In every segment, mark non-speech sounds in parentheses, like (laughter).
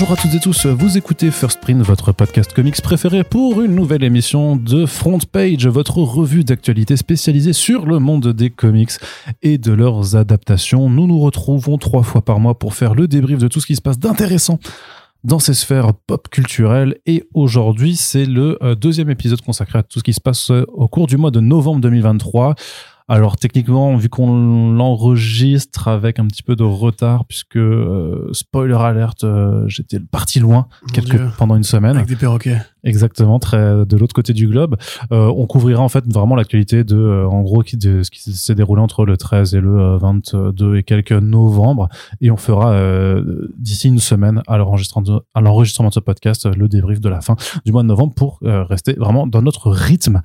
Bonjour à toutes et tous, vous écoutez First Print, votre podcast comics préféré pour une nouvelle émission de Front Page, votre revue d'actualité spécialisée sur le monde des comics et de leurs adaptations. Nous nous retrouvons trois fois par mois pour faire le débrief de tout ce qui se passe d'intéressant dans ces sphères pop culturelles et aujourd'hui c'est le euh, deuxième épisode consacré à tout ce qui se passe euh, au cours du mois de novembre 2023 alors techniquement, vu qu'on l'enregistre avec un petit peu de retard, puisque euh, spoiler alerte, euh, j'étais parti loin pendant une semaine. Avec des perroquets. Exactement, très de l'autre côté du globe. Euh, on couvrira en fait vraiment l'actualité de, euh, en gros, qui, de, ce qui s'est déroulé entre le 13 et le 22 et quelques novembre, et on fera d'ici une semaine à l'enregistrement de, à l'enregistrement de ce podcast le débrief de la fin du mois de novembre pour rester vraiment dans notre rythme,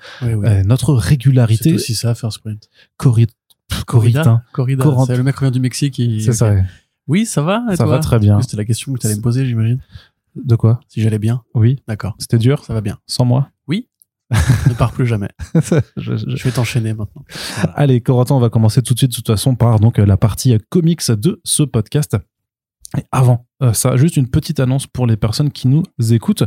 notre régularité. C'est aussi ça, First Sprint. Corrid Corrida. Corrida. C'est le mec revient du Mexique. C'est ça. Oui, ça va. ça va très bien. C'était la question que tu allais me poser, j'imagine. De quoi Si j'allais bien. Oui. D'accord. C'était dur. Ça va bien. Sans moi. Oui. (laughs) ne pars plus jamais. (laughs) je, vais t'enchaîner maintenant. Allez, Corentin, on va commencer tout de suite, de toute façon, par donc la partie comics de ce podcast. Et avant euh, ça, juste une petite annonce pour les personnes qui nous écoutent.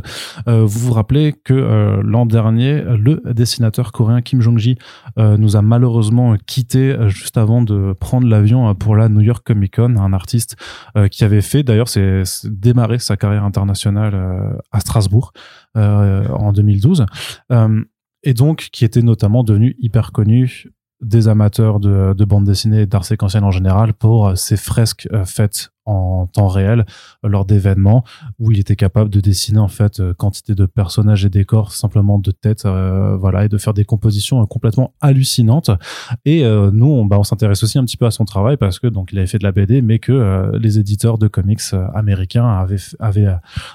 Euh, vous vous rappelez que euh, l'an dernier, le dessinateur coréen Kim Jong-ji nous a malheureusement quitté juste avant de prendre l'avion pour la New York Comic Con, un artiste qui avait fait d'ailleurs c'est démarré sa carrière internationale à Strasbourg en 2012 et donc qui était notamment devenu hyper connu des amateurs de, de bande dessinée et d'art séquentiel en général pour ses fresques faites en temps réel lors d'événements où il était capable de dessiner en fait euh, quantité de personnages et décors simplement de tête euh, voilà et de faire des compositions euh, complètement hallucinantes. Et nous on, bah, on s'intéresse aussi un petit peu à son travail parce que donc il avait fait de la BD mais que les éditeurs de comics américains avaient avaient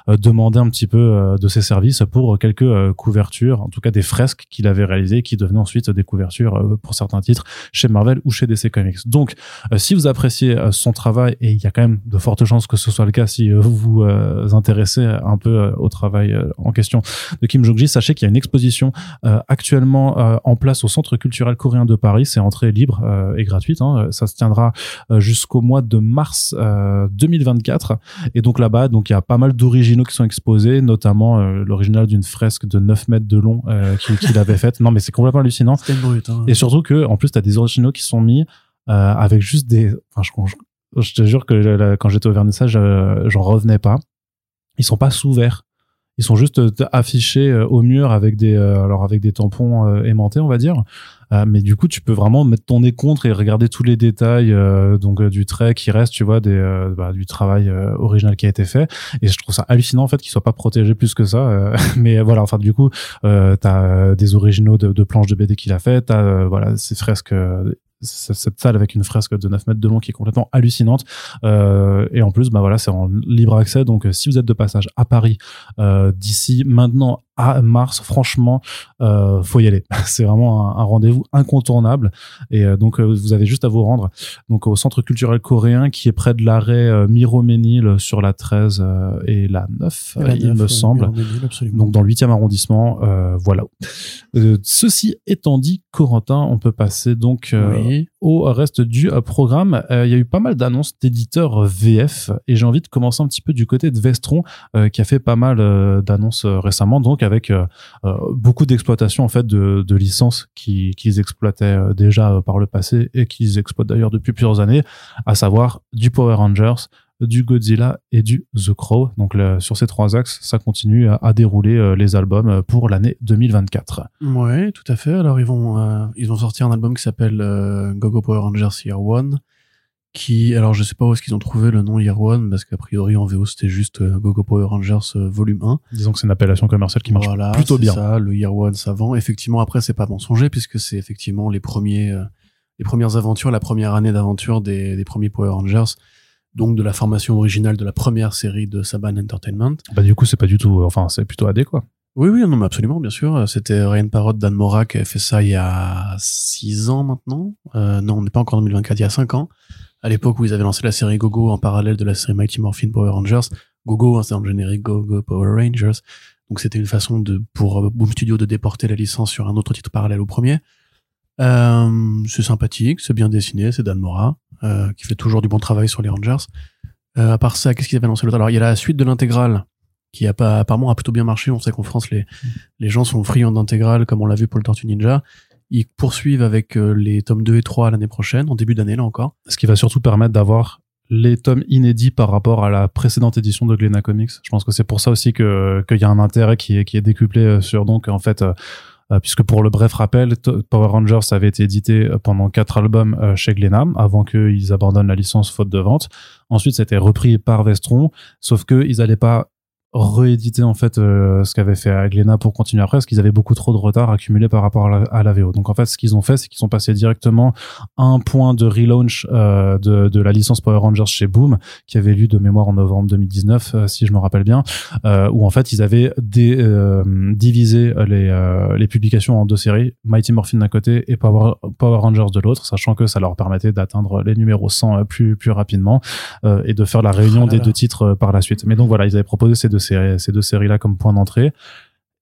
demandé un petit peu de ses services pour quelques couvertures en tout cas des fresques qu'il avait réalisées qui devenaient ensuite des couvertures pour certains titres chez Marvel ou chez DC Comics. Donc si vous appréciez son travail et il y a quand même de fortes chances que ce soit le cas si euh, vous vous euh, intéressez un peu euh, au travail en question de Kim Jong-ji. Sachez qu'il y a une exposition actuellement en place au Centre culturel coréen de Paris. C'est entrée libre et gratuite. Hein. Ça se tiendra jusqu'au mois de mars 2024. Et donc là-bas, donc il y a pas mal d'originaux qui sont exposés, notamment l'original d'une fresque de 9 mètres de long qu'il avait faite. Non, mais c'est complètement hallucinant. Hein. Et surtout que, en plus, tu as des originaux qui sont mis avec juste des, enfin, je, je te jure que quand j'étais au vernissage, euh, j'en revenais pas. Ils sont pas sous verre. Ils sont juste euh, affichés euh, au mur avec des, alors avec des tampons aimantés, on va dire. mais du coup, tu peux vraiment mettre ton nez contre et regarder tous les détails, donc du trait qui reste, tu vois, des, bah, du travail original qui a été fait. Et je trouve ça hallucinant en fait qu'ils soient pas protégés plus que ça. (laughs) mais voilà, enfin du coup, euh, t'as des originaux de, de planches de BD qu'il a fait, t'as voilà ces fresques cette salle avec une fresque de 9 mètres de long qui est complètement hallucinante. Euh, et en plus, bah voilà, c'est en libre accès. Donc, euh, si vous êtes de passage à Paris euh, d'ici maintenant à mars, franchement, euh, faut y aller. (laughs) C'est vraiment un, rendez-vous incontournable. Et euh, donc, euh, vous avez juste à vous rendre donc au Centre culturel coréen qui est près de l'arrêt euh, Miroménil sur la 13 et la 9, il me semble. Donc, dans le 8e arrondissement. voilà. ceci étant dit, Corentin, on peut passer donc au reste du programme. Il y a eu pas mal d'annonces d'éditeurs VF et j'ai envie de commencer un petit peu du côté de Vestron qui a fait pas mal d'annonces récemment. Donc, avec euh, euh, beaucoup d'exploitation en fait de, licences qu'ils exploitaient euh, déjà par le passé et qu'ils exploitent d'ailleurs depuis plusieurs années, à savoir du Power Rangers, du Godzilla et du The Crow. Donc sur ces trois axes, ça continue à, dérouler les albums pour l'année 2024. Ouais, tout à fait. Alors ils vont ils ont sorti un album qui s'appelle Gogo Power Rangers Year One qui, alors je sais pas où est-ce qu'ils ont trouvé le nom Year One, parce qu'a priori en VO c'était juste euh, Gogo Power Rangers euh, volume 1. Disons que c'est une appellation commerciale qui marche plutôt bien. ça, le Year One savant. Effectivement, après c'est pas mensonger, puisque c'est effectivement les premiers, euh, les premières aventures, la première année d'aventure des, des premiers Power Rangers. Donc de la formation originale de la première série de Saban Entertainment. Bah du coup c'est pas du tout, enfin c'est plutôt AD quoi. Oui, oui, non, mais absolument, bien sûr. C'était Ryan Parrott, Dan Mora qui a fait ça il y a 6 ans maintenant. Euh, non, on n'est pas encore en 2024, il y a 5 ans à l'époque où ils avaient lancé la série Gogo en parallèle de la série Mighty Morphin Power Rangers. Gogo, hein, c'est un générique Gogo Power Rangers. Donc c'était une façon de pour euh, Boom Studio de déporter la licence sur un autre titre parallèle au premier. Euh, c'est sympathique, c'est bien dessiné, c'est Dan Mora euh, qui fait toujours du bon travail sur les Rangers. Euh, à part ça, qu'est-ce qu'ils avaient annoncé l'autre? Alors, il y a la suite de l'intégrale qui a pas, apparemment a plutôt bien marché. On sait qu'en France, les, les gens sont friands d'intégrale, comme on l'a vu pour le Tortue Ninja. Ils poursuivent avec les tomes 2 et 3 l'année prochaine, en début d'année là encore. Ce qui va surtout permettre d'avoir les tomes inédits par rapport à la précédente édition de Glena Comics. Je pense que c'est pour ça aussi que qu'il y a un intérêt qui est qui est décuplé sur donc en fait puisque pour le bref rappel, Power Rangers avait été édité pendant quatre albums chez Glénat avant qu'ils abandonnent la licence faute de vente. Ensuite, c'était repris par Vestron, sauf que ils n'allaient pas rééditer en fait euh, ce qu'avait fait Aglena pour continuer après parce qu'ils avaient beaucoup trop de retard accumulé par rapport à la, VO. Donc en fait ce qu'ils ont fait c'est qu'ils sont passés directement à un point de relaunch euh, de, de, la licence Power Rangers chez Boom qui avait lu de mémoire en novembre 2019 euh, si je me rappelle bien où en fait ils avaient dé, divisé les, les publications en deux séries Mighty Morphin d'un côté et Power, Power Rangers de l'autre sachant que ça leur permettait d'atteindre les numéros 100 plus plus rapidement et de faire la réunion ah des deux titres par la suite. Mais donc voilà ils avaient proposé ces deux ces deux séries-là comme point d'entrée.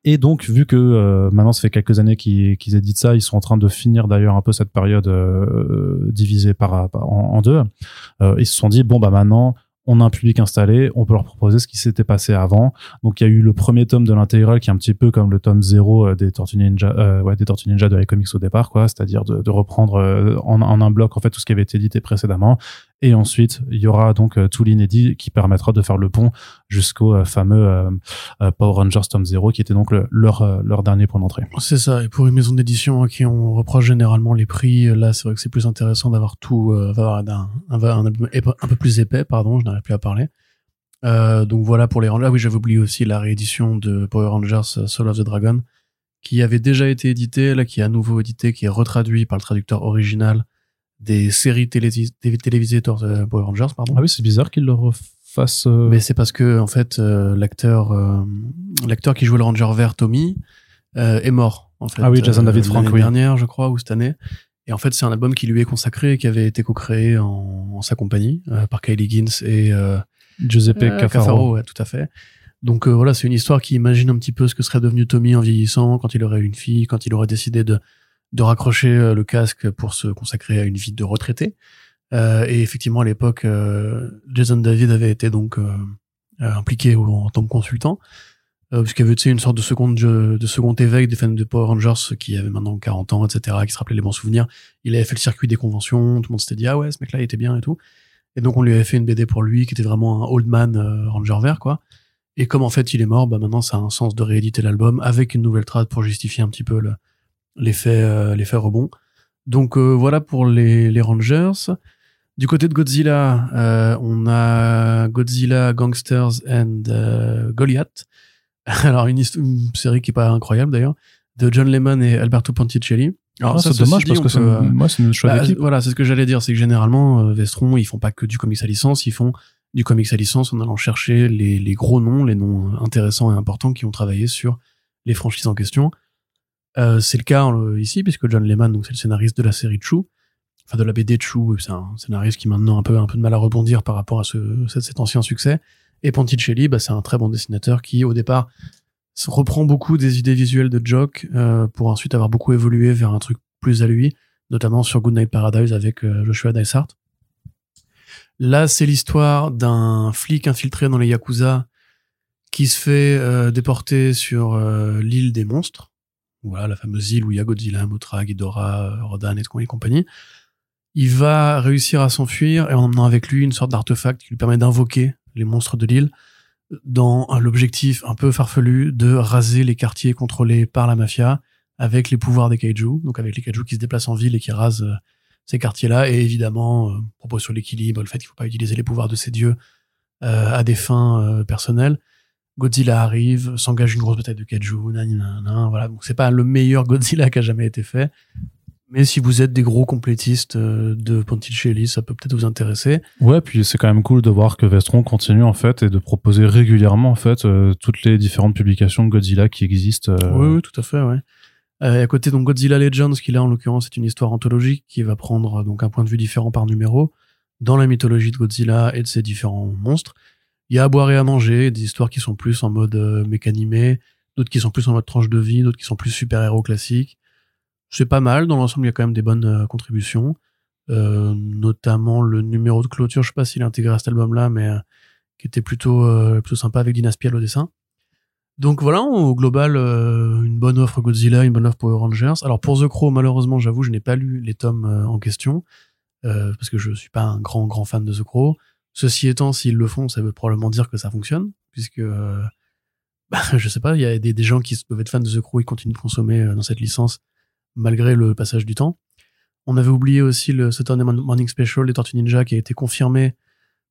Et donc, vu que euh, maintenant ça fait quelques années qu'ils qu'ils éditent ça, ils sont en train de finir d'ailleurs un peu cette période euh, divisée par, en, deux. Euh, ils se sont dit bon bah maintenant on a un public installé, on peut leur proposer ce qui s'était passé avant. Donc il y a eu le premier tome de l'intégrale qui est un petit peu comme le tome 0 euh, des Tortues Ninja, ouais, des de les comics au départ, quoi. C'est-à-dire de, reprendre en, en, un bloc en fait tout ce qui avait été édité précédemment. Et ensuite il y aura donc tout l'inédit qui permettra de faire le pont jusqu'au fameux Power Rangers tome 0 qui était donc leur leur dernier point d'entrée. C'est ça. Et pour une maison d'édition à qui on reproche généralement les prix, là c'est vrai que c'est plus intéressant d'avoir tout, d'avoir un, un, un, peu plus épais, pardon. Je plus à parler. Euh, donc voilà pour les Rangers. Ah oui, j'avais oublié aussi la réédition de Power Rangers euh, Soul of the Dragon, qui avait déjà été édité, là, qui est à nouveau édité, qui est retraduit par le traducteur original des séries télévisées de Power Rangers, pardon. Ah oui, c'est bizarre qu'il le refasse. Euh. Mais c'est parce que, en fait, l'acteur, l'acteur qui jouait le Ranger vert, Tommy, est mort, en fait. Ah oui, Jason David Frank, oui. dernière, je crois, ou cette année. Et en fait, c'est un album qui lui est consacré, qui avait été co-créé en, sa compagnie euh, par Kylie Gins et euh, Giuseppe euh, Cafaro. tout à fait. Donc voilà, c'est une histoire qui imagine un petit peu ce que serait devenu Tommy en vieillissant, quand il aurait une fille, quand il aurait décidé de, de raccrocher le casque pour se consacrer à une vie de retraité. et effectivement, à l'époque, Jason David avait été donc impliqué en tant que consultant euh, puisqu'il y avait une sorte de seconde de second éveil des fans de Power Rangers qui avaient maintenant 40 ans, etc., qui se rappelaient les bons souvenirs. Il avait fait le circuit des conventions, tout le monde s'était dit ah ouais ce mec-là il était bien et tout. Et donc on lui avait fait une BD pour lui qui était vraiment un old man euh, Ranger vert quoi. Et comme en fait il est mort, bah maintenant ça a un sens de rééditer l'album avec une nouvelle trad pour justifier un petit peu l'effet euh, l'effet rebond. Donc euh, voilà pour les, les Rangers. Du côté de Godzilla, on a Godzilla Gangsters and Goliath (laughs) Alors, une, série qui est pas incroyable d'ailleurs, de John Lemon et Alberto Ponticelli. Alors, ah, c'est dommage parce que c'est moi, c'est une choix bah, Voilà, c'est ce que j'allais dire, c'est que généralement, euh, Vestron, ils font pas que du comics à licence, ils font du comics à licence en allant chercher les, les gros noms, les noms intéressants et importants qui ont travaillé sur les franchises en question. Euh, c'est le cas ici, puisque John Lehman, donc c'est le scénariste de la série Chou, enfin de la BD Chou, c'est un scénariste qui maintenant un peu un peu de mal à rebondir par rapport à ce, cet ancien succès. Et Ponticelli, bah, c'est un très bon dessinateur qui, au départ, reprend beaucoup des idées visuelles de Jock euh, pour ensuite avoir beaucoup évolué vers un truc plus à lui, notamment sur Goodnight Paradise avec euh, Joshua Dysart. Là, c'est l'histoire d'un flic infiltré dans les Yakuza qui se fait euh, déporter sur l'île des monstres. Voilà, la fameuse île où il y a Godzilla, Mothra, Ghidorah, Rodan et, compagnie. Il va réussir à s'enfuir et en emmenant avec lui une sorte d'artefact qui lui permet d'invoquer les monstres de l'île, dans l'objectif un peu farfelu de raser les quartiers contrôlés par la mafia avec les pouvoirs des kaiju, donc avec les kaiju qui se déplacent en ville et qui rasent euh, ces quartiers-là, et évidemment, euh, propos sur l'équilibre, le fait qu'il faut pas utiliser les pouvoirs de ces dieux euh, à des fins personnelles. Godzilla arrive, s'engage une grosse bataille de kaiju, nan, voilà. Donc c'est pas le meilleur Godzilla qui a jamais été fait, mais si vous êtes des gros complétistes euh, de Ponticelli, ça peut peut-être vous intéresser. Ouais, puis c'est quand même cool de voir que Vestron continue en fait et de proposer régulièrement en fait euh, toutes les différentes publications de Godzilla qui existent. Euh. Oui, oui, tout à fait, ouais. à côté donc Godzilla Legends, qui là en l'occurrence c'est une histoire anthologique qui va prendre donc un point de vue différent par numéro dans la mythologie de Godzilla et de ses différents monstres. Il y a à boire et à manger, des histoires qui sont plus en mode mécanimé, d'autres qui sont plus en mode tranche de vie, d'autres qui sont plus super-héros classiques c'est pas mal. Dans l'ensemble, il y a quand même des bonnes euh, contributions. euh, notamment le numéro de clôture, je sais pas s'il est intégré à cet album-là, mais euh, qui était plutôt, euh, plutôt sympa avec Dina Spiel au dessin. Donc voilà, au global, euh, une bonne offre Godzilla, une bonne offre Power Rangers. Alors pour The Crow, malheureusement, j'avoue, je n'ai pas lu les tomes euh, en question, euh, parce que je suis pas un grand, grand fan de The Crow. Ceci étant, s'ils le font, ça veut probablement dire que ça fonctionne, puisque, euh, (laughs) bah, je sais pas, il y a des, gens qui peuvent être fans de The Crow et continuent de consommer euh, dans cette licence, malgré le passage du temps. On avait oublié aussi le Saturday Morning Special des Tortues Ninja qui a été confirmé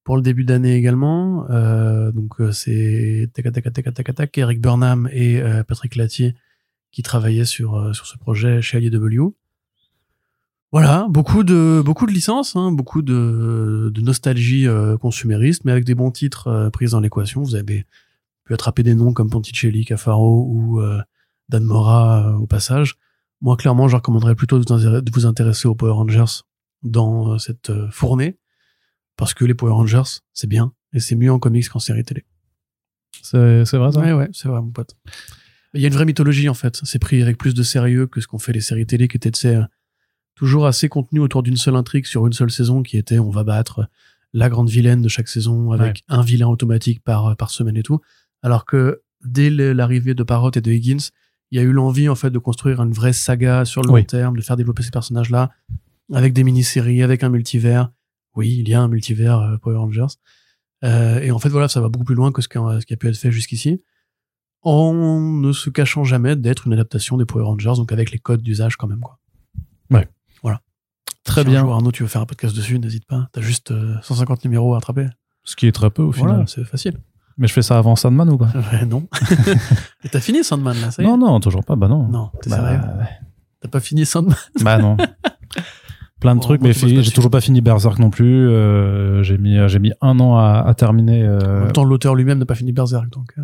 pour le début d'année également. Euh, donc euh, c'est tac tac tac tac Eric Burnham et Patrick Latier qui travaillaient sur sur ce projet chez IDW. Voilà, beaucoup de beaucoup de licences, hein, beaucoup de, de nostalgie euh, consumériste, mais avec des bons titres euh, pris dans l'équation. Vous avez pu attraper des noms comme Ponticelli, Cafaro ou euh, Dan Mora euh, au passage. Moi, clairement, je recommanderais plutôt de vous intéresser- de aux Power Rangers dans euh, cette euh, fournée, parce que les Power Rangers, c'est bien, et c'est mieux en comics qu'en série télé. C'est vrai ça? Ouais, ouais, c'est vrai, mon pote. Il y a une vraie mythologie, en fait. C'est pris avec plus de sérieux que ce qu'ont fait les séries télé, qui étaient, euh, toujours assez contenues autour d'une seule intrigue sur une seule saison, qui était on va battre la grande vilaine de chaque saison avec un vilain automatique par, par semaine et tout. Alors que dès l'arrivée de Parrot et de Higgins, il y a eu l'envie, en fait, de construire une vraie saga sur le Oui. long terme, de faire développer ces personnages-là, avec des mini-séries, avec un multivers. Oui, il y a un multivers euh, Power Rangers. Euh, et en fait, voilà, ça va beaucoup plus loin que ce qui a, ce qui a pu être fait jusqu'ici, en ne se cachant jamais d'être une adaptation des Power Rangers, donc avec les codes d'usage quand même, quoi. Très Si un bien. jour, Arnaud, tu veux faire un podcast dessus, n'hésite pas. T'as juste euh, 150 numéros à attraper. Ce qui est très peu au final. Voilà, c'est facile. Mais je fais ça avant Sandman ou pas (laughs) Ouais, non. (laughs) Et t'as fini Sandman, là, ça y est Non, non, toujours pas. Bah non. Non, t'es Bah, sérieux T'as pas fini Sandman (laughs) bah non. Plein de Bon, trucs, mais j'ai toujours pas fini Berserk non plus. euh, j'ai mis, j'ai mis un an à, à terminer. En euh, même temps, l'auteur lui-même n'a pas fini Berserk, donc...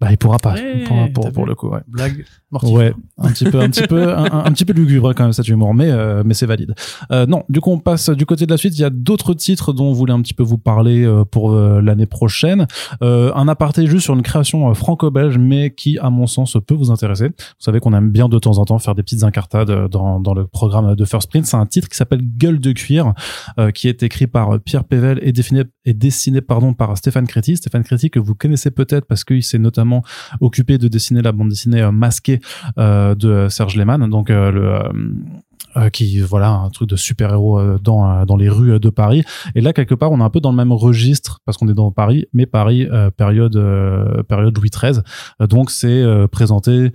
bah, il pourra pas. Ouais, il pourra pour, le coup, ouais. blague mortifère. Ouais, un petit peu, un petit peu, un, un- un petit peu lugubre quand même cet humour, mais euh, mais c'est valide. Euh, non, du coup on passe du côté de la suite. Il y a d'autres titres dont on voulait un petit peu vous parler euh, pour euh, l'année prochaine. Euh, un aparté juste sur une création euh, franco-belge, mais qui à mon sens peut vous intéresser. Vous savez qu'on aime bien de temps en temps faire des petites incartades dans dans le programme de First Print. C'est un titre qui s'appelle Gueule de cuir, euh, qui est écrit par Pierre Pével et dessiné et dessiné pardon par Stéphane Créti. Stéphane Créti que vous connaissez peut-être parce qu'il s'est notamment occupé de dessiner la bande dessinée euh, masquée euh, de Serge Lehmann, donc euh, le qui voilà un truc de super héros dans dans les rues de Paris. Et là quelque part on est un peu dans le même registre parce qu'on est dans Paris mais Paris période période Louis XIII donc c'est présenté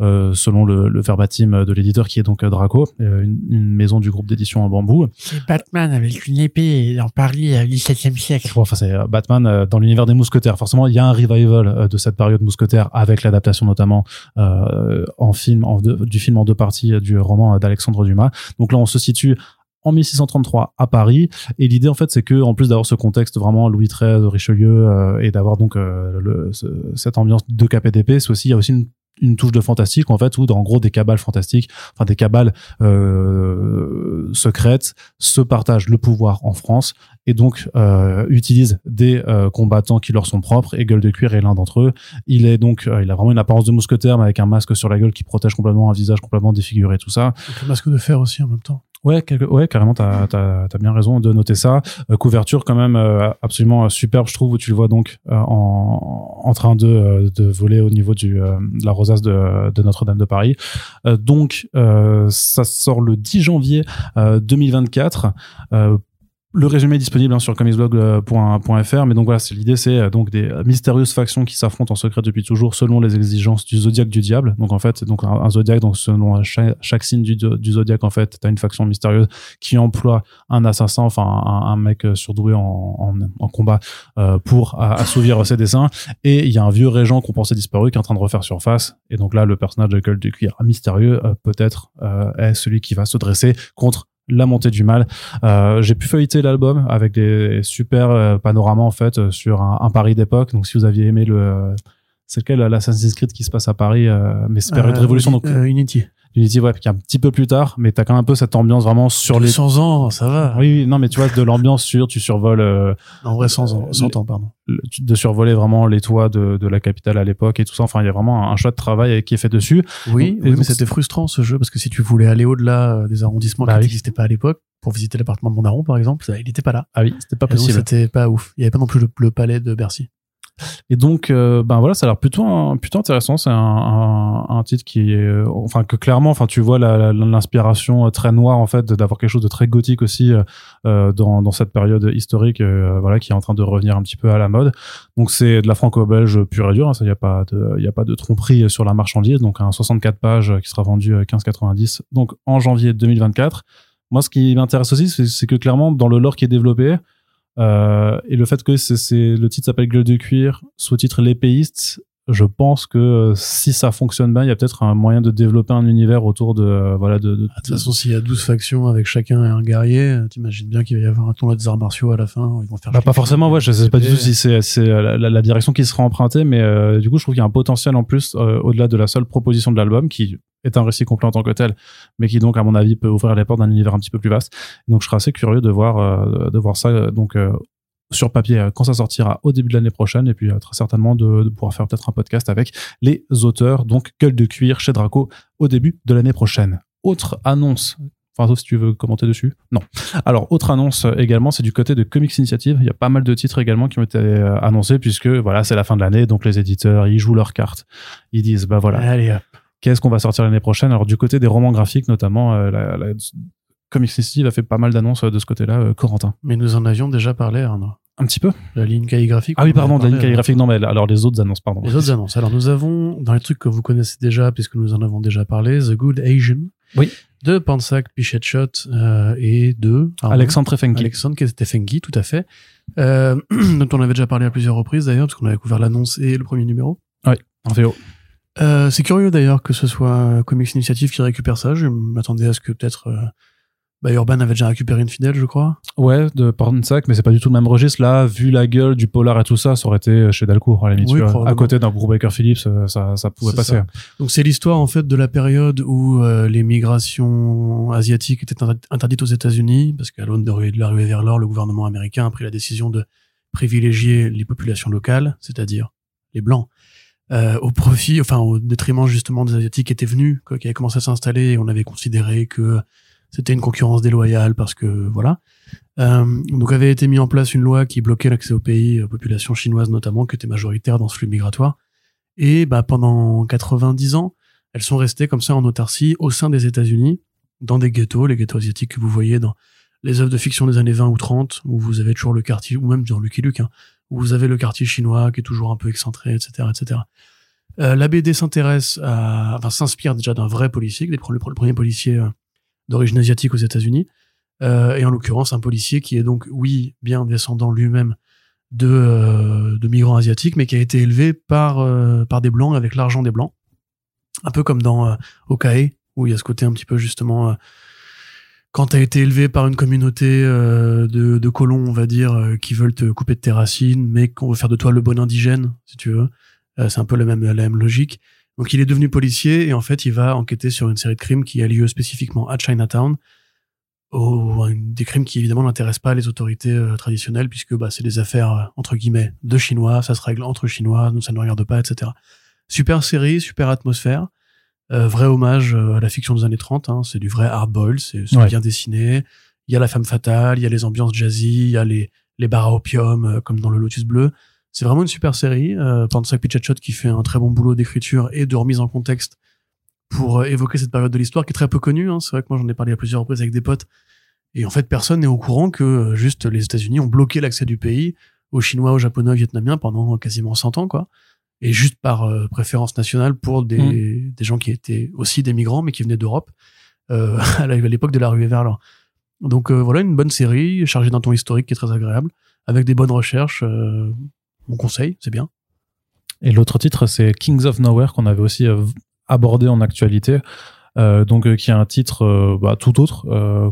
euh, selon le, le verbatim de l'éditeur qui est donc euh, Draco, euh, une, une maison du groupe d'édition en bambou. C'est Batman avec une épée dans Paris au XVIIe siècle. Bon, enfin, c'est Batman dans l'univers des mousquetaires. Forcément, il y a un revival de cette période mousquetaire avec l'adaptation notamment euh, en film, en deux- du film en deux parties du roman d'Alexandre Dumas. Donc là, on se situe en 1633 à Paris et l'idée en fait c'est que en plus d'avoir ce contexte vraiment Louis XIII Richelieu euh, et d'avoir donc euh, le, ce- cette ambiance de d'épée c'est aussi il y a aussi une, une touche de fantastique en fait où en gros des cabales fantastiques enfin des cabales euh, secrètes se partagent le pouvoir en France et donc euh, utilisent des euh, combattants qui leur sont propres et Gueule de Cuir est l'un d'entre eux. Il est donc euh, il a vraiment une apparence de mousquetaire mais avec un masque sur la gueule qui protège complètement un visage complètement défiguré tout ça. Le masque de fer aussi en même temps. Ouais, ouais, carrément, t'as as, bien raison de noter ça. Euh, couverture quand même euh, absolument euh, superbe, je trouve, où tu le vois donc en, en train de, de voler au niveau du, de la rosace de, de Notre-Dame de Paris. Donc, ça sort le 10 janvier euh, 2024. Le résumé est disponible hein, sur comicsblog.fr, mais donc voilà, c'est l'idée, c'est euh, donc des euh, mystérieuses factions qui s'affrontent en secret depuis toujours selon les exigences du zodiaque du diable. Donc en fait, donc un, un zodiaque, donc selon chaque, signe du, du zodiaque, en fait, t'as une faction mystérieuse qui emploie un assassin, enfin un, mec euh, surdoué en, en, combat pour assouvir ses desseins. Et il y a un vieux régent qu'on pensait disparu qui est en train de refaire surface. Et donc là, le personnage de Gueule du Cuir mystérieux peut-être est celui qui va se dresser contre la montée du mal. Euh, j'ai pu feuilleter l'album avec des super euh, panoramas en fait euh, sur un, un Paris d'époque. Donc si vous aviez aimé le c'est lequel l'Assassin's Creed qui se passe à Paris, mais c'est période Euh, révolution donc Unity. Unity, ouais, qui est un petit peu plus tard, mais t'as quand même un peu cette ambiance vraiment sur les. 100 ans, ça va. Oui, oui, non, mais tu vois, de l'ambiance sur, tu survoles, euh, En vrai, 100 ans, 100 ans, pardon. le- de survoler vraiment les toits de, de la capitale à l'époque et tout ça. Enfin, il y a vraiment un choix de travail qui est fait dessus. Oui, oui, mais c'était frustrant ce jeu parce que si tu voulais aller au-delà euh, des arrondissements Bah qui oui. n'existaient pas à l'époque, pour visiter l'appartement de mon daron par exemple, ça, il n'était pas là. Ah oui, c'était pas Et possible. C'était pas ouf. Il y avait pas non plus le, le palais de Bercy. Et donc, euh, ben voilà, ça a l'air plutôt, intéressant. C'est un, titre qui est, enfin, que clairement, enfin, tu vois l'inspiration euh, très noire en fait d'avoir quelque chose de très gothique aussi euh, dans, cette période historique, voilà, qui est en train de revenir un petit peu à la mode. Donc, c'est de la franco-belge pure et dure. hein, ça, y a pas de, a pas de tromperie sur la marchandise. Donc, un 64 pages qui sera vendu à 15,90. Donc, en janvier 2024. Moi, ce qui m'intéresse aussi, c'est que clairement, dans le lore qui est développé, euh, et le fait que c'est le titre s'appelle Gueule de cuir, sous-titre L'épéiste, je pense que euh, si ça fonctionne bien, il y a peut-être un moyen de développer un univers autour de euh, voilà de, de- Ah, De toute façon, s'il y a 12 factions avec chacun un guerrier, euh, t'imagines bien qu'il va y avoir un tournoi des arts martiaux à la fin. Ils vont faire Bah, pas forcément, ouais, je sais pas du tout si c'est c'est la, la- la direction qui sera empruntée, mais euh, du coup, je trouve qu'il y a un potentiel en plus euh, au-delà de la seule proposition de l'album, qui est un récit complet en tant que tel, mais qui donc, à mon avis, peut ouvrir les portes d'un univers un petit peu plus vaste. Donc, je serais assez curieux de voir euh, de voir ça donc euh, sur papier euh, quand ça sortira au début de l'année prochaine, et puis euh, très certainement de, de pouvoir faire peut-être un podcast avec les auteurs, donc Gueule de cuir chez Draco au début de l'année prochaine. Autre annonce. Enfin, sauf si tu veux commenter dessus? Non. Alors, autre annonce euh, également, c'est du côté de Comics Initiative. Il y a pas mal de titres également qui ont été annoncés puisque voilà, c'est la fin de l'année, donc les éditeurs, ils jouent leurs cartes. Ils disent, bah voilà, Allez, qu'est-ce qu'on va sortir l'année prochaine? Alors, du côté des romans graphiques, notamment, euh, la, la- Comics Initiative a fait pas mal d'annonces euh, de ce côté-là, euh, Corentin. Mais nous en avions déjà parlé, Arnaud. Un petit peu La ligne calligraphique. Ah oui, pardon, la ligne parlé, calligraphique. Non, mais alors les autres annonces, pardon. Les autres annonces. Alors, nous avons, dans les trucs que vous connaissez déjà, puisque nous en avons déjà parlé, The Good Asian. Oui. De Pansak, Pichetshot euh, et de Arnaud. Alexandre Trefenki. Alexandre Tefengi, tout à fait. Euh, (clears throat) dont on avait déjà parlé à plusieurs reprises d'ailleurs, parce qu'on avait couvert l'annonce et le premier numéro. En VO. Euh, c'est curieux d'ailleurs que ce soit Comics Initiative qui récupère ça. Je m'attendais à ce que peut-être bah, Urban avait déjà récupéré une fidèle, je crois. Ouais, de Pornsack, mais c'est pas du tout le même registre. Là, vu la gueule du polar et tout ça, ça aurait été chez Delcourt, à la limite. Oui, à côté d'un groupe Baker Phillips, euh, ça, ça pouvait passer. ça. Donc c'est l'histoire en fait de la période où euh, les migrations asiatiques étaient inter- interdites aux États-Unis parce qu'à l'aune de, la ruée vers l'or, le gouvernement américain a pris la décision de privilégier les populations locales, c'est-à-dire les blancs, euh, au profit, enfin au détriment justement des asiatiques qui étaient venus, quoi, qui avaient commencé à s'installer et on avait considéré que c'était une concurrence déloyale parce que voilà. Euh, donc avait été mis en place une loi qui bloquait l'accès au pays, aux populations chinoises notamment, qui étaient majoritaires dans ce flux migratoire. Et bah, pendant 90 ans, elles sont restées comme ça en autarcie au sein des États-Unis, dans des ghettos, les ghettos asiatiques que vous voyez dans les œuvres de fiction des années 20 ou 30, où vous avez toujours le quartier, ou même dans Lucky Luke, hein, où vous avez le quartier chinois qui est toujours un peu excentré, etc., etc. Euh, la BD s'intéresse à, enfin, s'inspire déjà d'un vrai policier, le premier policier euh, d'origine asiatique aux États-Unis, euh, et en l'occurrence un policier qui est donc, oui, bien descendant lui-même de, euh, migrants asiatiques, mais qui a été élevé par, euh, par des blancs avec l'argent des blancs. Un peu comme dans Okae, où il y a ce côté un petit peu justement, quand tu as été élevé par une communauté de, colons, on va dire, qui veulent te couper de tes racines, mais qu'on veut faire de toi le bon indigène, si tu veux. C'est un peu la la même logique. Donc il est devenu policier et en fait il va enquêter sur une série de crimes qui a lieu spécifiquement à Chinatown. Des crimes qui évidemment n'intéressent pas les autorités euh, traditionnelles puisque bah, c'est des affaires euh, entre guillemets de chinois, ça se règle entre chinois, ça ne nous regarde pas, etc. Super série, super atmosphère, euh, vrai hommage à la fiction des années 30, hein, c'est du vrai hard boil, c'est Ouais. bien dessiné, il y a la femme fatale, il y a les ambiances jazzy, il y a les, les bars à opium comme dans le Lotus Bleu. C'est vraiment une super série. Euh, Pansak Pichatshot qui fait un très bon boulot d'écriture et de remise en contexte pour euh, évoquer cette période de l'histoire qui est très peu connue. Hein. C'est vrai que moi j'en ai parlé à plusieurs reprises avec des potes. Et en fait, personne n'est au courant que euh, juste les États-Unis ont bloqué l'accès du pays aux Chinois, aux Japonais, aux Vietnamiens pendant quasiment 100 ans, quoi. Et juste par euh, préférence nationale pour des, des gens qui étaient aussi des migrants, mais qui venaient d'Europe euh, (laughs) à l'époque de la ruée vers l'or. Donc euh, voilà, une bonne série chargée d'un ton historique qui est très agréable, avec des bonnes recherches. Euh, on conseille, c'est bien. Et l'autre titre, c'est Kings of Nowhere, qu'on avait aussi euh, abordé en actualité. Euh, donc euh, qui est un titre bah, tout autre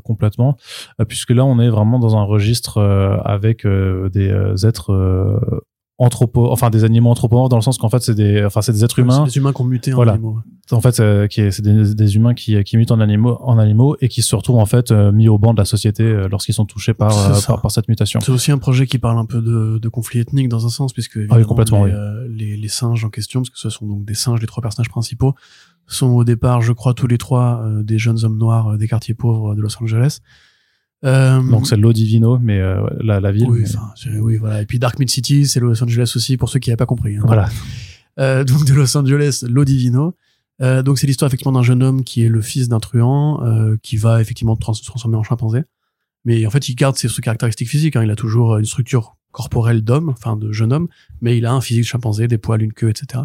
complètement puisque là on est vraiment dans un registre avec des êtres anthropo, enfin des animaux anthropomorphes dans le sens qu'en fait c'est des, enfin c'est des êtres humains. Des humains qui ont muté en Voilà. animaux. En fait, euh, c'est des, des humains qui, qui mutent en animaux, en animaux et qui se retrouvent en fait euh, mis au banc de la société euh, lorsqu'ils sont touchés par, par, par cette mutation. C'est aussi un projet qui parle un peu de, de conflit ethnique dans un sens, puisque Ah complètement, les, oui. euh, les, les singes en question, parce que ce sont donc des singes, les trois personnages principaux, sont au départ, je crois, tous les trois euh, des jeunes hommes noirs des quartiers pauvres de Los Angeles. Euh, Donc c'est Lo Divino, mais euh, la, la ville. oui, mais- oui, voilà. Et puis Dark Mid City, c'est Los Angeles aussi, pour ceux qui n'avaient pas compris. hein. voilà. Euh, donc de Los Angeles, Lo Divino. Euh, donc c'est l'histoire effectivement d'un jeune homme qui est le fils d'un truand, euh, qui va effectivement trans- se transformer en chimpanzé. Mais en fait, il garde ses, ses caractéristiques physiques. Hein. Il a toujours une structure corporelle d'homme, enfin de jeune homme, mais il a un physique de chimpanzé, des poils, une queue, etc.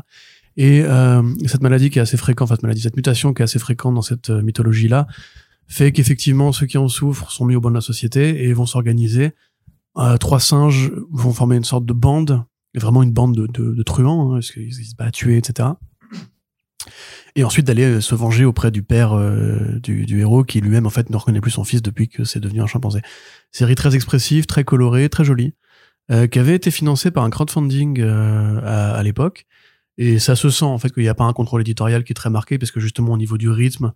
Et euh, cette maladie qui est assez fréquente, enfin cette maladie, cette mutation qui est assez fréquente dans cette mythologie-là, fait qu'effectivement ceux qui en souffrent sont mis au banc de la société et vont s'organiser. Euh, trois singes vont former une sorte de bande, vraiment une bande de, de, truands, hein, parce qu'ils ils se battent, tuer, etc. Et ensuite d'aller euh, se venger auprès du père euh, du, héros qui lui-même en fait ne reconnaît plus son fils depuis que c'est devenu un chimpanzé. Série très expressive, très colorée, très jolie, qui avait été financée par un crowdfunding à, à l'époque. Et ça se sent en fait qu'il n'y a pas un contrôle éditorial qui est très marqué parce que justement au niveau du rythme,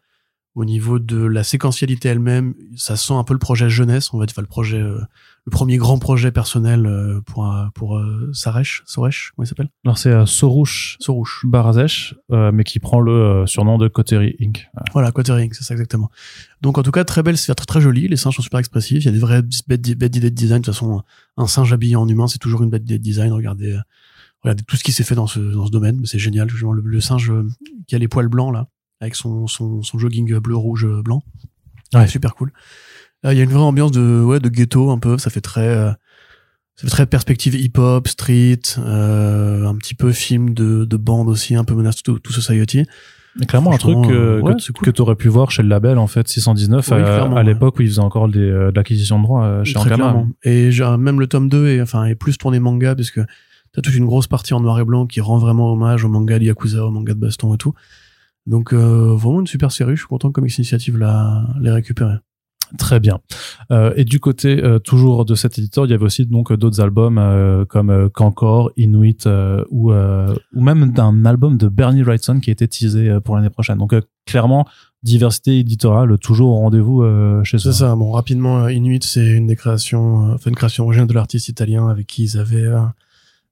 au niveau de la séquentialité elle-même, ça sent un peu le projet jeunesse, on va dire, enfin, le projet, euh, le premier grand projet personnel euh, pour euh, pour euh, Saresh, Soresh, comment il s'appelle? Alors c'est euh, Sorouche Sorouche. Barazesh, euh, mais qui prend le euh, surnom de Coterie Inc. Voilà, Quartering, c'est ça exactement. Donc en tout cas, très belle, c'est très, très joli. Les singes sont super expressifs. Il y a des vraies bêtes, bêtes d'idées de design. De toute façon, un singe habillé en humain, c'est toujours une bête d'idée de design. Regardez, regardez tout ce qui s'est fait dans ce, dans ce domaine. C'est génial. Le, le singe qui a les poils blancs là, avec son, son, son jogging bleu, rouge, euh, blanc. Ouais. Super cool. Euh, Il y a une vraie ambiance de, ouais, de ghetto un peu. Ça fait très, euh, ça fait très perspective hip-hop, street, euh, un petit peu film de, de bande aussi, un peu menace to, to society. Et clairement un truc euh, ouais, que, cool. que tu aurais pu voir chez le label en fait 619 Oui, euh, clairement, à ouais. l'époque où ils faisaient encore des, euh, de l'acquisition de droits chez Très Ankama. clairement. Et même le tome 2 est, enfin, est plus tourné manga parce que t'as toute une grosse partie en noir et blanc qui rend vraiment hommage au manga de Yakuza, au manga de baston et tout. Donc, euh, vraiment une super série. Je suis content que Comics Initiative l'a, l'ait récupéré. Très bien. Euh, et du côté euh, toujours de cet éditeur, il y avait aussi donc d'autres albums euh, comme Kankor, Inuit ou ou même d'un album de Bernie Wrightson qui a été teasé pour l'année prochaine. Donc clairement diversité éditoriale toujours au rendez-vous chez eux. C'est ça. Bon, rapidement, Inuit, c'est une des créations, enfin, une création originale de l'artiste italien avec qui ils avaient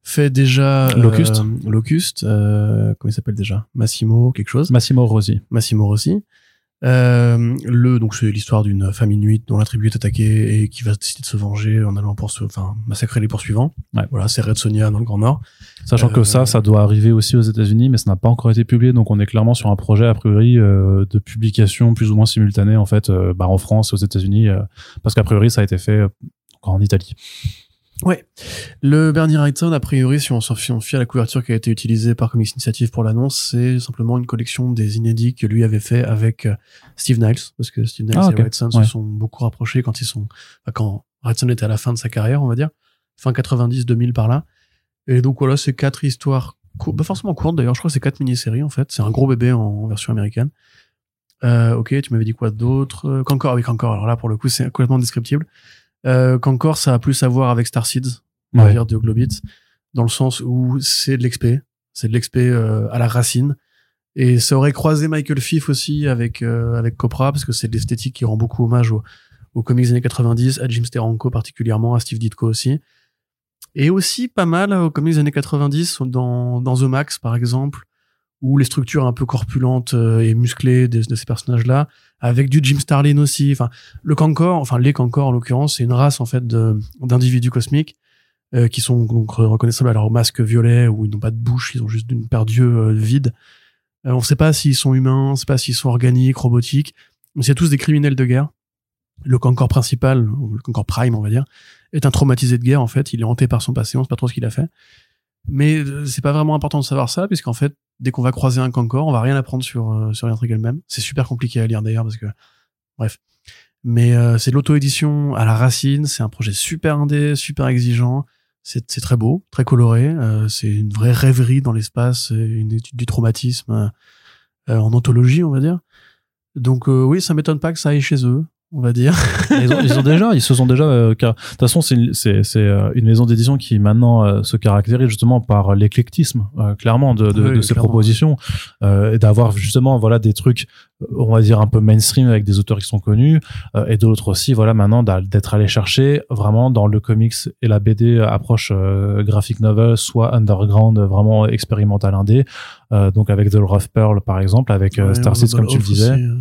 fait déjà euh, Locuste. Locuste. euh, comment il s'appelle déjà? Massimo, quelque chose. Massimo Rossi. Massimo Rossi. Euh, le donc c'est l'histoire d'une famille nuit dont la tribu est attaquée et qui va décider de se venger en allant pour enfin massacrer les poursuivants. Ouais. Voilà, c'est Red Sonia dans le Grand Nord. Sachant que Euh, ça, ça doit arriver aussi aux États-Unis, mais ça n'a pas encore été publié, donc on est clairement sur un projet a priori euh, de publication plus ou moins simultanée en fait, euh, bah, en France et aux États-Unis, euh, parce qu'a priori ça a été fait euh, encore en Italie. Ouais. Le Bernie Wrightson, a priori, si on s'en fie, à la couverture qui a été utilisée par Comics Initiative pour l'annonce, c'est simplement une collection des inédits que lui avait fait avec euh, Steve Niles, parce que Steve Niles Ah, et. Wrightson Ouais. se sont beaucoup rapprochés quand ils sont, enfin, quand Wrightson était à la fin de sa carrière, on va dire, fin 90, 2000 par là. Et donc voilà, c'est quatre histoires, pas forcément courtes d'ailleurs, je crois que c'est quatre mini-séries en fait. C'est un gros bébé en, version américaine. Euh, ok, tu m'avais dit quoi d'autre? Qu'encore Ah oui, qu'encore. Alors là, pour le coup, c'est complètement descriptible. Euh, qu'encore, ça a plus à voir avec Starseeds, on va Ouais. dire de Globits, dans le sens où c'est de l'XP, c'est de l'XP euh, à la racine. Et ça aurait croisé Michael Fiff aussi avec euh, avec Copra parce que c'est de l'esthétique qui rend beaucoup hommage aux, aux comics des années 90, à Jim Steranko particulièrement, à Steve Ditko aussi. Et aussi pas mal aux comics des années 90 dans, dans The Max par exemple, où les structures un peu corpulentes euh, et musclées de, ces personnages-là, avec du Jim Starlin aussi. Enfin, le Kankor, enfin les Kankor en l'occurrence, c'est une race en fait d'individus cosmiques euh, qui sont donc reconnaissables à leur masque violet où ils n'ont pas de bouche, ils ont juste une paire d'yeux euh, vides. Euh, on ne sait pas s'ils sont humains, on ne sait pas s'ils sont organiques, robotiques, mais c'est tous des criminels de guerre. Le Kankor principal, ou le Kankor Prime, on va dire, est un traumatisé de guerre en fait. Il est hanté par son passé, on sait pas trop ce qu'il a fait. Mais euh, c'est pas vraiment important de savoir ça, puisqu'en fait, dès qu'on va croiser un Kankor, on va rien apprendre sur euh, sur l'intrigue elle-même. C'est super compliqué à lire d'ailleurs parce que, bref. Mais euh, c'est de l'auto-édition à la racine. C'est un projet super indé, super exigeant. C'est très beau, très coloré. euh, c'est une vraie rêverie dans l'espace, une étude du traumatisme en anthologie, on va dire. Donc oui, ça m'étonne pas que ça aille chez eux. On va dire. ils, ont, ils ont déjà, ils se sont déjà. euh, car- De toute façon, c'est une, c'est, c'est, euh, une maison d'édition qui maintenant euh, se caractérise justement par l'éclectisme, euh, clairement, de, de, Oui, de ses clairement. propositions, euh, et d'avoir justement voilà des trucs, euh, on va dire un peu mainstream avec des auteurs qui sont connus, euh, et d'autres aussi, voilà maintenant d'être allé chercher vraiment dans le comics et la BD euh, approche euh, graphic novel, soit underground, euh, vraiment expérimental indé, euh, donc avec The Rough Pearl par exemple, avec euh, Ouais, Star Seeds comme tu le aussi, disais, euh,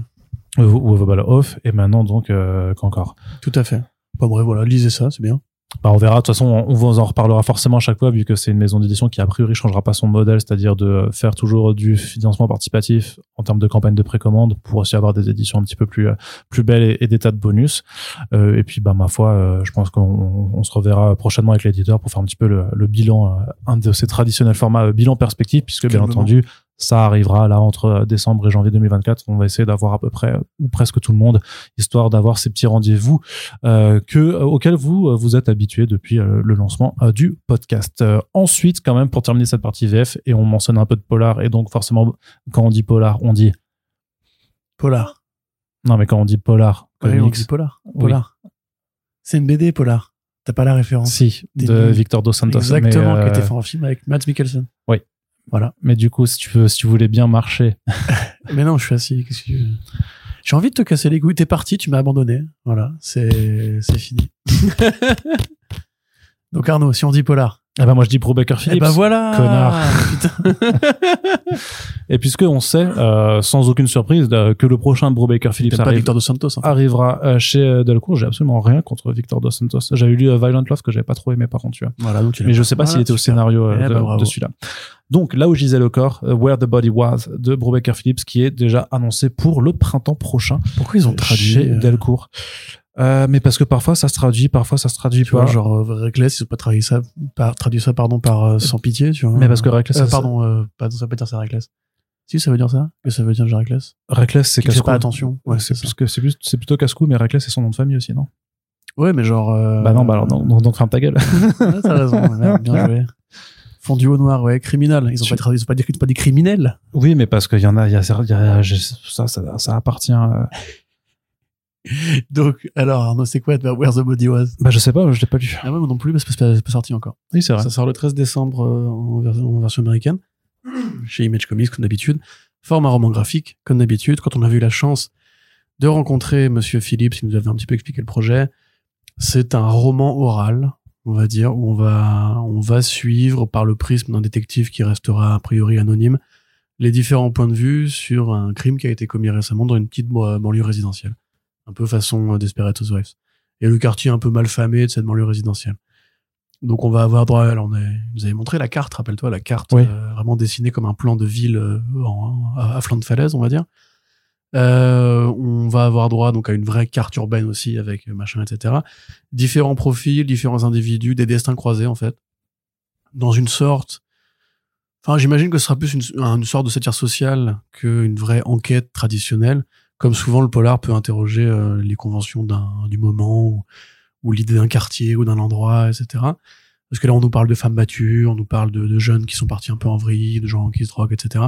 ou Ovable Off, et maintenant donc euh, qu'encore. Tout à fait. Bon, bref, voilà, lisez ça, c'est bien. Bah, on verra. De toute façon, on, vous en reparlera forcément à chaque fois, vu que c'est une maison d'édition qui a priori changera pas son modèle, c'est-à-dire de faire toujours du financement participatif en termes de campagne de précommande pour aussi avoir des éditions un petit peu plus euh, plus belles et, et des tas de bonus. Euh, et puis, bah ma foi, euh, je pense qu'on on se reverra prochainement avec l'éditeur pour faire un petit peu le, le bilan, euh, un de ces traditionnels formats euh, bilan perspective, puisque bien entendu. Ça arrivera là entre euh, décembre et janvier 2024. On va essayer d'avoir à peu près euh, ou presque tout le monde, histoire d'avoir ces petits rendez-vous euh, que auquel vous vous êtes habitué depuis le lancement du podcast. Euh, ensuite, quand même, pour terminer cette partie VF, et on mentionne un peu de polar, et donc forcément, quand on dit polar, on dit Polar. non, mais quand on dit polar, Ouais, on comics, dit Polar. Oui. Polar. C'est une BD, Polar. T'as pas la référence. si, de. Victor Dos Santos. Exactement, mais, qui euh, était fait en film avec Matt Mikkelsen. Oui. Voilà. mais du coup, si tu veux, si tu voulais bien marcher, (laughs) Mais non, je suis assis. Qu'est-ce que tu veux? J'ai envie de te casser les couilles. T'es parti, tu m'as abandonné. Voilà, c'est c'est fini. (laughs) Donc Arnaud, si on dit Polar. Eh ben moi je dis Pro Baker Eh Phillips. ben voilà connard. Putain, (laughs) Et puisque on sait, euh, sans aucune surprise, euh, que le prochain Bro Baker Phillips pas arrive, Victor Dos Santos. En fait. arrivera euh, chez euh, Delcourt, j'ai absolument rien contre Victor Dos Santos. J'avais lu euh, Violent Love que j'avais pas trop aimé par contre, tu vois. Voilà, donc Mais je sais pas Voilà, s'il était au scénario Eh de, bravo. de celui-là. Donc là où gisait le corps, Where the Body Was de Brubaker Phillips, qui est déjà annoncé pour le printemps prochain Pourquoi ils ont traduit chez Delcourt. Euh, mais parce que parfois ça se traduit, parfois ça se traduit Tu vois, pas. genre euh, Reckless, ils ont pas traduit ça, par, traduit ça pardon par euh, sans pitié, tu vois. mais parce que Reckless, Euh, ça- pardon, euh, pardon, ça veut pas dire ça Reckless. Si, ça veut dire ça Que ça veut dire genre Reckless Reckless c'est casse-cou. pas attention. Ouais, c'est c'est plus que c'est plus c'est plutôt casse-cou, mais Reckless c'est son nom de famille aussi, non? Ouais, mais genre. Bah non, bah alors donc, donc ferme ta gueule. (laughs) Ouais, t'as raison, merde, bien joué. Fondu au noir, ouais, criminel. Ils ont Tu- pas traduit, ils ont pas dit, pas dit criminel. oui, mais parce qu'il y en a, il y a, y a- ça, ça, ça appartient. (laughs) Donc, alors, Arnaud, c'est quoi Where the Body Was? Bah je sais pas, je l'ai pas lu. Ah ouais, moi non plus, parce que c'est pas, sorti encore. Oui, c'est vrai. Ça sort le 13 décembre euh, en, version, en version américaine, (clears throat) chez Image Comics, comme d'habitude. Format roman graphique, comme d'habitude. Quand on a eu la chance de rencontrer Monsieur Phillips, qui nous avait un petit peu expliqué le projet, c'est un roman oral, on va dire, où on va, on va suivre par le prisme d'un détective qui restera a priori anonyme les différents points de vue sur un crime qui a été commis récemment dans une petite banlieue résidentielle. Un peu façon euh, Desperate Housewives. Et le quartier un peu mal famé de cette banlieue résidentielle. Donc on va avoir droit, alors on est, vous avez montré la carte, rappelle-toi, la carte Oui. euh, vraiment dessinée comme un plan de ville euh, en- à, à flanc de falaise, on va dire. Euh, on va avoir droit donc à une vraie carte urbaine aussi avec machin, etc. Différents profils, différents individus, des destins croisés en fait, dans une sorte. Enfin, j'imagine que ce sera plus une, une sorte de satire sociale qu'une vraie enquête traditionnelle. Comme souvent, le polar peut interroger euh, les conventions du moment ou, l'idée d'un quartier ou d'un endroit, etc. Parce que là, on nous parle de femmes battues, on nous parle de, jeunes qui sont partis un peu en vrille, de gens qui se droguent, etc.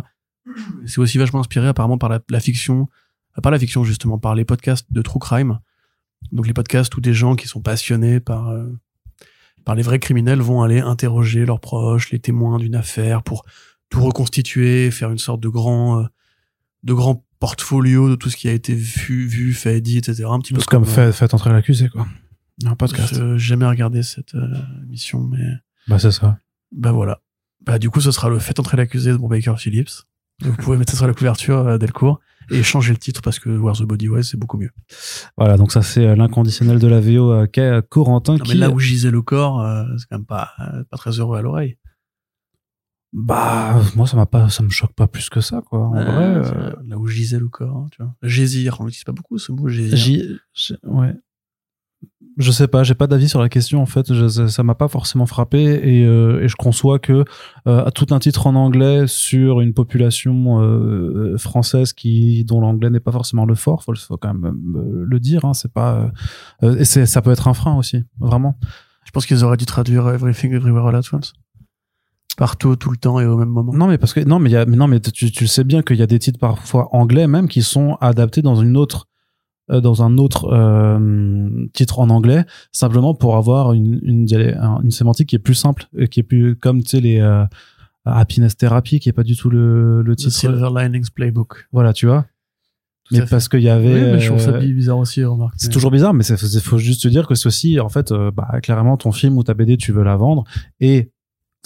C'est aussi vachement inspiré apparemment par la, la fiction, euh, pas la fiction justement, par les podcasts de true crime. Donc les podcasts où des gens qui sont passionnés par euh, par les vrais criminels vont aller interroger leurs proches, les témoins d'une affaire pour tout reconstituer, faire une sorte de grand de grand portfolio de tout ce qui a été vu, vu fait, dit, etc. Un petit peu C'est comme euh, fait, fait entrer l'accusé, quoi. Un podcast. J'ai jamais regardé cette euh, émission, mais Bah, c'est ça. bah voilà. Bah du coup, ce sera le fait entrer l'accusé de Bon Baker Phillips. Vous pouvez mettre ça sur la couverture euh, Delcourt et changer le titre parce que Where the Body Was, c'est beaucoup mieux. Voilà, donc ça, c'est l'inconditionnel de la VO euh, Corentin Non, mais qui. là où gisait le corps, c'est quand même pas, pas très heureux à l'oreille. Bah, moi, ça m'a pas, ça me choque pas plus que ça, quoi. En Ouais, vrai, euh, Là où gisait le corps, hein, tu vois. Gésir, on l'utilise pas beaucoup ce mot, gésir. j'ai- ouais. Je sais pas, j'ai pas d'avis sur la question en fait. Je- ça m'a pas forcément frappé et, euh, et je conçois que euh, à tout un titre en anglais sur une population euh, française qui dont l'anglais n'est pas forcément le fort, faut, faut quand même euh, le dire. Hein, c'est pas euh, et c'est ça peut être un frein aussi, vraiment. Je pense qu'ils auraient dû traduire Everything Everywhere All At Once. Partout, tout le temps et au même moment. Non mais parce que non mais y a mais non mais tu, tu sais bien qu'il y a des titres parfois anglais même qui sont adaptés dans une autre euh, dans un autre euh, titre en anglais, simplement pour avoir une, une, une sémantique qui est plus simple, et qui est plus comme tu sais les euh, Happiness Therapy, qui est pas du tout le, le The titre. Silver Linings Playbook. Voilà, tu vois. Tout mais parce qu'il y avait. Oui, mais je trouve ça euh, bizarre aussi, remarque. c'est toujours bizarre, mais il faut juste te dire que ceci, en fait, euh, bah, clairement, ton film ou ta BD, tu veux la vendre. Et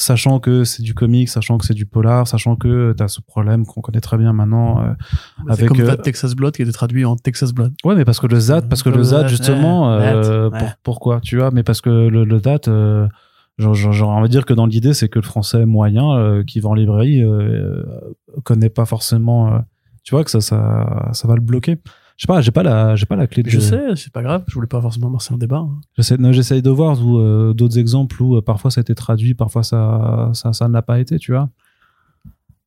sachant que c'est du comic, sachant que c'est du polar, sachant que tu as ce problème qu'on connaît très bien maintenant. euh, C'est avec, comme euh, That Texas Blood qui était traduit en Texas Blood. Ouais, mais parce que le ZAD, parce que le Le ZAD, justement, ouais, euh, pour- ouais. pourquoi, tu vois, mais parce que le, le ZAD, euh, genre, genre, genre, on va dire que dans l'idée, c'est que le français moyen euh, qui va en librairie euh, euh, connaît pas forcément, euh, tu vois, que ça, ça, ça va le bloquer. Je sais pas, j'ai pas la, j'ai pas la clé de. Je sais, c'est pas grave, je voulais pas forcément amorcer un débat. hein. J'essaie, j'essaye de voir euh, d'autres exemples où euh, parfois ça a été traduit, parfois ça, ça, ça ne l'a pas été, tu vois.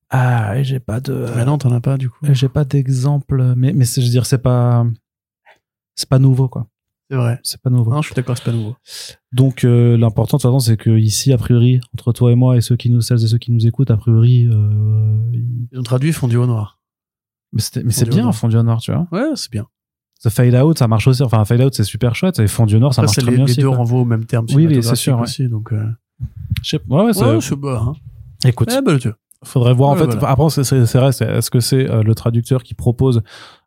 Ah, j'ai pas de. Mais non, t'en as pas du coup. J'ai pas d'exemple, mais, mais je veux dire, c'est pas, c'est pas nouveau, quoi. C'est vrai. C'est pas nouveau. Non, je suis d'accord, c'est pas nouveau. Donc, euh, l'important, de toute façon, c'est que ici, a priori, entre toi et moi et ceux qui nous, celles et ceux qui nous écoutent, a priori, euh, il- Ils ont traduit fondu au noir. Mais, mais c'est bien, noir. fondu au noir, tu vois. Ouais, c'est bien. The Fade Out, ça marche aussi. Enfin, Fade Out, c'est super chouette. Et fondu au noir, ça marche très les, bien les aussi. deux quoi. renvoient au même terme. Oui, c'est sûr, ouais. Aussi, donc, euh... Je sais- Ouais, ouais, c'est- ouais, c'est bas. Hein. Écoute. Eh ben. Faudrait voir en fait. voilà. Après, c'est- c'est- Est-ce que c'est euh, le traducteur qui propose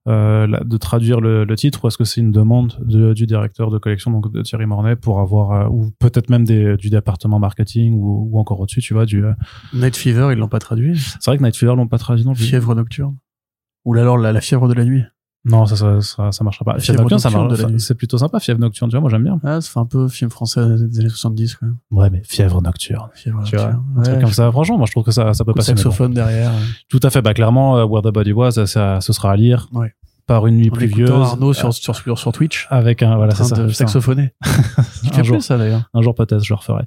euh, la- de traduire le, le titre ou est-ce que c'est une demande de- du directeur de collection, donc de Thierry Mornay, pour avoir euh, ou peut-être même des, du département marketing ou, ou encore au-dessus, tu vois. Du. euh, Night Fever, ils l'ont pas traduit. C'est vrai que Night Fever l'ont pas traduit non plus. Fièvre nocturne. Ou alors la, la fièvre de la nuit. Non, ça, ça, ça, ça marchera pas. La Fièvre fièvre nocturne, ça nocturne marche. C'est plutôt sympa. Fièvre nocturne, tu vois. Moi, j'aime bien. Ah, ça fait un peu film français des années 70, quand même. Ouais, mais fièvre nocturne. Fièvre Tu vois, nocturne. un truc Ouais, comme ça. Franchement, moi, je trouve que ça, ça peut passer. mais bon. saxophone derrière. ouais. Tout à fait. Bah, clairement, euh, Where the Body Was, ça, ça- ce sera à lire Ouais. par une nuit En pluvieuse. Arnaud euh, sur, sur, sur, sur Twitch. avec un voilà c'est ça de saxophoner. (laughs) Un jour ça d'ailleurs. un jour peut-être je le referai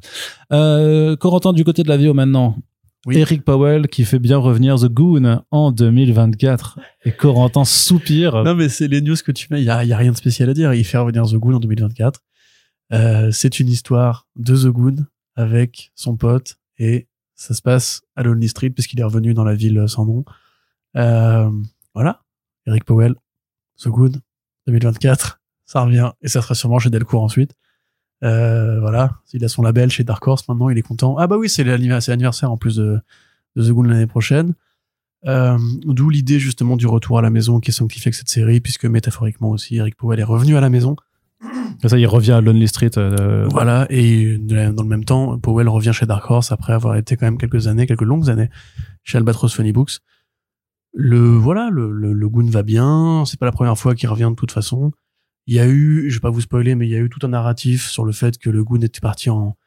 euh, Corentin du côté de la vie maintenant Oui. Eric Powell qui fait bien revenir The Goon en 2024 et Corentin soupire Non, mais c'est les news que tu mets. Il y a, y a rien de spécial à dire. Il fait revenir The Goon en 2024. Euh, c'est une histoire de The Goon avec son pote et ça se passe à Lonely Street puisqu'il est revenu dans la ville sans nom. Euh, voilà. Eric Powell, The Goon 2024. Ça revient et ça sera sûrement chez Delcourt ensuite. Euh, voilà. Il a son label chez Dark Horse maintenant. Il est content. Ah bah oui, c'est l'anniversaire en plus de, de The Goon l'année prochaine. Euh, D'où l'idée justement du retour à la maison qui est sanctifié avec cette série, puisque métaphoriquement aussi, Eric Powell est revenu à la maison. ça il revient à Lonely Street euh, Voilà, et dans le même temps, Powell revient chez Dark Horse après avoir été quand même quelques années, quelques longues années chez Albatros Funny Books. Le voilà, le, le, le Goon va bien. C'est pas la première fois qu'il revient de toute façon. Il y a eu, je vais pas vous spoiler, mais il y a eu tout un narratif sur le fait que le Goon était parti en,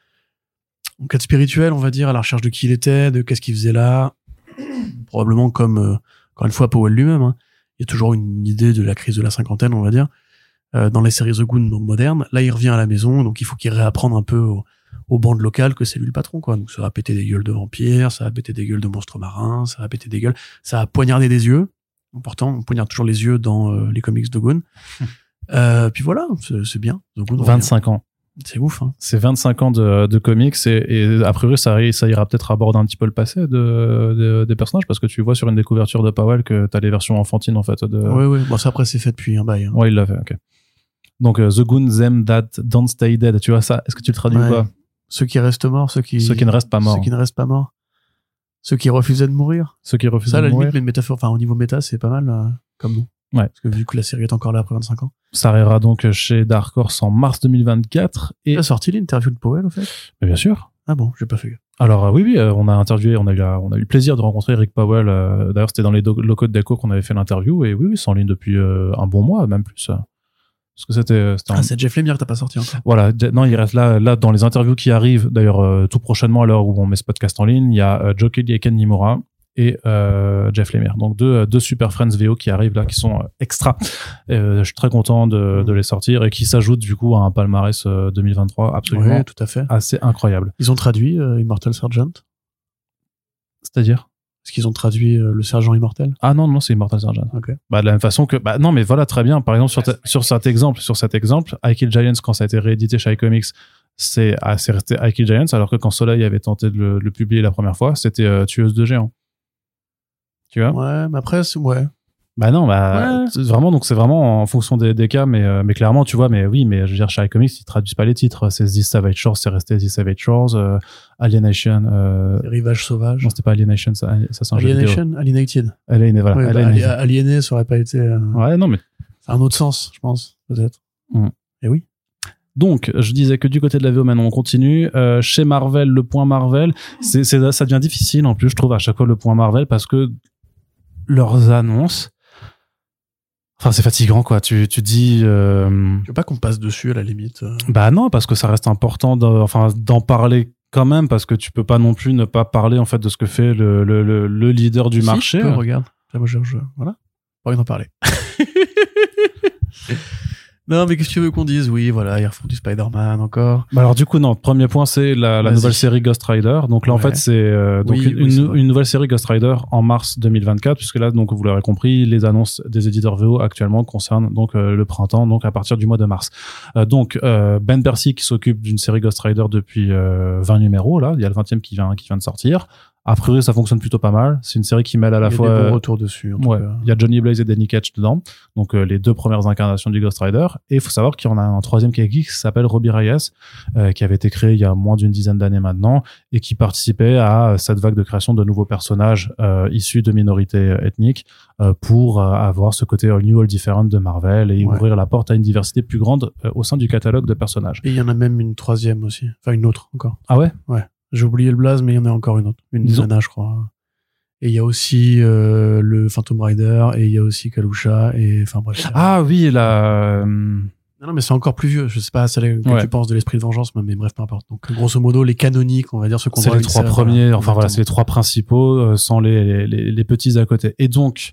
en quête spirituelle, on va dire, à la recherche de qui il était, de qu'est-ce qu'il faisait là. (clears throat) Probablement comme, euh, encore une fois, Powell lui-même. hein. Il y a toujours une idée de la crise de la cinquantaine, on va dire, euh, dans les séries The Goon modernes. Là, il revient à la maison, donc il faut qu'il réapprenne un peu au, aux bandes locales que c'est lui le patron, quoi. Donc ça va péter des gueules de vampires, ça va péter des gueules de monstres marins, ça va péter des gueules, ça va poignarder des yeux. Important, on poignarde toujours les yeux dans euh, les comics de Goon. (laughs) Euh, puis voilà, c'est bien. Revient. 25 ans C'est ouf, hein. c'est 25 ans de, de comics et, et a priori ça, ça ira peut-être aborder un petit peu le passé de, de- des personnages parce que tu vois sur une des couvertures de Powell que t'as les versions enfantines en fait de Ouais, ouais. Bon, ça après, c'est fait depuis un bail. hein. Ouais, il l'a fait, ok. Donc, euh, The Goon, Them That Don't Stay Dead, tu vois ça Est-ce que tu le traduis Ouais. ou pas? Ceux qui restent morts, ceux qui, Ceux qui ne restent pas morts. Ceux qui ne restent pas morts. Ceux qui refusaient de mourir. Ceux qui refusent Ça, à de la mourir. limite, mais métaphore, enfin, au niveau méta, c'est pas mal, euh, comme nous. Ouais. Parce que vu que la série est encore là après 25 ans. Ça arrivera donc chez Dark Horse en mars 2024. Et a sorti l'interview de Powell, au fait? Mais bien sûr. Ah bon, j'ai pas fait. Alors euh, oui, oui, euh, on a interviewé, on a eu, la- on a eu le plaisir de rencontrer Eric Powell. euh, D'ailleurs, c'était dans les locaux de Deco qu'on avait fait l'interview. Et oui, oui, c'est en ligne depuis un bon mois, même plus. Parce que c'était, un- Ah, c'est Jeff Lemire que t'as pas sorti encore. Voilà, non, il reste là, là dans les interviews qui arrivent, d'ailleurs tout prochainement à l'heure où on met ce podcast en ligne, il y a Joe Kelly et Ken Nimura et euh, Jeff Lemire. Donc deux, deux super friends VO qui arrivent là, qui sont euh, extra. Euh, je suis très content de, de les sortir et qui s'ajoutent du coup à un palmarès euh, 2023 absolument Ouais, tout à fait. assez incroyable. Ils ont traduit euh, Immortal Sergeant? C'est-à-dire? Est-ce qu'ils ont traduit euh, le Sergent Immortel? Ah non, non, c'est Immortal Sergeant. Bah, de la même façon que, bah, non, mais voilà, très bien. Par exemple, sur, ta- sur cet exemple, sur cet exemple, I Kill Giants, quand ça a été réédité chez iComics, c'est, ah, resté I Kill Giants, alors que quand Soleil avait tenté de le, de le publier la première fois, c'était euh, Tueuse de géants. Tu vois? Ouais, mais après, c'est- ouais. Bah non, bah Ouais. vraiment donc c'est vraiment en fonction des, des cas, mais euh, mais clairement tu vois, mais oui, mais je veux dire chez iComics ils traduisent pas les titres, c'est The Savage Shores, c'est resté The Savage Shores, euh, Alienation, euh, Rivage sauvage. non c'était pas Alienation, ça, ça c'est un jeu vidéo. Alienation, Alienated. Alien, voilà, Ouais, bah, Alien- ali- aliéné, ça aurait pas été euh, Ouais, non mais un autre sens, je pense, peut-être. Mm. Et oui. Donc, je disais que du côté de la VO, maintenant on continue. Euh, chez Marvel, le point Marvel, c'est, c'est, ça devient difficile en plus, je trouve, à chaque fois le point Marvel, parce que leurs annonces, enfin, c'est fatigant, quoi. Tu, tu dis, euh, Tu veux pas qu'on passe dessus à la limite euh, bah non, parce que ça reste important, d'en- enfin, parler quand même, parce que tu peux pas non plus ne pas parler en fait de ce que fait le, le, le, le leader du si, marché. tu peux, regarde. Là, moi, je, je- voilà. Pas envie d'en parler. (laughs) non, mais qu'est-ce que tu veux qu'on dise? Oui, voilà, ils refont du Spider-Man encore. Bah alors du coup non, premier point c'est la, la nouvelle série Ghost Rider. Donc là en fait c'est euh, donc Oui, une, oui, une- nouvelle série Ghost Rider en mars 2024 puisque là donc vous l'aurez compris les annonces des éditeurs VO actuellement concernent donc euh, le printemps donc à partir du mois de mars. Euh, donc euh, Ben Percy qui s'occupe d'une série Ghost Rider depuis euh, 20 numéros là, il y a le 20e qui vient qui vient de sortir. A priori ça fonctionne plutôt pas mal. C'est une série qui mêle à la Il y a fois des euh, bons retours dessus. En tout Ouais, cas. il y a Johnny Blaze et Danny Ketch dedans, donc euh, les deux premières incarnations du Ghost Rider. Et il faut savoir qu'il y en a un troisième qui est geek, qui s'appelle Robbie Reyes, euh, qui avait été créé il y a moins d'une dizaine d'années maintenant, et qui participait à cette vague de création de nouveaux personnages euh, issus de minorités ethniques pour avoir ce côté all new, all different de Marvel et Ouais. ouvrir la porte à une diversité plus grande au sein du catalogue de personnages. Et il y en a même une troisième aussi. Enfin, une autre encore. Ah ouais J'ai oublié le blaze, mais il y en a encore une autre. Une Nana, je crois. Et il y a aussi euh, le Phantom Rider, et il y a aussi Kalusha, et enfin bref. Ah oui, la... euh, Non, non, mais c'est encore plus vieux. Je sais pas celle que Ouais. tu penses de l'esprit de vengeance, mais bref, peu importe. Donc, grosso modo, les canoniques, on va dire, ceux qu'on c'est les trois premiers, enfin voilà, c'est les trois principaux, euh, sans les, les, les petits à côté. Et donc,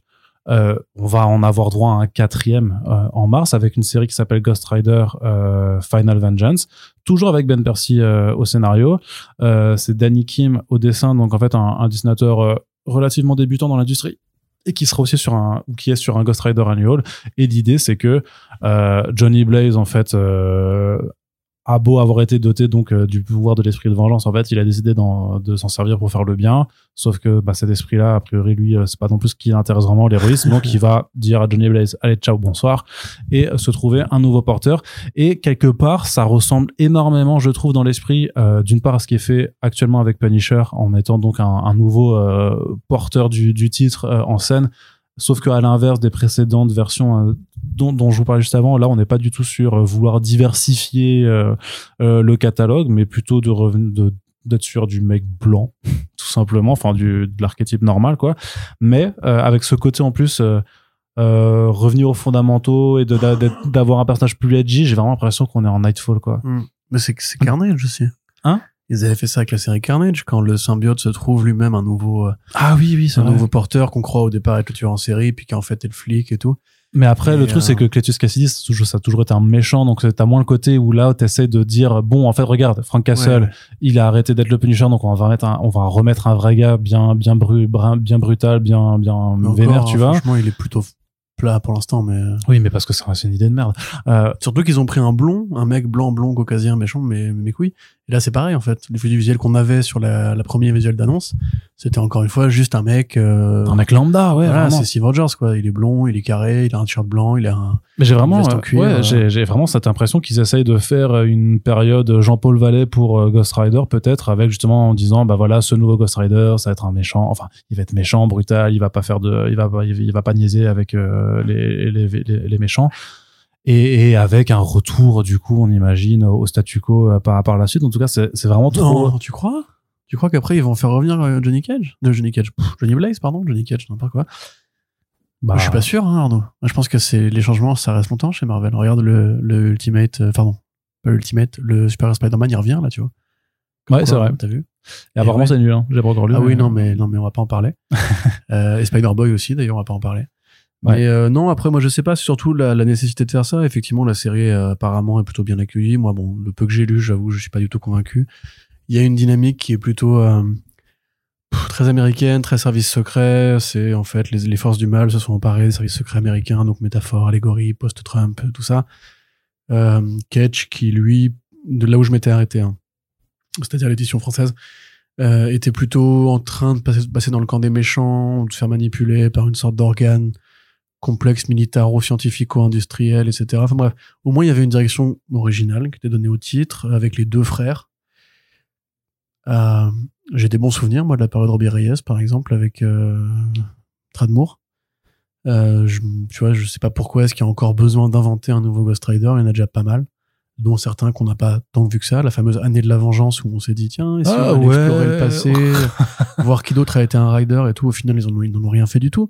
euh, on va en avoir droit à un quatrième euh, en mars avec une série qui s'appelle Ghost Rider euh, Final Vengeance, toujours avec Ben Percy euh, au scénario. Euh, c'est Danny Kim au dessin, donc en fait un, un dessinateur euh, relativement débutant dans l'industrie et qui sera aussi sur un ou qui est sur un Ghost Rider annual et l'idée c'est que Johnny Blaze en fait a beau avoir été doté donc euh, du pouvoir de l'esprit de vengeance, en fait, il a décidé de s'en servir pour faire le bien. Sauf que bah, cet esprit-là, a priori, lui, euh, c'est pas non plus ce qui l'intéresse vraiment, l'héroïsme. donc, il va dire à Johnny Blaze, allez, ciao, bonsoir, et euh, se trouver un nouveau porteur. Et quelque part, ça ressemble énormément, je trouve, dans l'esprit, d'une part à ce qui est fait actuellement avec Punisher, en mettant donc un, un nouveau porteur du, du titre en scène. Sauf qu'à l'inverse des précédentes versions euh, dont, dont je vous parlais juste avant, là, on n'est pas du tout sur euh, vouloir diversifier euh, euh, le catalogue, mais plutôt de revenir de d'être sur du mec blanc, (laughs) tout simplement, enfin du de l'archétype normal, quoi. Mais euh, avec ce côté en plus. euh, euh, revenir aux fondamentaux et de- d'avoir un personnage plus edgy, j'ai vraiment l'impression qu'on est en Nightfall, quoi. Mais c'est c'est Carnage aussi. Hein? Ils avaient fait ça avec la série Carnage, quand le symbiote se trouve lui-même un nouveau, euh, Ah oui, oui, un nouveau porteur qu'on croit au départ être le tueur en série, puis qu'en fait est le flic et tout. Mais après, Et, le truc, euh, c'est que Cletus Cassidy, ça a toujours été un méchant, donc t'as moins le côté où là, t'essaies de dire, bon, en fait, regarde, Frank Castle, Ouais. il a arrêté d'être le Punisher, donc on va remettre un, on va remettre un vrai gars bien, bien bru, bien brutal, bien, bien Mais vénère, encore, tu vois. Franchement, il est plutôt plat pour l'instant, mais euh, Oui, mais parce que ça, c'est une idée de merde. Euh, surtout qu'ils ont pris un blond, un mec blanc, blond, caucasien, méchant, mais mais oui. Et là, c'est pareil en fait. L'effet visuel qu'on avait sur la, la première visuel d'annonce, c'était encore une fois juste un mec. euh, un mec lambda, ouais, voilà, c'est Steve Rogers quoi. Il est blond, il est carré, il a un t-shirt blanc, il a un. Mais j'ai vraiment, euh, cuir, ouais, euh. j'ai, vraiment cette impression qu'ils essayent de faire euh, une période Jean-Paul Vallée pour Ghost Rider, peut-être, avec justement en disant, bah voilà, ce nouveau Ghost Rider, ça va être un méchant, enfin, il va être méchant, brutal, il va pas faire de, il va, pas- il va pas niaiser avec euh, les, les, les, les méchants. Et, et avec un retour, du coup, on imagine, au statu quo euh, par, par la suite. En tout cas, c'est, vraiment trop. Non, tu crois? Tu crois qu'après ils vont faire revenir euh, Johnny Cage? De Johnny Cage, Pff, Johnny Blaze, pardon, Johnny Cage, n'importe quoi. Bah, Je suis pas sûr, hein, Arnaud. Je pense que c'est les changements, ça reste longtemps chez Marvel. Regarde le, le Ultimate, euh, pardon, pas l'Ultimate, le Super Spider-Man, il revient là, tu vois. Ouais, c'est vrai. T'as vu Et apparemment, ouais. c'est nul, hein. J'ai pas encore lu. Ah oui, non, mais non, mais on va pas en parler. (laughs) euh, et Spider-Boy aussi, d'ailleurs, on va pas en parler. Mais euh, non, après, moi, je sais pas, surtout la, la nécessité de faire ça. Effectivement, la série euh, apparemment est plutôt bien accueillie. Moi, bon, le peu que j'ai lu, j'avoue, je suis pas du tout convaincu. Il y a une dynamique qui est plutôt euh, très américaine, très service secret. C'est en fait les, les forces du mal se sont emparées des services secrets américains, donc métaphore, allégorie, post-Trump, tout ça. Euh, qui lui, de là où je m'étais arrêté, hein, c'est-à-dire l'édition française, euh, était plutôt en train de passer, passer dans le camp des méchants, de se faire manipuler par une sorte d'organe complexe militaro-scientifico-industriel, etc. Enfin bref, au moins il y avait une direction originale qui était donnée au titre avec les deux frères. Euh, j'ai des bons souvenirs, moi, de la période Robbie Reyes, par exemple, avec euh, Tradmoor. Euh, je, tu vois, je sais pas pourquoi est-ce qu'il y a encore besoin d'inventer un nouveau Ghost Rider. Il y en a déjà pas mal, dont certains qu'on n'a pas tant vu que ça. La fameuse année de la vengeance où on s'est dit tiens, si Ah ouais. explorer le passé, (laughs) voir qui d'autre a été un rider et tout. Au final, ils en ont, ils n'en ont rien fait du tout.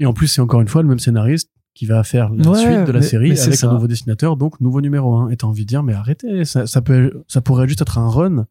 Et en plus, c'est encore une fois le même scénariste qui va faire la Ouais, suite de la mais- série mais avec ça. un nouveau dessinateur, donc nouveau numéro 1. Et t'as envie de dire, mais arrêtez, ça, ça peut, ça pourrait juste être un run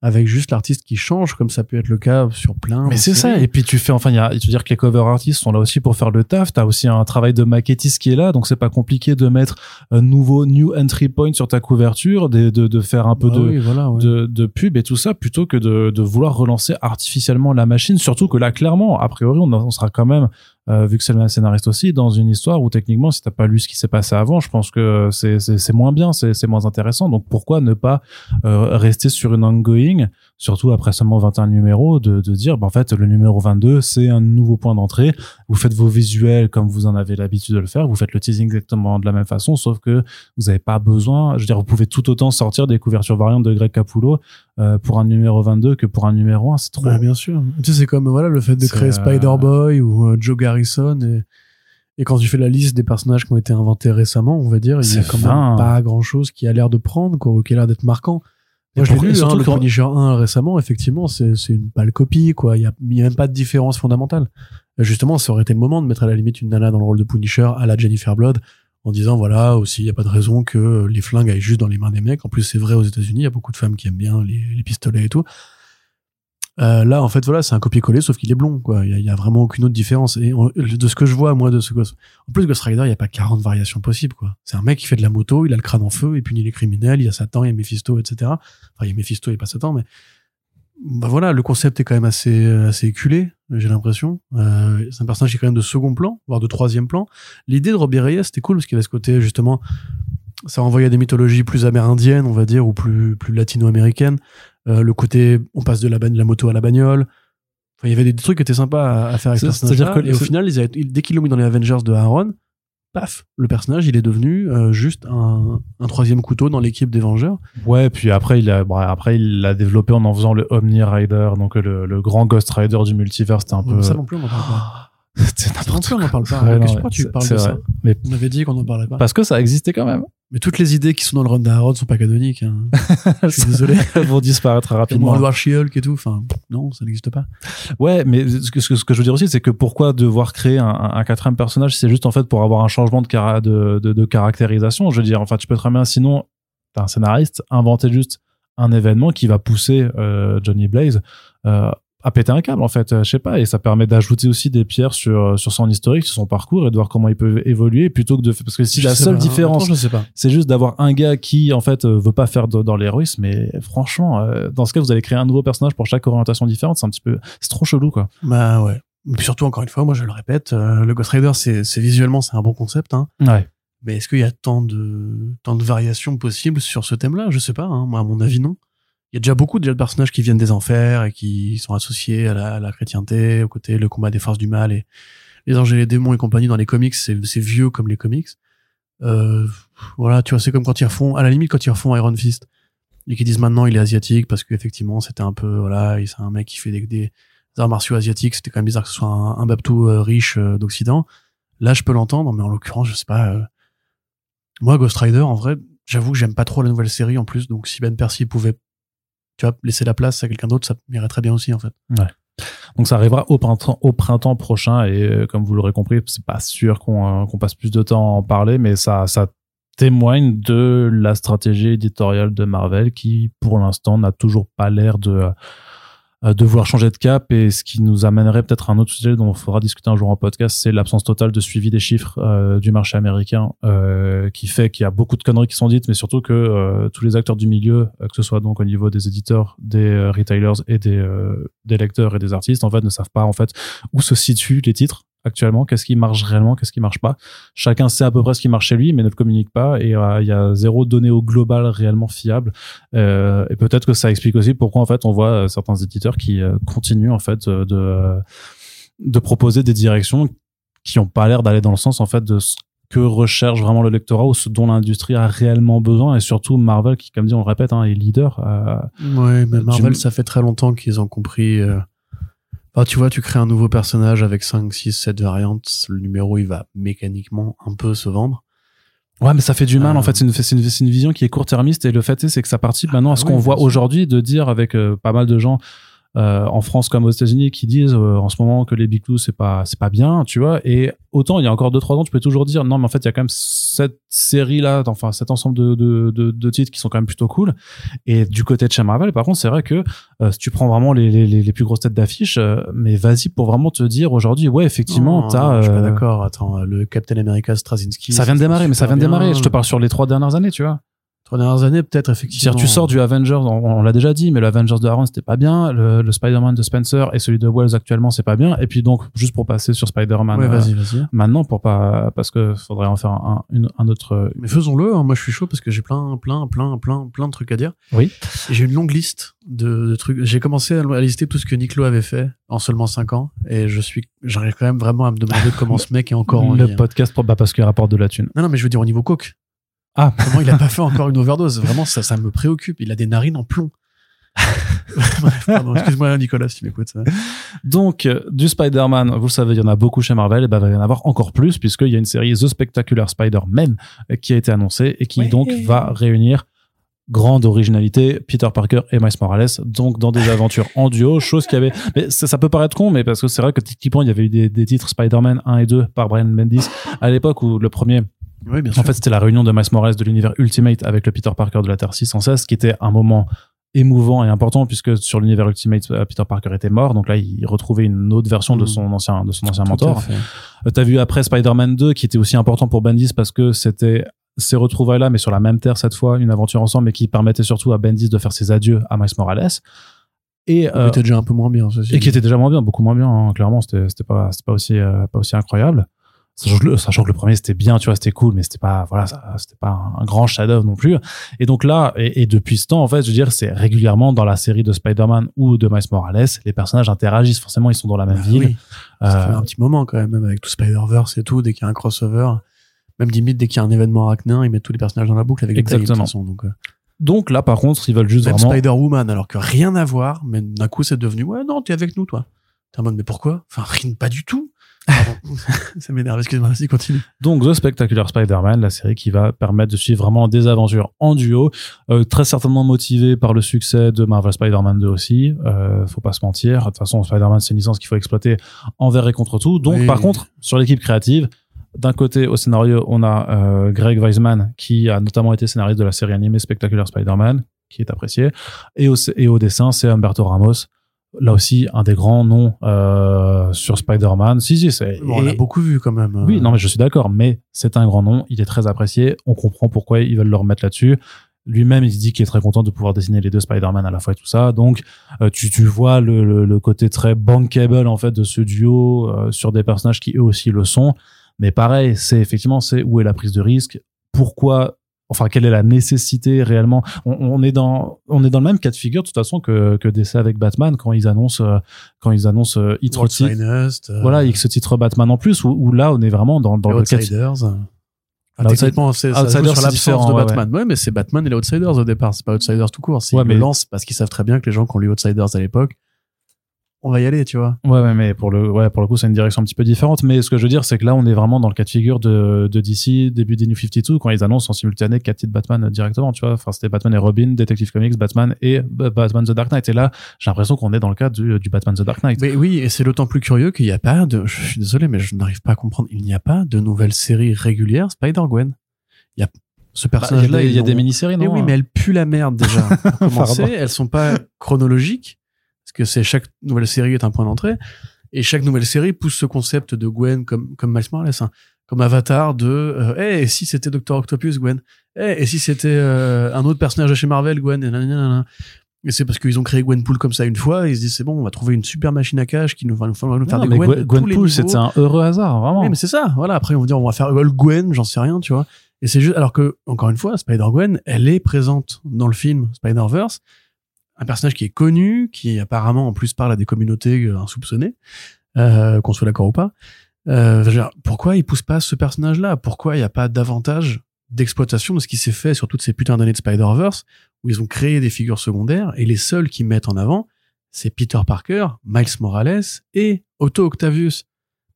avec juste l'artiste qui change, comme ça peut être le cas sur plein. Mais c'est ça. Et puis tu fais, enfin, il y a, tu dire que les cover artists sont là aussi pour faire le taf. T'as aussi un travail de maquettiste qui est là, donc c'est pas compliqué de mettre un nouveau new entry point sur ta couverture, de, de, de faire un peu Bah de, oui, voilà, ouais. de, de pub et tout ça, plutôt que de, de vouloir relancer artificiellement la machine. Surtout que là, clairement, a priori, on, on sera quand même, euh, vu que c'est le scénariste aussi, dans une histoire où techniquement, si t'as pas lu ce qui s'est passé avant, je pense que c'est moins bien, c'est c'est moins intéressant. Donc pourquoi ne pas euh, rester sur une ongoing, surtout après seulement 21 numéros, de, de dire, bah, en fait, le numéro 22, c'est un nouveau point d'entrée. Vous faites vos visuels comme vous en avez l'habitude de le faire, vous faites le teasing exactement de la même façon, sauf que vous n'avez pas besoin, je veux dire, vous pouvez tout autant sortir des couvertures variantes de Greg Capullo euh, pour un numéro 22 que pour un numéro 1, c'est trop. Ouais, bien sûr. Tu sais, c'est comme voilà le fait de créer euh, Spider-Boy ou euh, Joe Garrison et, et quand tu fais la liste des personnages qui ont été inventés récemment, on va dire, il y a quand fin. même pas grand chose qui a l'air de prendre, quoi, ou qui a l'air d'être marquant. Moi, je l'ai lu, hein, le Punisher 1 récemment, effectivement, c'est une pâle copie, quoi. Il y a, y a même pas de différence fondamentale. Euh, Justement, ça aurait été le moment de mettre à la limite une nana dans le rôle de Punisher à la Jennifer Blood en disant voilà aussi il y a pas de raison que les flingues aillent juste dans les mains des mecs en plus c'est vrai aux États-Unis il y a beaucoup de femmes qui aiment bien les, les pistolets et tout Euh, là en fait voilà c'est un copier-coller sauf qu'il est blond quoi. Il y a, il y a vraiment aucune autre différence. Et de ce que je vois moi de ce Ghost en plus Ghost Rider il y a pas 40 variations possibles quoi. C'est un mec qui fait de la moto il a le crâne en feu il punit les criminels il y a Satan il y a Mephisto etc enfin il y a Mephisto et pas Satan mais bah voilà le concept est quand même assez assez éculé j'ai l'impression. Euh, c'est un personnage qui est quand même de second plan voire de troisième plan. L'idée de Robbie Reyes c'était cool parce qu'il y avait ce côté justement ça renvoyait à des mythologies plus amérindiennes on va dire ou plus plus latino-américaines Euh, le côté on passe de la, ba- de la moto à la bagnole. Enfin il y avait des trucs qui étaient sympas à, à faire avec c'est-à-dire personnage que et au final ils avaient- dès qu'ils l'ont mis dans les Avengers de Aaron paf le personnage il est devenu euh, juste un, un troisième couteau dans l'équipe des Vengeurs. Ouais, puis après il a, après il l'a développé en en faisant le Omni Rider, donc le, le grand Ghost Rider du multivers, c'était un peu. ça non plus on en parle pas. (gasps) C'est non plus on en parle pas. Ouais, non, pourquoi tu parles de vrai. ça Mais on avait dit qu'on en parlait pas. parce que ça existait quand même. Mais toutes les idées qui sont dans le run d'Aaron sont pas canoniques hein. (laughs) je suis désolé Elles vont disparaître Comme rapidement. Edward She-Hulk et tout enfin non ça n'existe pas Ouais, mais ce que, ce que- ce que je veux dire aussi, c'est que pourquoi devoir créer un, un quatrième personnage, c'est juste en fait pour avoir un changement de, cara- de, de, de caractérisation. Je veux dire, enfin, tu peux très bien, sinon, t'es un scénariste, inventer juste un événement qui va pousser euh, Johnny Blaze euh, à péter un câble, en fait. Euh, Je sais pas, et ça permet d'ajouter aussi des pierres sur, sur son historique, sur son parcours et de voir comment il peut évoluer plutôt que de. Parce que si Je la seule pas, différence honnêtement, je sais pas c'est juste d'avoir un gars qui en fait euh, veut pas faire de- dans l'héroïsme mais franchement euh, dans ce cas vous allez créer un nouveau personnage pour chaque orientation différente c'est un petit peu c'est trop chelou quoi Bah ouais. Puis surtout, encore une fois, moi je le répète, euh, le Ghost Rider, c'est visuellement, c'est un bon concept, hein. ouais Mais est-ce qu'il y a tant de, tant de variations possibles sur ce thème-là? Je sais pas, hein. Moi, à mon avis, non. Il y a déjà beaucoup déjà de personnages qui viennent des enfers et qui sont associés à la, chrétienté, au côté le combat des forces du mal et les anges et les démons et compagnie dans les comics, c'est vieux comme les comics. Euh, voilà, tu vois, c'est comme quand ils refont, à la limite, quand ils refont Iron Fist et qu'ils disent maintenant il est asiatique parce qu'effectivement c'était un peu, voilà, c'est un mec qui fait des, arts martiaux asiatiques, c'était quand même bizarre que ce soit un, un euh, riche euh, d'Occident. Là, je peux l'entendre, mais en l'occurrence, je sais pas. euh, Moi, Ghost Rider, en vrai, j'avoue que j'aime pas trop la nouvelle série en plus, donc si Ben Percy pouvait, tu vois, laisser la place à quelqu'un d'autre, ça m'irait très bien aussi, en fait. donc ça arrivera au printemps prochain et euh, comme vous l'aurez compris c'est pas sûr qu'on euh, qu'on passe plus de temps à en parler mais ça ça témoigne de la stratégie éditoriale de Marvel qui pour l'instant n'a toujours pas l'air de euh, de vouloir changer de cap. Et ce qui nous amènerait peut-être à un autre sujet dont il faudra discuter un jour en podcast, c'est l'absence totale de suivi des chiffres euh, du marché américain euh, qui fait qu'il y a beaucoup de conneries qui sont dites, mais surtout que euh, tous les acteurs du milieu, euh, que ce soit donc au niveau des éditeurs, des euh, retailers et des, euh, des lecteurs et des artistes, en fait, ne savent pas en fait où se situent les titres actuellement, qu'est-ce qui marche réellement, qu'est-ce qui marche pas. Chacun sait à peu près ce qui marche chez lui, mais ne le communique pas et euh, il y a zéro donnée au global réellement fiable. Euh, et peut-être que ça explique aussi pourquoi en fait on voit euh, certains éditeurs qui continuent en fait de de proposer des directions qui ont pas l'air d'aller dans le sens en fait de ce que recherche vraiment le lectorat ou ce dont l'industrie a réellement besoin et surtout Marvel qui comme dit on le répète hein, est leader euh, Ouais, mais Marvel, ça fait très longtemps qu'ils ont compris. euh, Enfin, tu vois, tu crées un nouveau personnage avec 5, 6, 7 variantes, le numéro, il va mécaniquement un peu se vendre. Ouais, mais ça fait du mal. Euh. En fait, c'est une, c'est une, c'est une vision qui est court-termiste et le fait est, c'est que ça participe maintenant à ce Ah oui, qu'on voit aujourd'hui de dire avec euh, pas mal de gens euh, en France comme aux États-Unis qui disent euh, en ce moment que les big two c'est pas c'est pas bien, tu vois. Et autant il y a encore deux trois ans, tu peux toujours dire non, mais en fait il y a quand même cette série là, enfin cet ensemble de, de, de, de titres qui sont quand même plutôt cool. Et du côté de chez Marvel, par contre, c'est vrai que euh, si tu prends vraiment les, les, les plus grosses têtes d'affiche, euh, mais vas-y pour vraiment te dire aujourd'hui, ouais effectivement, Non, t'as Je suis pas euh, d'accord. Attends, le Captain America Straczynski. ça vient de démarrer, mais ça vient de démarrer. Je te parle sur les trois dernières années, tu vois. Trois dernières années, peut-être, effectivement. Tu sors du Avengers, on, on l'a déjà dit, mais le Avengers de Aaron, c'était pas bien. Le, le Spider-Man de Spencer et celui de Wells actuellement, c'est pas bien. Et puis donc, juste pour passer sur Spider-Man, Ouais, euh, vas-y, vas-y. maintenant, pour pas, parce que faudrait en faire un, une- un autre. euh, Mais faisons-le. hein. Moi, je suis chaud parce que j'ai plein, plein, plein, plein, plein de trucs à dire. Oui. J'ai une longue liste de, de trucs. J'ai commencé à, lister tout ce que Nick Lowe avait fait en seulement 5 ans. Et je suis, j'arrive quand même vraiment à me demander comment (laughs) ce mec est encore en le vie. hein. podcast, bah, parce qu'il rapporte de la thune. Non, non, mais je veux dire au niveau coke. Ah. (laughs) Comment il a pas fait encore une overdose? Vraiment, ça, ça me préoccupe. Il a des narines en plomb. (laughs) Bref, pardon, excuse-moi Nicolas si tu m'écoutes. Donc, euh, du Spider-Man, vous le savez, il y en a beaucoup chez Marvel, et bah, il va y en avoir encore plus, puisqu'il y a une série The Spectacular Spider-Man qui a été annoncée et qui Ouais. donc va réunir grande originalité Peter Parker et Miles Morales donc dans des (laughs) aventures en duo chose qui avait mais ça, ça peut paraître con mais parce que c'est vrai que typiquement il y avait eu des, des titres Spider-Man 1 et 2 par Brian Bendis à l'époque où le premier Oui, bien sûr. en fait, c'était la réunion de Miles Morales de l'univers Ultimate avec le Peter Parker de la Terre 616, qui était un moment émouvant et important puisque sur l'univers Ultimate, euh, Peter Parker était mort. Donc là, il retrouvait une autre version de Mhm. son ancien, de son ancien Tout mentor. Euh, T'as vu après Spider-Man 2, qui était aussi important pour Bendis parce que c'était ces retrouvailles-là, mais sur la même Terre cette fois, une aventure ensemble, mais qui permettait surtout à Bendis de faire ses adieux à Miles Morales. Et, euh, Il était déjà un peu moins bien, ceci. et qui était déjà moins bien, beaucoup moins bien. hein. Clairement, c'était pas aussi euh, pas aussi incroyable. Sachant que, le, sachant que le premier c'était bien, tu vois, c'était cool, mais c'était pas voilà, c'était pas un, grand chef-d'œuvre non plus. Et donc là, et, et depuis ce temps, en fait, je veux dire, c'est régulièrement dans la série de Spider-Man ou de Miles Morales, les personnages interagissent. Forcément, ils sont dans la même Bah ville. oui. Ça fait Euh, un petit moment quand même, même avec tout Spider-Verse et tout, dès qu'il y a un crossover. Même limite, dès qu'il y a un événement arachnéen, ils mettent tous les personnages dans la boucle avec tailles, de Exactement. façon. Donc, euh, donc là, par contre, ils veulent juste même vraiment. Spider-Woman, alors que rien à voir, mais d'un coup, c'est devenu, ouais, non, t'es avec nous, toi. T'es en mode, mais pourquoi? Enfin, rien, pas du tout. (laughs) Ça m'énerve, excuse-moi, vas-y, continue. Donc The Spectacular Spider-Man, la série qui va permettre de suivre vraiment des aventures en duo, euh, très certainement motivée par le succès de Marvel Spider-Man 2 aussi. Euh, faut pas se mentir. De toute façon, Spider-Man c'est une licence qu'il faut exploiter envers et contre tout. Donc Oui. par contre, sur l'équipe créative, d'un côté au scénario, on a euh, Greg Weisman qui a notamment été scénariste de la série animée Spectacular Spider-Man, qui est apprécié, et au, et au dessin c'est Humberto Ramos. Là aussi, un des grands noms euh, sur Spider-Man. Si, si, c'est. Bon, on l'a beaucoup vu quand même. oui, non, mais je suis d'accord, mais c'est un grand nom, il est très apprécié, on comprend pourquoi ils veulent le remettre là-dessus. Lui-même, il se dit qu'il est très content de pouvoir dessiner les deux Spider-Man à la fois et tout ça. Donc, euh, tu, tu vois le, le, le côté très bankable en fait de ce duo euh, sur des personnages qui eux aussi le sont. Mais pareil, c'est effectivement c'est où est la prise de risque, pourquoi, enfin quelle est la nécessité réellement? On, on est dans on est dans le même cas de figure de toute façon que que DC avec Batman quand ils annoncent euh, quand ils annoncent euh, Titre- Finest, euh, voilà, X titre Batman en plus, où, où là, on est vraiment dans, dans le cas. Outsiders. Enfin, L'Outside- techniquement, c'est l'absence de ouais, Batman. Ouais. mais c'est Batman et les Outsiders au départ. C'est pas Outsiders tout court. S'ils Ouais, le mais- lancent parce qu'ils savent très bien que les gens qui ont lu Outsiders à l'époque, on va y aller, tu vois. Ouais, ouais, mais pour le, ouais, pour le coup, c'est une direction un petit peu différente. Mais ce que je veux dire, c'est que là, on est vraiment dans le cas de figure de, de DC, début des New 52, quand ils annoncent en simultané quatre titres Batman directement, tu vois. Enfin, c'était Batman et Robin, Detective Comics, Batman et euh, Batman The Dark Knight. Et là, j'ai l'impression qu'on est dans le cas du, du Batman The Dark Knight. Mais oui, et c'est d'autant plus curieux qu'il n'y a pas de, je suis désolé, mais je n'arrive pas à comprendre, il n'y a pas de nouvelle série régulière Spider-Gwen. Il y a ce Bah, il y a personnage-là. il y a des mini-séries, non Mais oui, mais elles puent la merde déjà. Pour (laughs) commencer, elles sont pas chronologiques, parce que c'est chaque nouvelle série est un point d'entrée, et chaque nouvelle série pousse ce concept de Gwen comme comme Miles Morales, hein, comme Avatar de, euh, hey, et si c'était Doctor Octopus Gwen, hey, et si c'était euh, un autre personnage de chez Marvel Gwen, et c'est parce qu'ils ont créé Gwenpool comme ça une fois, et ils se disent c'est bon, on va trouver une super machine à cash qui nous va nous faire, nous faire Non, des Gwen, de Gwen, les Gwenpool, c'était un heureux hasard, vraiment. Oui, mais c'est ça. Voilà. Après, on va dire, on va faire Gwen, j'en sais rien, tu vois. Et c'est juste, alors que, encore une fois, Spider-Gwen, elle est présente dans le film Spider-Verse. Un personnage qui est connu, qui apparemment, en plus, parle à des communautés euh, insoupçonnées, euh, qu'on soit d'accord ou pas. Euh, pourquoi ils poussent pas ce personnage-là? Pourquoi il n'y a pas davantage d'exploitation de ce qui s'est fait sur toutes ces putains d'années de Spider-Verse où ils ont créé des figures secondaires et les seuls qui mettent en avant, c'est Peter Parker, Miles Morales et Otto Octavius.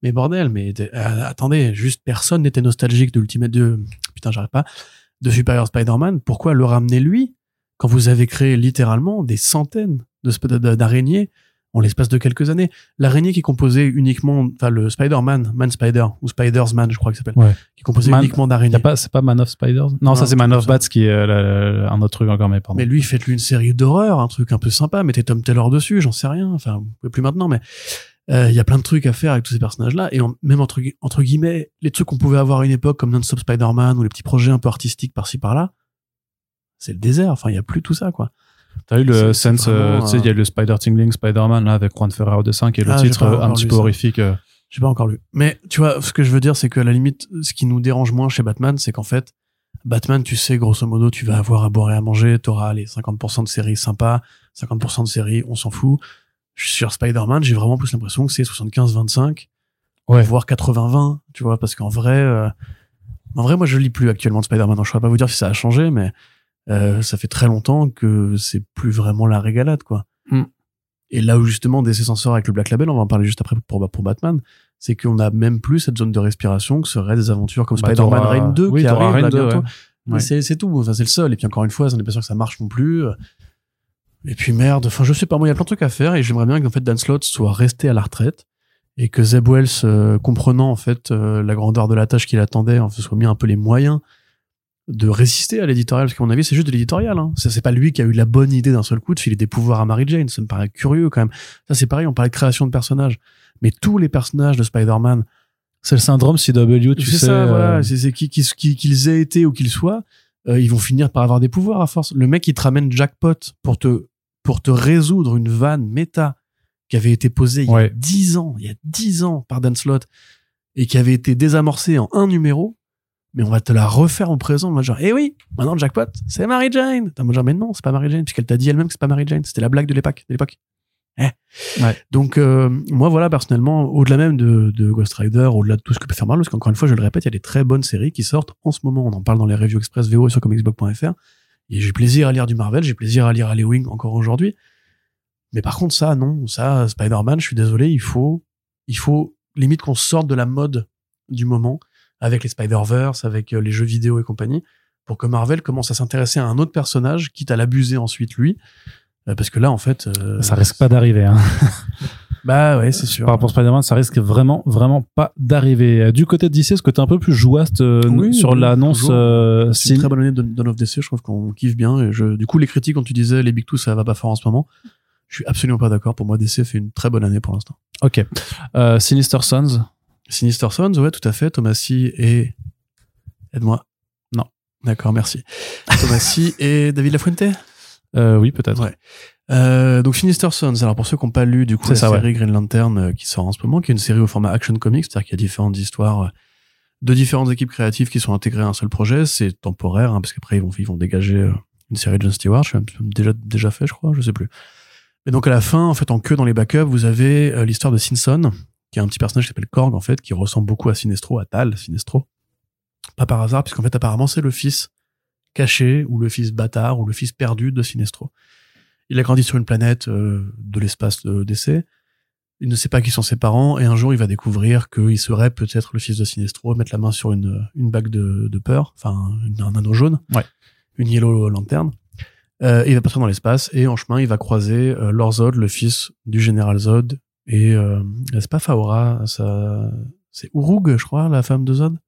Mais bordel, mais attendez, juste personne n'était nostalgique de Ultimate de putain, j'arrête pas de Superior Spider-Man. Pourquoi le ramener lui? Quand vous avez créé littéralement des centaines d'araignées en l'espace de quelques années L'araignée qui est composée uniquement, enfin le Spider-Man, Man Spider ou Spider's Man, je crois qu'il s'appelle, Ouais. qui est composé Man- uniquement d'araignées. c'est pas Man of Spiders? Non, Non, ça c'est Man of. Bats qui est euh, un autre truc encore, mais pardon. Mais lui, faites-lui une série d'horreur, un truc un peu sympa, mettez Tom Taylor dessus, j'en sais rien, enfin, vous pouvez plus maintenant, mais euh, il y a plein de trucs à faire avec tous ces personnages-là, et même entre, entre guillemets, les trucs qu'on pouvait avoir à une époque, comme Non-Stop Spider-Man, ou les petits projets un peu artistiques par-ci par-là, c'est le désert, enfin, il y a plus tout ça, quoi. T'as eu le sense, euh, tu sais, il y a le Spider Tingling Spider-Man là avec Juan Ferrer au dessin qui est le Ah, titre euh, un petit peu horrifique. euh. J'ai pas encore lu. Mais tu vois, ce que je veux dire, c'est que à la limite, ce qui nous dérange moins chez Batman, c'est qu'en fait, Batman, tu sais, grosso modo, tu vas avoir à boire et à manger, t'auras les 50% de séries sympas, 50% de séries, on s'en fout. Sur Spider-Man, j'ai vraiment plus l'impression que c'est 75-25, Ouais. voire 80-20, tu vois, parce qu'en vrai, euh, en vrai, moi, je lis plus actuellement de Spider-Man. Donc, je pourrais pas vous dire si ça a changé, mais euh, ça fait très longtemps que c'est plus vraiment la régalade, quoi. Hmm. Et là où justement DC s'en sort avec le Black Label, on va en parler juste après pour, pour Batman, c'est qu'on a même plus cette zone de respiration que seraient des aventures comme Bah, Spider-Man Reign 2 oui, qui arrive là Reign 2, bientôt. ouais. Ouais. c'est tout, enfin c'est le seul. Et puis encore une fois, on n'est pas sûr que ça marche non plus. Et puis merde, enfin je sais pas, moi il y a plein de trucs à faire et j'aimerais bien que en fait Dan Slott soit resté à la retraite et que Zeb Wells, euh, comprenant en fait euh, la grandeur de la tâche qu'il attendait, en fait, soit mis un peu les moyens de résister à l'éditorial parce qu'à mon avis c'est juste de l'éditorial hein. C'est pas lui qui a eu la bonne idée d'un seul coup de filer des pouvoirs à Mary Jane ça me paraît curieux quand même ça c'est pareil on parlait de création de personnages mais tous les personnages de Spider-Man C'est le syndrome CW, tu c'est sais. ça, euh, voilà. C'est qui- qui- qui- qu'ils aient été ou qu'ils soient, euh, ils vont finir par avoir des pouvoirs à force. Le mec, il te ramène Jackpot pour te, pour te résoudre une vanne méta qui avait été posée il y a Ouais. 10 ans, il y a 10 ans par Dan Slott et qui avait été désamorcée en un numéro. Mais on va te la refaire au présent. Moi, genre, eh oui, maintenant Jackpot, c'est Mary Jane. T'as moi, genre, mais non, c'est pas Mary Jane, puisqu'elle t'a dit elle-même que c'est pas Mary Jane. C'était la blague de l'époque. De l'époque. Eh. Ouais. Donc, euh, moi, voilà, personnellement, au-delà même de, de Ghost Rider, au-delà de tout ce que peut faire Marvel, parce qu'encore une fois, je le répète, il y a des très bonnes séries qui sortent en ce moment. On en parle dans les reviews express VO et sur comicsblog.fr. Et j'ai plaisir à lire du Marvel, j'ai plaisir à lire Alley Wing encore aujourd'hui. Mais par contre, ça, non, ça, Spider-Man, je suis désolé, il faut, il faut limite qu'on sorte de la mode du moment avec les Spider-Verse, avec euh, les jeux vidéo et compagnie, pour que Marvel commence à s'intéresser à un autre personnage, quitte à l'abuser ensuite lui. Euh, parce que là, en fait, euh, Ça risque pas d'arriver. Hein. (laughs) Bah ouais, c'est sûr. Par rapport à Spider-Man, ça risque vraiment, vraiment pas d'arriver. Du côté de DC, est-ce que t'es un peu plus jouaste euh, Oui, sur l'annonce euh, C'est une très bonne année de Dawn of DC, je trouve qu'on kiffe bien. Et je, du coup, les critiques, quand tu disais les Big Two, ça va pas fort en ce moment, je suis absolument pas d'accord. Pour moi, DC fait une très bonne année pour l'instant. Ok. Sinister Sons. Sinister Sons, ouais, tout à fait. Thomasy et. Aide-moi. Non. D'accord, merci. (laughs) Thomasy et David Lafuente? Euh, oui, peut-être. Ouais. Euh, donc Sinister Sons, alors pour ceux qui n'ont pas lu du coup la ça, série Green Lantern euh, qui sort en ce moment, qui est une série au format Action Comics, c'est-à-dire qu'il y a différentes histoires euh, de différentes équipes créatives qui sont intégrées à un seul projet, c'est temporaire, hein, parce qu'après ils vont, ils vont dégager euh, une série de John Stewart, je déjà, déjà fait je crois, je sais plus. Et donc à la fin, en fait en queue dans les backups, vous avez euh, l'histoire de Sinson, qui est un petit personnage qui s'appelle Korg en fait, qui ressemble beaucoup à Sinestro, à Tal, Sinestro. Pas par hasard, puisqu'en fait apparemment c'est le fils caché, ou le fils bâtard, ou le fils perdu de Sinestro. Il a grandi sur une planète euh, de l'espace de- d'essai. Il ne sait pas qui sont ses parents et un jour il va découvrir qu'il serait peut-être le fils de Sinestro, mettre la main sur une, une bague de, de peur, enfin un anneau jaune, Ouais. une yellow lanterne. Euh, il va partir dans l'espace et en chemin il va croiser euh, Lord Zod, le fils du général Zod et euh, c'est pas Faora, ça c'est Urug, je crois, la femme de Zod.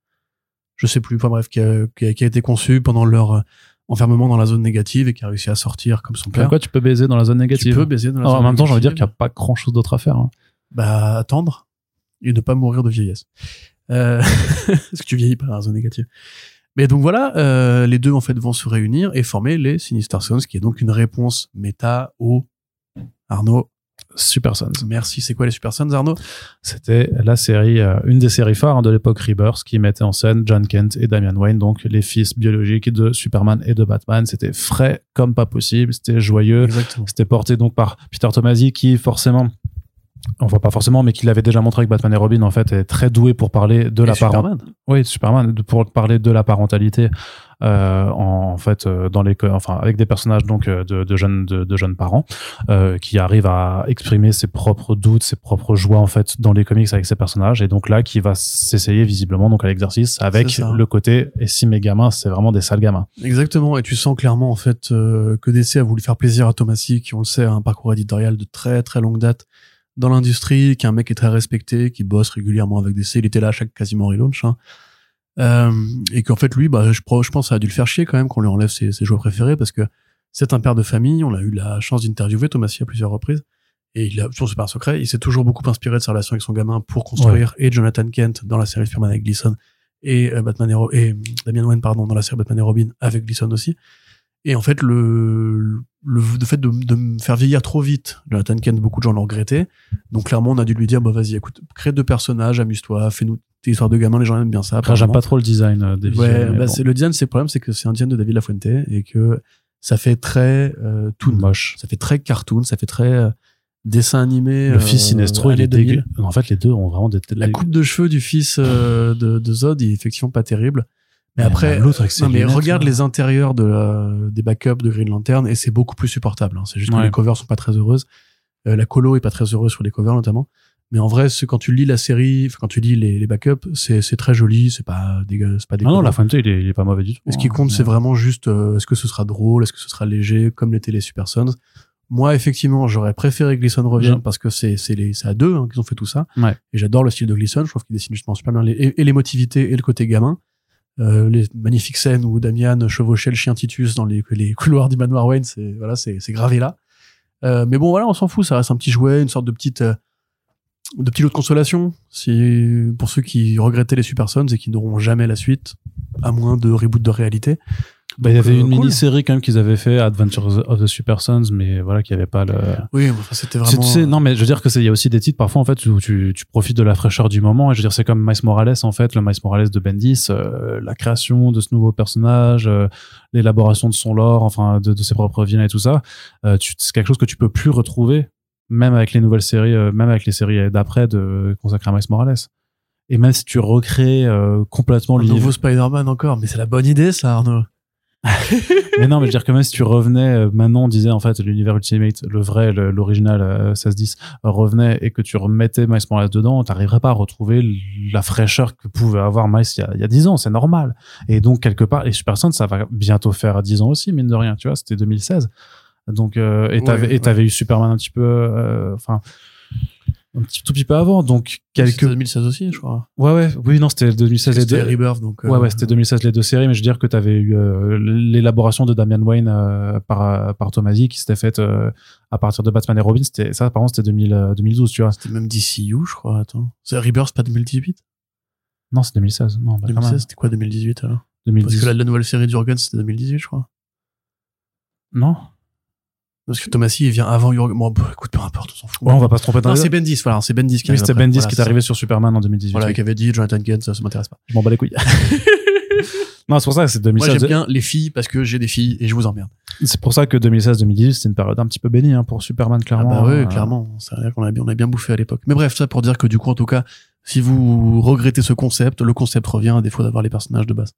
Je sais plus, enfin bref, qui a, qui a- qui a été conçue pendant leur euh, enfermement dans la zone négative et qui a réussi à sortir comme son père. Quoi, tu peux baiser dans la zone négative. Tu peux baiser dans la Alors, zone en même temps, j'ai envie de dire qu'il n'y a pas grand chose d'autre à faire. hein. Bah, attendre et ne pas mourir de vieillesse. Euh, (laughs) parce que tu vieillis pas dans la zone négative. Mais donc voilà, euh, les deux en fait vont se réunir et former les Sinister Sons, qui est donc une réponse méta au Arnaud. Super Sons. Merci. C'est quoi les Super Sons, Arnaud? C'était la série, euh, une des séries phares hein, de l'époque Rebirth qui mettait en scène John Kent et Damian Wayne, donc les fils biologiques de Superman et de Batman. C'était frais comme pas possible, c'était joyeux. C'était porté donc par Peter Tomasi qui forcément on voit pas forcément, mais qu'il avait déjà montré que Batman et Robin en fait est très doué pour parler de Et la parentalité. Oui, Superman pour parler de la parentalité euh, en, en fait euh, dans les enfin avec des personnages donc euh, de, de jeunes de, de jeunes parents euh, qui arrivent à exprimer ses propres doutes, ses propres joies en fait dans les comics avec ces personnages. Et donc là qui va s'essayer visiblement donc à l'exercice avec le côté et si mes gamins c'est vraiment des sales gamins. Exactement, et tu sens clairement en fait euh, que DC a voulu faire plaisir à Thomasy, qui on le sait a un parcours éditorial de très très longue date dans l'industrie, qui est un mec qui est très respecté, qui bosse régulièrement avec DC, il était là à chaque quasiment relaunch, hein. Euh, et qu'en fait lui, bah je, pense que ça a dû le faire chier quand même qu'on lui enlève ses, ses joueurs préférés parce que c'est un père de famille, on a eu la chance d'interviewer Thomasy à plusieurs reprises. Et il a, c'est pas un secret, il s'est toujours beaucoup inspiré de sa relation avec son gamin pour construire et Jonathan Kent dans la série Superman avec Gleason et euh, Batman et, et euh, Damian Wayne pardon dans la série Batman et Robin avec Gleason aussi et en fait le le, le fait de, de me faire vieillir trop vite Jonathan Kent beaucoup de gens l'ont regretté donc clairement on a dû lui dire bah vas-y écoute crée deux personnages amuse-toi fais-nous tes histoires de gamins les gens aiment bien ça j'aime pas trop le design euh, des ouais bah, bon, c'est le design c'est le problème c'est que c'est un design de David Lafuente et que ça fait très euh, toon moche. ça fait très cartoon ça fait très euh, dessin animé Le euh, fils Sinestro il est 2000. dégueu. En fait les deux ont vraiment des La coupe de cheveux du fils euh, de, de Zod est effectivement pas terrible. Mais Mais après, l'autre avec ses non, mais regarde les intérieurs de la- des backups de Green Lantern et c'est beaucoup plus supportable. hein. C'est juste que les covers sont pas très heureuses. Euh, la colo est pas très heureuse sur les covers notamment. Mais en vrai, quand tu lis la série, quand tu lis les, les backups, c'est c'est très joli, c'est pas dégueu, c'est pas Non non dégueu. la Fuente il est, il est pas mauvais du tout. Et ce qui hein. compte, c'est vraiment juste euh, est-ce que ce sera drôle, est-ce que ce sera léger, comme l'étaient les Super Sons. Moi, effectivement, j'aurais préféré que Gleason revienne parce que c'est c'est les c'est à deux hein, qu'ils ont fait tout ça. Ouais. Et j'adore le style de Gleason. Je trouve qu'il dessine justement super bien les, et, et l'émotivité et le côté gamin. Euh, les magnifiques scènes où Damian chevauchait le chien Titus dans les, couloirs du manoir Wayne, c'est voilà, c'est c'est gravé là. Euh, mais bon, voilà, on s'en fout. Ça reste un petit jouet, une sorte de petite euh, de petit lot de consolation. Si pour ceux qui regrettaient les Super Sons et qui n'auront jamais la suite, à moins de reboot de réalité. Bah, il y avait euh, une cool. mini-série quand même qu'ils avaient fait, Adventures of the Super Sons, mais voilà, qu'il n'y avait pas le. Oui, enfin, c'était vraiment. tu sais, non, mais je veux dire que c'est, il y a aussi des titres parfois en fait où tu, tu profites de la fraîcheur du moment. Et je veux dire, c'est comme Miles Morales en fait, le Miles Morales de Bendis, euh, la création de ce nouveau personnage, euh, l'élaboration de son lore, enfin de, de ses propres vilains et tout ça. Euh, c'est quelque chose que tu peux plus retrouver, même avec les nouvelles séries, euh, même avec les séries d'après de consacrées à Miles Morales. Et même si tu recrées euh, complètement l'univers. nouveau Spider-Man encore, mais c'est la bonne idée, ça, Arnaud. (laughs) mais non, mais je veux dire que même si tu revenais, euh, maintenant on disait en fait l'univers Ultimate, le vrai, l'original euh, 1610 euh, revenait et que tu remettais Miles Morales dedans, t'arriverais pas à retrouver la fraîcheur que pouvait avoir Miles il y a, il y a 10 ans, c'est normal. Et donc quelque part, et Super Sons, ça va bientôt faire 10 ans aussi, mine de rien, tu vois, c'était 2016. Donc euh, et t'avais Ouais, et t'avais eu Superman un petit peu, euh, enfin un petit tout petit peu avant, donc quelques C'était 2016 aussi, je crois. ouais ouais oui non c'était 2016 les C'était deux Rebirth, donc. euh, Ouais, ouais, c'était 2016 les deux séries, mais je veux dire que tu avais eu euh, l'élaboration de Damian Wayne euh, par, par Tomasi qui s'était faite euh, à partir de Batman et Robin. C'était, ça, par contre, c'était 2000, euh, 2012, tu vois. C'était même DCU, je crois. Attends. C'est Rebirth, pas 2018 Non, c'est 2016. Non, bah, quand même. 2016, c'était quoi 2018 alors Parce 2010. que la, la nouvelle série d'Urgen, c'était 2018, je crois. Non Parce que Thomasy, il vient avant Urgen. Bon, écoute, peu importe, on s'en fout. Ouais, on va pas se tromper dans Non, les c'est. Bendis, voilà, c'est Bendis qui Oui, c'était. Bendis qui est arrivé sur Superman en 2018. Voilà, qui avait dit Jonathan Kent, ça, ça m'intéresse pas. Je m'en bats les couilles. (laughs) non, c'est pour ça que c'est Moi, 2016. j'aime bien les filles parce que j'ai des filles et je vous emmerde. C'est pour ça que 2016-2018, c'est une période un petit peu bénie hein, pour Superman, Ah clairement. bah ouais, Euh, clairement. C'est vrai qu'on a bien, on a bien bouffé à l'époque. Mais bref, ça pour dire que du coup, en tout cas, si vous regrettez ce concept, le concept revient à défaut d'avoir les personnages de base.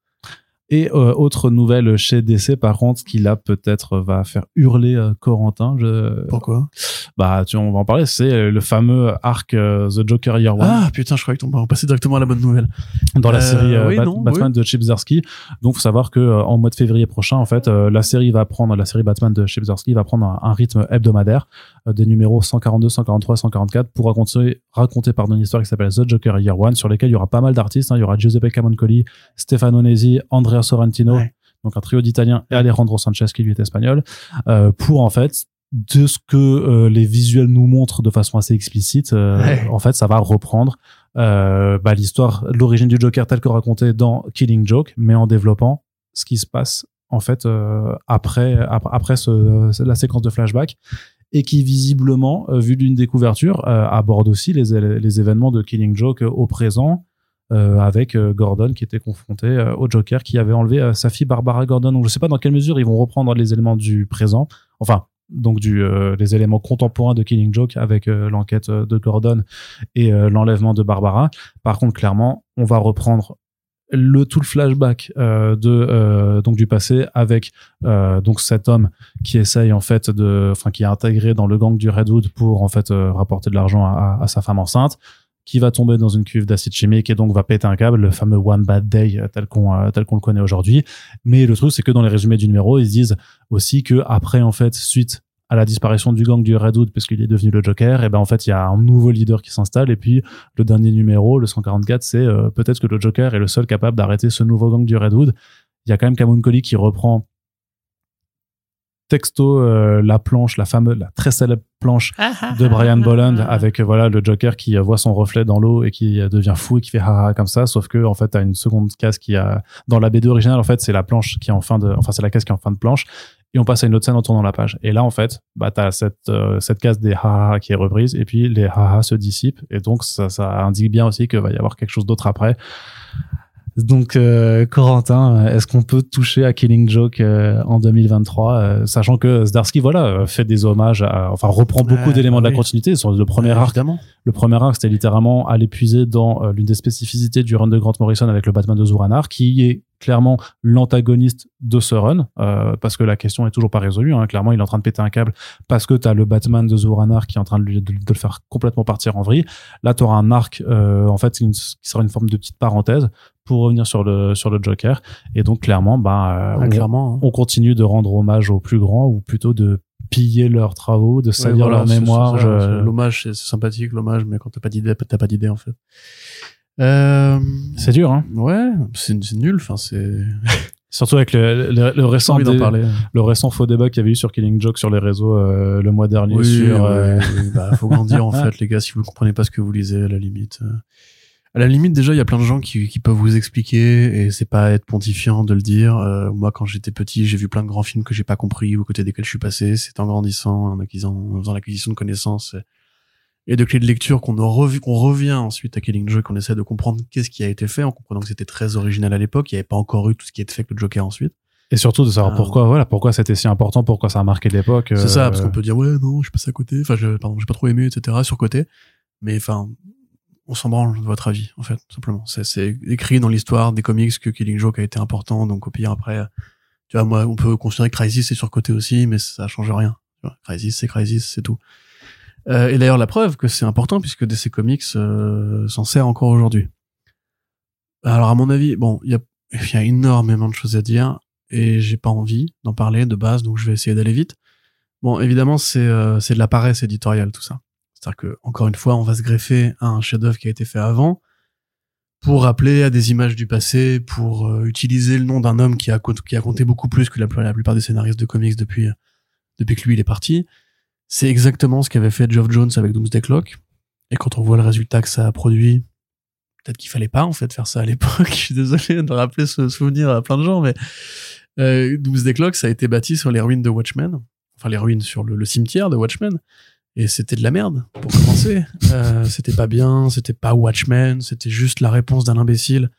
Et euh, autre nouvelle chez DC, par contre, qui là peut-être va faire hurler euh, Corentin. Je... Pourquoi? Bah, tu, on va en parler. C'est euh, le fameux arc euh, The Joker Year One Ah putain, je croyais qu'on va passer directement à la bonne nouvelle. dans la euh, série euh, oui, Bat- non, Batman de Chip Zdarsky. Donc, faut savoir que euh, en mois de février prochain, en fait, euh, la série va prendre la série Batman de Chip Zdarsky va prendre un, un rythme hebdomadaire euh, des numéros 142, 143, 144 pour raconter raconter pardon une histoire qui s'appelle The Joker Year One sur lesquels il y aura pas mal d'artistes. hein. Il y aura Giuseppe Camoncoli, Stefano Nesi, Andrea Sorrentino. Ouais. Donc un trio d'Italiens et Alejandro Sanchez qui lui est espagnol, euh, pour en fait de ce que euh, les visuels nous montrent de façon assez explicite, euh, Ouais. en fait, ça va reprendre euh, bah, l'histoire, l'origine du Joker telle que racontée dans Killing Joke, mais en développant ce qui se passe en fait euh, après ap- après ce, la séquence de flashback et qui visiblement, euh, vu d'une des couvertures, euh, aborde aussi les, événements de Killing Joke euh, au présent. avec Gordon qui était confronté au Joker qui avait enlevé sa fille Barbara Gordon. Donc je sais pas dans quelle mesure ils vont reprendre les éléments du présent. Enfin, donc les éléments contemporains de Killing Joke avec l'enquête de Gordon et l'enlèvement de Barbara. Par contre, clairement, on va reprendre le tout le flashback euh, de euh, donc du passé avec euh, donc cet homme qui essaye en fait de enfin qui est intégré dans le gang du Redwood pour en fait euh, rapporter de l'argent à, à sa femme enceinte qui va tomber dans une cuve d'acide chimique et donc va péter un câble le fameux one bad day euh, tel qu'on euh, tel qu'on le connaît aujourd'hui. Mais le truc c'est que dans les résumés du numéro ils disent aussi que après en fait suite à la disparition du gang du Redwood parce qu'il est devenu le Joker et ben en fait il y a un nouveau leader qui s'installe et puis le dernier numéro le 144 c'est euh, peut-être que le Joker est le seul capable d'arrêter ce nouveau gang du Redwood il y a quand même Camon Collie qui reprend texto euh, la planche la fameuse la très célèbre planche de Brian Bolland avec euh, voilà le Joker qui voit son reflet dans l'eau et qui devient fou et qui fait haha comme ça. Sauf que en fait t'as une seconde case qui a dans la BD originale en fait c'est la planche qui est en fin de enfin c'est la case qui est en fin de planche et on passe à une autre scène en tournant la page et là en fait bah t'as cette euh, cette case des haha qui est reprise et puis les haha se dissipent et donc ça ça indique bien aussi qu'il va y avoir quelque chose d'autre après donc, euh, Corentin, est-ce qu'on peut toucher à Killing Joke euh, en 2023, euh, sachant que Zdarsky, voilà, euh, fait des hommages, à, enfin reprend beaucoup d'éléments de la continuité. Sur le premier arc, évidemment. le premier arc, c'était littéralement à l'épuiser dans euh, l'une des spécificités du run de Grant Morrison avec le Batman de Zuranar, qui est clairement l'antagoniste de ce run, euh, parce que la question est toujours pas résolue. Hein. Clairement, il est en train de péter un câble parce que tu as le Batman de Zuranar qui est en train de, lui- de- de le faire complètement partir en vrille. Là, tu auras un arc, euh, en fait, une- qui sera une forme de petite parenthèse pour revenir sur le sur le Joker. Et donc, clairement, bah, euh, Ah, on- clairement. hein. on continue de rendre hommage aux plus grands, ou plutôt de piller leurs travaux, de Ouais, salir voilà, leur mémoire. je- L'hommage, c'est sympathique, l'hommage, mais quand t'as pas d'idée, t'as pas d'idée, en fait. Euh, C'est dur, hein. ouais, c'est c'est nul, enfin, c'est. (laughs) Surtout avec le, le, le récent dé- parler. le récent faux débat qu'il y avait eu sur Killing Joke sur les réseaux euh, le mois dernier Oui, sur oui, euh, oui, bah, faut grandir en (laughs) fait, les gars. Si vous comprenez pas ce que vous lisez, à la limite. euh. À la limite, déjà, il y a plein de gens qui, qui peuvent vous expliquer, et c'est pas être pontifiant de le dire. Euh, moi, quand j'étais petit, j'ai vu plein de grands films que j'ai pas compris, aux côtés desquels je suis passé. C'est en grandissant, en acquisant, en faisant l'acquisition de connaissances et, de clés de lecture qu'on en rev- qu'on revient ensuite à Killing Joke, qu'on essaie de comprendre qu'est-ce qui a été fait, en comprenant que c'était très original à l'époque. Il n'y avait pas encore eu tout ce qui est fait avec le Joker ensuite. et surtout de savoir Ah. pourquoi voilà pourquoi c'était si important pourquoi ça a marqué l'époque C'est ça, parce euh, qu'on peut dire ouais non, je suis passé à côté, enfin je, pardon, j'ai pas trop aimé, etc. sur côté, mais enfin on s'en branle de votre avis en fait, simplement. C'est, écrit dans l'histoire des comics que Killing Joke a été important, donc au pire après, tu vois moi on peut considérer que Crisis c'est sur côté aussi, mais ça change rien. Crisis c'est Crisis, c'est tout. Euh, et d'ailleurs la preuve que c'est important puisque DC Comics euh, s'en sert encore aujourd'hui. Alors à mon avis, bon, il y a, énormément de choses à dire et j'ai pas envie d'en parler de base, donc je vais essayer d'aller vite. Bon, évidemment, c'est euh, de la paresse éditoriale tout ça. C'est-à-dire que encore une fois, on va se greffer à un chef-d'œuvre qui a été fait avant pour rappeler à des images du passé, pour euh, utiliser le nom d'un homme qui a qui a compté beaucoup plus que la, la plupart des scénaristes de comics depuis depuis que lui il est parti. C'est exactement ce qu'avait fait Geoff Jones avec Doomsday Clock. Et quand on voit le résultat que ça a produit, peut-être qu'il fallait pas en fait faire ça à l'époque. (laughs) Je suis désolé de rappeler ce souvenir à plein de gens, mais euh, Doomsday Clock, ça a été bâti sur les ruines de Watchmen, enfin les ruines sur le, cimetière de Watchmen, et c'était de la merde pour commencer. euh, c'était pas bien, c'était pas Watchmen, c'était juste la réponse d'un imbécile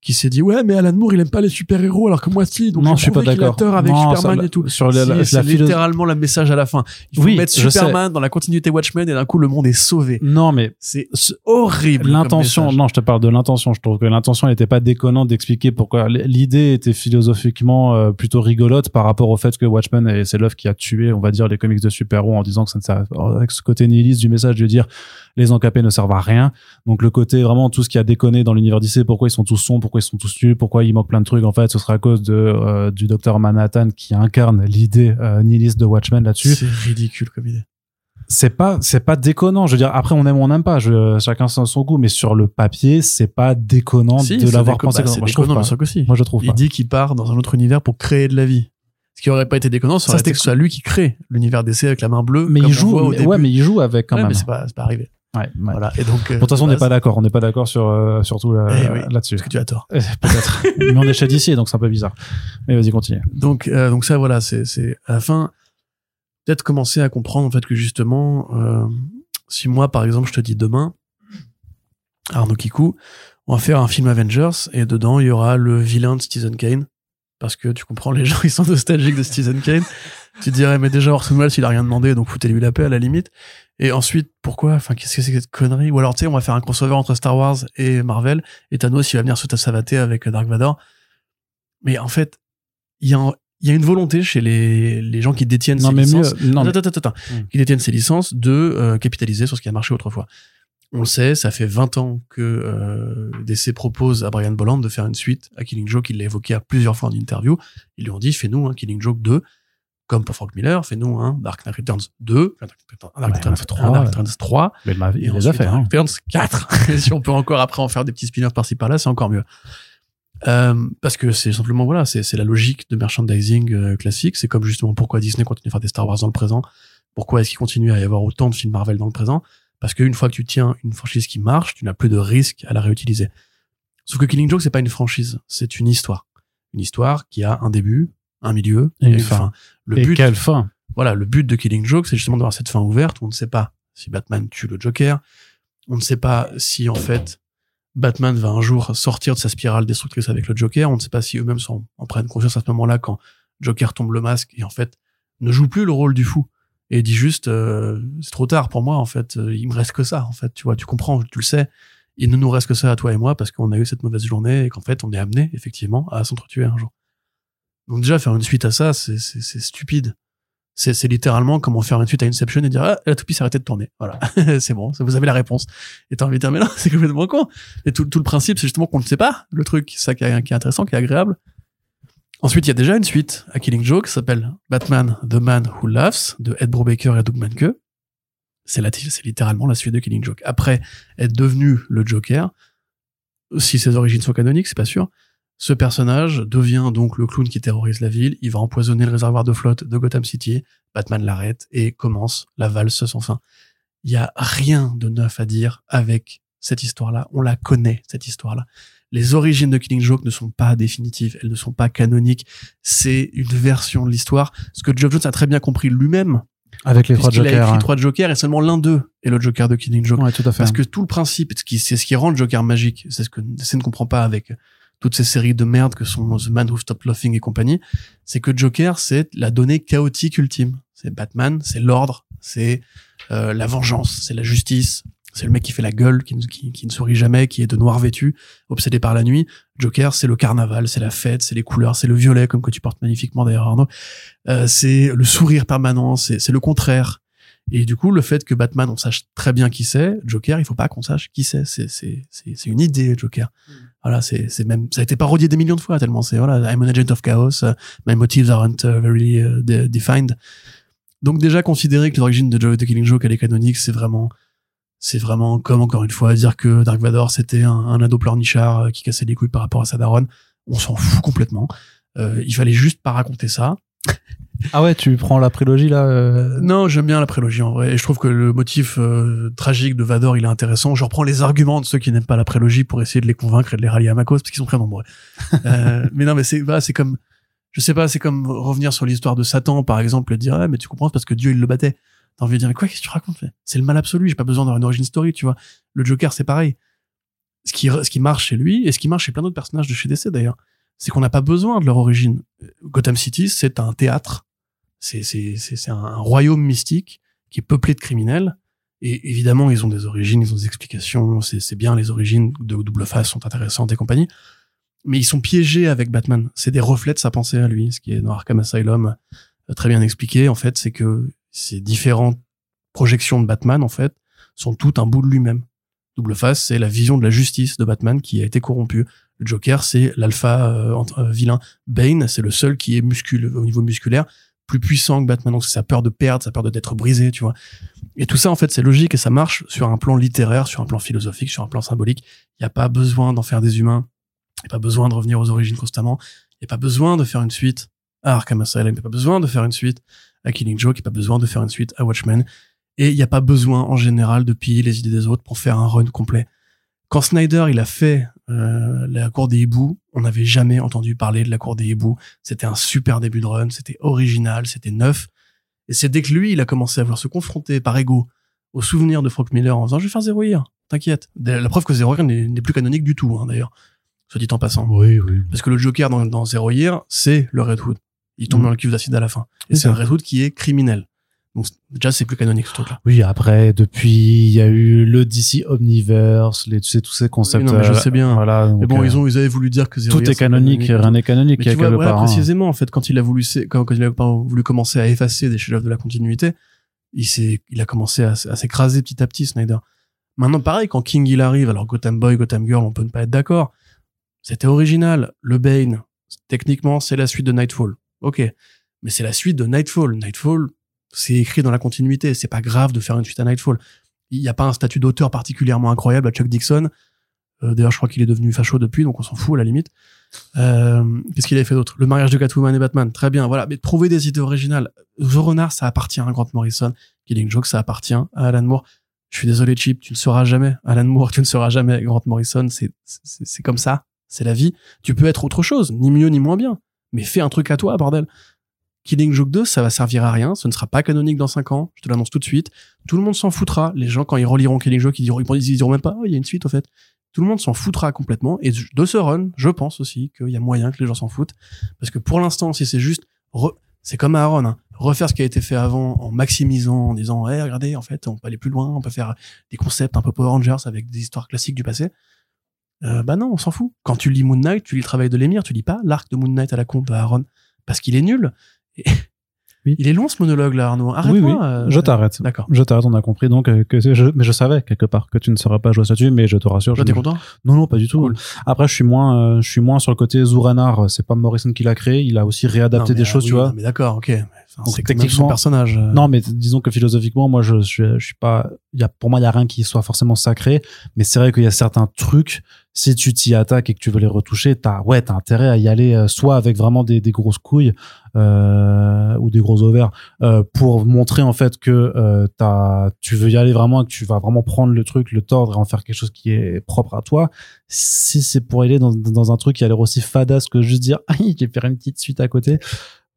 qui s'est dit ouais mais Alan Moore il aime pas les super héros alors que moi si donc Non, je suis pas d'accord. avec Non, Superman ça, et tout sur la- Si, la- c'est littéralement le message à la fin il faut Oui, mettre. Superman dans la continuité Watchmen et d'un coup le monde est sauvé non mais c'est horrible L'intention, non, je te parle de l'intention. Je trouve que l'intention n'était pas déconnante d'expliquer pourquoi. L'idée était philosophiquement euh, plutôt rigolote par rapport au fait que Watchmen, et c'est l'œuvre qui a tué, on va dire, les comics de super-héros en disant que ça ne sert avec ce côté nihiliste du message de dire les encapés ne servent à rien. Donc le côté vraiment tout ce qui a déconné dans l'univers d'IC, pourquoi ils sont tous sombres, pourquoi ils sont tous nuls, pourquoi il manque plein de trucs. En fait, ce sera à cause de euh, du docteur Manhattan qui incarne l'idée euh, nihiliste de Watchmen là-dessus c'est ridicule comme idée c'est pas c'est pas déconnant je veux dire après on aime ou on n'aime pas je, chacun son, son goût mais sur le papier c'est pas déconnant Si, de l'avoir pensé bah, moi je trouve déconnant, pas bien sûr que si. moi je trouve il pas dit qu'il part dans un autre univers pour créer de la vie. Ce qui aurait pas été déconnant, ça Ça, aurait été que ce soit lui qui crée l'univers d'essai avec la main bleue. mais comme il on joue voit au mais, début. ouais mais il joue avec quand Ouais, même mais c'est pas, c'est pas arrivé. Ouais, ouais. Voilà. Et donc, euh, de toute façon on n'est pas base, d'accord on n'est pas d'accord sur euh, surtout là- Eh oui, là-dessus Parce que tu as tort. (laughs) Peut-être mais on est chez d'ici donc c'est un peu bizarre mais vas-y continue Donc, euh, donc ça, voilà, c'est, c'est à la fin peut-être commencer à comprendre en fait que justement, euh, si moi, par exemple, je te dis demain, Arnaud Kikou, on va faire un film Avengers et dedans il y aura le vilain de Citizen Kane parce que tu comprends, les (laughs) gens ils sont nostalgiques de Citizen Kane. tu te dirais, mais déjà Orson Welles, il a rien demandé, donc foutez-lui la paix à la limite. Et ensuite, pourquoi? Enfin, qu'est-ce que c'est que cette connerie? Ou alors, tu sais, on va faire un crossover entre Star Wars et Marvel, et Thanos, il va venir se savater avec Dark Vador. Mais en fait, il y a, un- il y a une volonté chez les, les gens qui détiennent Non, ces mais mieux. licences Non, mais- attends, attends, attends, Hmm. qui détiennent ces licences de euh, capitaliser sur ce qui a marché autrefois. On le sait, ça fait 20 ans que euh, DC propose à Brian Bolland de faire une suite à Killing Joke. Il l'a évoqué à plusieurs fois en interview. Ils lui ont dit, fais-nous un Killing Joke 2, comme pour Frank Miller, fais-nous un Dark Knight Returns 2, un Dark Knight Ouais, Returns un 3, trois, un Dark. Knight Returns 3, mais il m'a- il et les a ensuite fait. Dark hein. Returns 4. Et (laughs) si on peut encore après en faire des petits spin-offs par-ci par-là, c'est encore mieux. Euh, parce que c'est simplement voilà, c'est c'est la logique de merchandising euh, classique. C'est comme justement pourquoi Disney continue à faire des Star Wars dans le présent. Pourquoi est-ce qu'il continue à y avoir autant de films Marvel dans le présent? Parce qu'une fois que tu tiens une franchise qui marche, tu n'as plus de risque à la réutiliser. Sauf que Killing Joke c'est pas une franchise, c'est une histoire. Une histoire qui a un début, un milieu Et une fin. Le Et but, quelle fin voilà, le but de Killing Joke, c'est justement d'avoir cette fin ouverte où on ne sait pas si Batman tue le Joker, on ne sait pas si en fait Batman va un jour sortir de sa spirale destructrice avec le Joker, on ne sait pas si eux-mêmes sont, en prennent conscience à ce moment-là quand Joker tombe le masque et en fait ne joue plus le rôle du fou et dit juste euh, c'est trop tard pour moi en fait, euh, il me reste que ça en fait, tu vois, tu comprends, tu le sais, il ne nous reste que ça à toi et moi parce qu'on a eu cette mauvaise journée et qu'en fait on est amené effectivement à s'entretuer un jour. Donc déjà faire une suite à ça, c'est stupide. C'est littéralement comment faire une suite à Inception et dire ah la toupie s'est arrêtée de tourner. Voilà, (laughs) c'est bon, vous avez la réponse. Et t'as envie de dire mais non, c'est complètement con. Et tout, tout le principe, c'est justement qu'on ne sait pas le truc, ça qui est, qui est intéressant, qui est agréable. Ensuite, il y a déjà une suite à Killing Joke, qui s'appelle Batman: The Man Who Laughs de Ed Brubaker et Doug Manke. C'est littéralement la suite de Killing Joke. Après être devenu le Joker, si ses origines sont canoniques, c'est pas sûr. Ce personnage devient donc le clown qui terrorise la ville. Il va empoisonner le réservoir de flotte de Gotham City. Batman l'arrête et commence la valse sans fin. Il y a rien de neuf à dire avec cette histoire-là. On la connaît, cette histoire-là. Les origines de Killing Joke ne sont pas définitives. Elles ne sont pas canoniques. C'est une version de l'histoire. Ce que Geoff Jones a très bien compris lui-même. Avec les trois puisqu'il a jokers. écrit hein. trois Jokers et seulement l'un d'eux est le Joker de Killing Joke. Ouais, tout à fait. Parce que tout le principe, c'est ce qui rend le Joker magique, c'est ce que DC ne comprend pas avec toutes ces séries de merde que sont The Man Who Stopped Laughing et compagnie, c'est que Joker, c'est la donnée chaotique ultime. C'est Batman, c'est l'ordre, c'est euh, la vengeance, c'est la justice, c'est le mec qui fait la gueule, qui, ne- sourit jamais, qui est de noir vêtu, obsédé par la nuit. Joker, c'est le carnaval, c'est la fête, c'est les couleurs, c'est le violet, comme que tu portes magnifiquement d'ailleurs Arnaud. Euh, c'est le sourire permanent, c'est le contraire. Et du coup, le fait que Batman, on sache très bien qui c'est, Joker, il faut pas qu'on sache qui c'est. C'est, c'est, c'est, c'est une idée, Joker. Voilà, c'est, c'est même, ça a été parodié des millions de fois tellement c'est, voilà, I'm an agent of chaos, uh, my motives aren't very uh, de- defined. Donc déjà considérer que l'origine de, Jo- de Killing Joke elle est canonique, c'est vraiment, c'est vraiment comme encore une fois dire que Dark Vador c'était un, un ado pleurnichard euh, qui cassait les couilles par rapport à sa daronne. On s'en fout complètement. Euh, il fallait juste pas raconter ça. Ah ouais, tu prends la prélogie là. euh, Non, j'aime bien la prélogie en vrai. Et je trouve que le motif euh, tragique de Vador, il est intéressant. Je reprends les arguments de ceux qui n'aiment pas la prélogie pour essayer de les convaincre et de les rallier à ma cause, parce qu'ils sont très nombreux. (laughs) Euh, mais non, mais c'est c'est comme, je sais pas, c'est comme revenir sur l'histoire de Satan, par exemple, et dire, ah, mais tu comprends, parce que Dieu, il le battait. T'as envie de dire, mais quoi, qu'est-ce que tu racontes C'est le mal absolu, j'ai pas besoin d'avoir une origin story, tu vois. Le Joker, c'est pareil. Ce qui, ce qui marche chez lui, et ce qui marche chez plein d'autres personnages de chez DC d'ailleurs, c'est qu'on n'a pas besoin de leur origine. Gotham City, c'est un théâtre c'est un, un royaume mystique qui est peuplé de criminels. Et évidemment ils ont des origines ils ont des explications. C'est bien les origines de double face sont intéressantes et compagnie. Mais ils sont piégés avec Batman. C'est des reflets de sa pensée à lui ce qui est dans Arkham Asylum euh, très bien expliqué. En fait c'est que ces différentes projections de Batman en fait sont toutes un bout de lui-même. Double face c'est la vision de la justice de Batman qui a été corrompue. Le Joker c'est l'alpha euh, euh, vilain. Bane c'est le seul qui est muscule au niveau musculaire plus puissant que Batman. Donc c'est sa peur de perdre, sa peur de d'être brisé, tu vois. Et tout ça, en fait, c'est logique et ça marche sur un plan littéraire, sur un plan philosophique, sur un plan symbolique. Il n'y a pas besoin d'en faire des humains. Il n'y a pas besoin de revenir aux origines constamment. Il n'y a pas besoin de faire une suite à Arkham Asylum. Il n'y a pas besoin de faire une suite à Killing Joke. Il n'y a pas besoin de faire une suite à Watchmen. Et il n'y a pas besoin, en général, de piller les idées des autres pour faire un run complet. Quand Snyder, il a fait euh, la cour des hiboux, on n'avait jamais entendu parler de la cour des hiboux. C'était un super début de run, c'était original, c'était neuf. Et c'est dès que lui, il a commencé à vouloir se confronter par ego au souvenir de Frank Miller en disant, je vais faire Zero Year, t'inquiète. La preuve que Zero Year n'est plus canonique du tout, hein, d'ailleurs. Soit dit en passant. Oui, oui. Parce que le Joker dans, dans Zero Year, c'est le Red Hood. Il tombe Mm. dans le cuve d'acide à la fin. Et Oui, c'est un c'est- reboot qui est criminel. Donc déjà, c'est plus canonique ce truc-là. Oui, après, depuis, il y a eu le DC Omniverse, les, tu sais, tous ces concepts. non, mais je euh, sais bien. Voilà. Mais bon, euh, ils ont, ils avaient voulu dire que Zero tout Year, est canonique, rien n'est canonique, Mais il y a tu vois, voilà, hein. précisément, en fait, quand il a voulu, quand, quand il a voulu commencer à effacer des chefs-d'œuvre de la continuité, il s'est, il a commencé à, à s'écraser petit à petit, Snyder. Maintenant, pareil, quand King il arrive, alors Gotham Boy, Gotham Girl, on peut ne pas être d'accord. C'était original. Le Bane, techniquement, c'est la suite de Nightfall. Ok. Mais c'est la suite de Nightfall. Nightfall, c'est écrit dans la continuité. C'est pas grave de faire une suite à Nightfall. Il n'y a pas un statut d'auteur particulièrement incroyable à Chuck Dixon. Euh, D'ailleurs, je crois qu'il est devenu facho depuis, donc on s'en fout à la limite. Euh, Qu'est-ce qu'il avait fait d'autre? Le mariage de Catwoman et Batman, très bien. Voilà, mais trouver des idées originales. The Renard, ça appartient à Grant Morrison. Killing Joke, ça appartient à Alan Moore. Je suis désolé, Chip, tu ne seras jamais Alan Moore, tu ne seras jamais Grant Morrison. C'est comme ça, c'est la vie. Tu peux être autre chose, ni mieux ni moins bien, mais fais un truc à toi, bordel. Killing Joke 2, ça va servir à rien, ce ne sera pas canonique dans 5 ans, je te l'annonce tout de suite. Tout le monde s'en foutra. Les gens, quand ils reliront Killing Joke, ils diront, ils diront même pas, oh, il y a une suite, au fait. Tout le monde s'en foutra complètement. Et de ce run, je pense aussi qu'il y a moyen que les gens s'en foutent. Parce que pour l'instant, si c'est juste, c'est comme Aaron, hein, refaire ce qui a été fait avant en maximisant, en disant, hey, regardez, en fait, on peut aller plus loin, on peut faire des concepts un peu Power Rangers avec des histoires classiques du passé. Euh, bah non, on s'en fout. Quand tu lis Moon Knight, tu lis le travail de l'émir, tu lis pas l'arc de Moon Knight à la con de Aaron. Parce qu'il est nul. Oui. Il est long ce monologue là, Arnaud. Arrête-moi. oui, euh, je t'arrête. D'accord. Je t'arrête, on a compris donc euh, que je, mais je savais quelque part que tu ne serais pas joué là-dessus, mais je te rassure. Toi, je t'es content? Non, non, pas du tout. Cool. Après, je suis moins, euh, je suis moins sur le côté Zouranar. C'est pas Morrison qui l'a créé. Il a aussi réadapté Non, des choses, tu vois. non, mais d'accord, ok. Enfin, Donc, même son techniquement- personnage. Non, mais disons que philosophiquement, moi, je, je, je suis pas. Il y a, pour moi, il y a rien qui soit forcément sacré. Mais c'est vrai qu'il y a certains trucs. Si tu t'y attaques et que tu veux les retoucher, t'as ouais, t'as intérêt à y aller euh, soit avec vraiment des, des grosses couilles euh, ou des gros ovaires euh, pour montrer en fait que euh, t'as, tu veux y aller vraiment et que tu vas vraiment prendre le truc, le tordre et en faire quelque chose qui est propre à toi. Si c'est pour aller dans, dans un truc qui a l'air aussi fadasse que juste dire, (laughs) ah, je vais faire une petite suite à côté.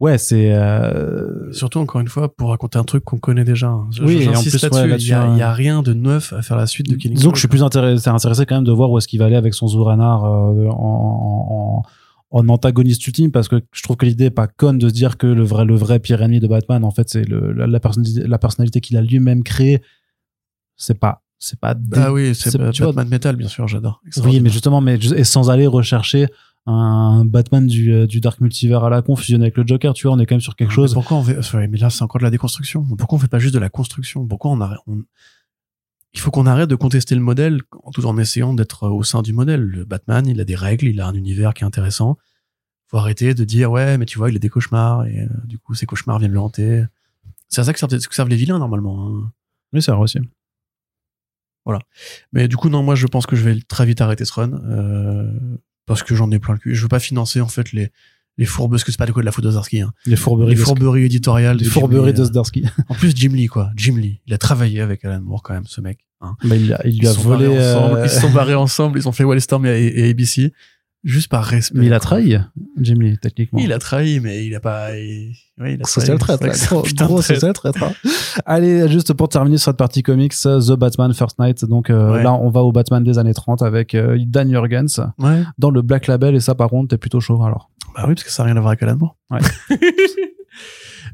Ouais, c'est. Euh... Surtout, encore une fois, pour raconter un truc qu'on connaît déjà. hein. Oui, en plus, ouais, il y, a- y rien de neuf à faire la suite de Killing que je suis plus intéressé, intéressé quand même de voir où est-ce qu'il va aller avec son Zouranar euh, en, en, en antagoniste ultime parce que je trouve que l'idée est pas conne de se dire que le vrai, le vrai pire ennemi de Batman, en fait, c'est le, la, la personnalité, la personnalité qu'il a lui-même créée. C'est pas, c'est pas. Ah oui, c'est vois- Batman Metal, bien sûr, j'adore. oui, mais justement, mais et sans aller rechercher un Batman du, euh, du Dark Multivers à la con fusionné avec le Joker, tu vois, on est quand même sur quelque Mais chose. Pourquoi on fait, mais là, c'est encore de la déconstruction. Pourquoi on fait pas juste de la construction? Pourquoi on arrête, on- il faut qu'on arrête de contester le modèle tout en essayant d'être au sein du modèle. Le Batman, il a des règles, il a un univers qui est intéressant. Faut arrêter de dire, ouais, mais tu vois, il a des cauchemars et euh, du coup, ces cauchemars viennent le hanter. C'est à ça que servent, que servent les vilains, normalement. hein. Oui, c'est vrai aussi. Mais du coup, non, moi, je pense que je vais très vite arrêter ce run, euh, parce que j'en ai plein le cul. Je veux pas financer, en fait, les, les fourbes, parce que c'est pas de quoi de la faute de Zarski, hein. Les fourberies, Les fourberies éditoriales. les fourberies euh. Zdarsky. (laughs) En plus, Jim Lee, quoi. Jim Lee. Il a travaillé avec Alan Moore, quand même, ce mec. hein. Bah, il, a- il lui Ils a volé. barrés ensemble, euh, Ils se sont (laughs) barrés ensemble. Ils ont fait Wallstorm et, et ABC. Juste par respect. Mais il a trahi, Jim Lee, techniquement. Il a trahi, mais il a pas. il- Ouais, il a Social trahi. traître, là. Gros, gros traître. social traître. hein. Allez, juste pour terminer sur cette partie comics, The Batman First Night. Donc euh, Ouais. là, on va au Batman des années 30 avec euh, Dan Jurgens Ouais. dans le Black Label. Et ça, par contre, t'es plutôt chaud alors. Bah oui, parce que ça n'a rien à voir avec Alan Moore. Ouais. (laughs)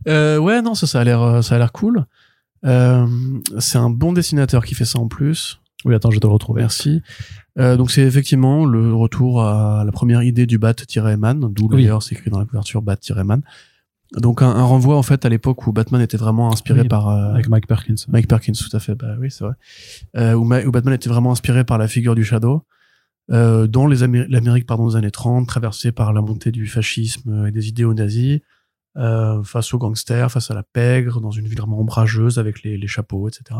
euh, ouais, non, ça, ça a l'air, euh, ça a l'air cool. Euh, c'est un bon dessinateur qui fait ça en plus. Oui, attends, je vais te le retrouver. Merci. Euh, donc c'est effectivement le retour à la première idée du Bat-Man, d'où Oui. d'ailleurs c'est écrit dans la couverture Bat-Man. Donc un, un renvoi en fait à l'époque où Batman était vraiment inspiré Oui, par euh, Avec Mike Perkins. Mike Perkins, tout à fait. Bah oui, c'est vrai. Euh, où, Ma- où Batman était vraiment inspiré par la figure du Shadow, euh, dans les Amé- l'Amérique pardon des années 30, traversée par la montée du fascisme et des idéaux nazis, euh, face aux gangsters, face à la pègre, dans une ville vraiment ombrageuse avec les, les chapeaux, etc.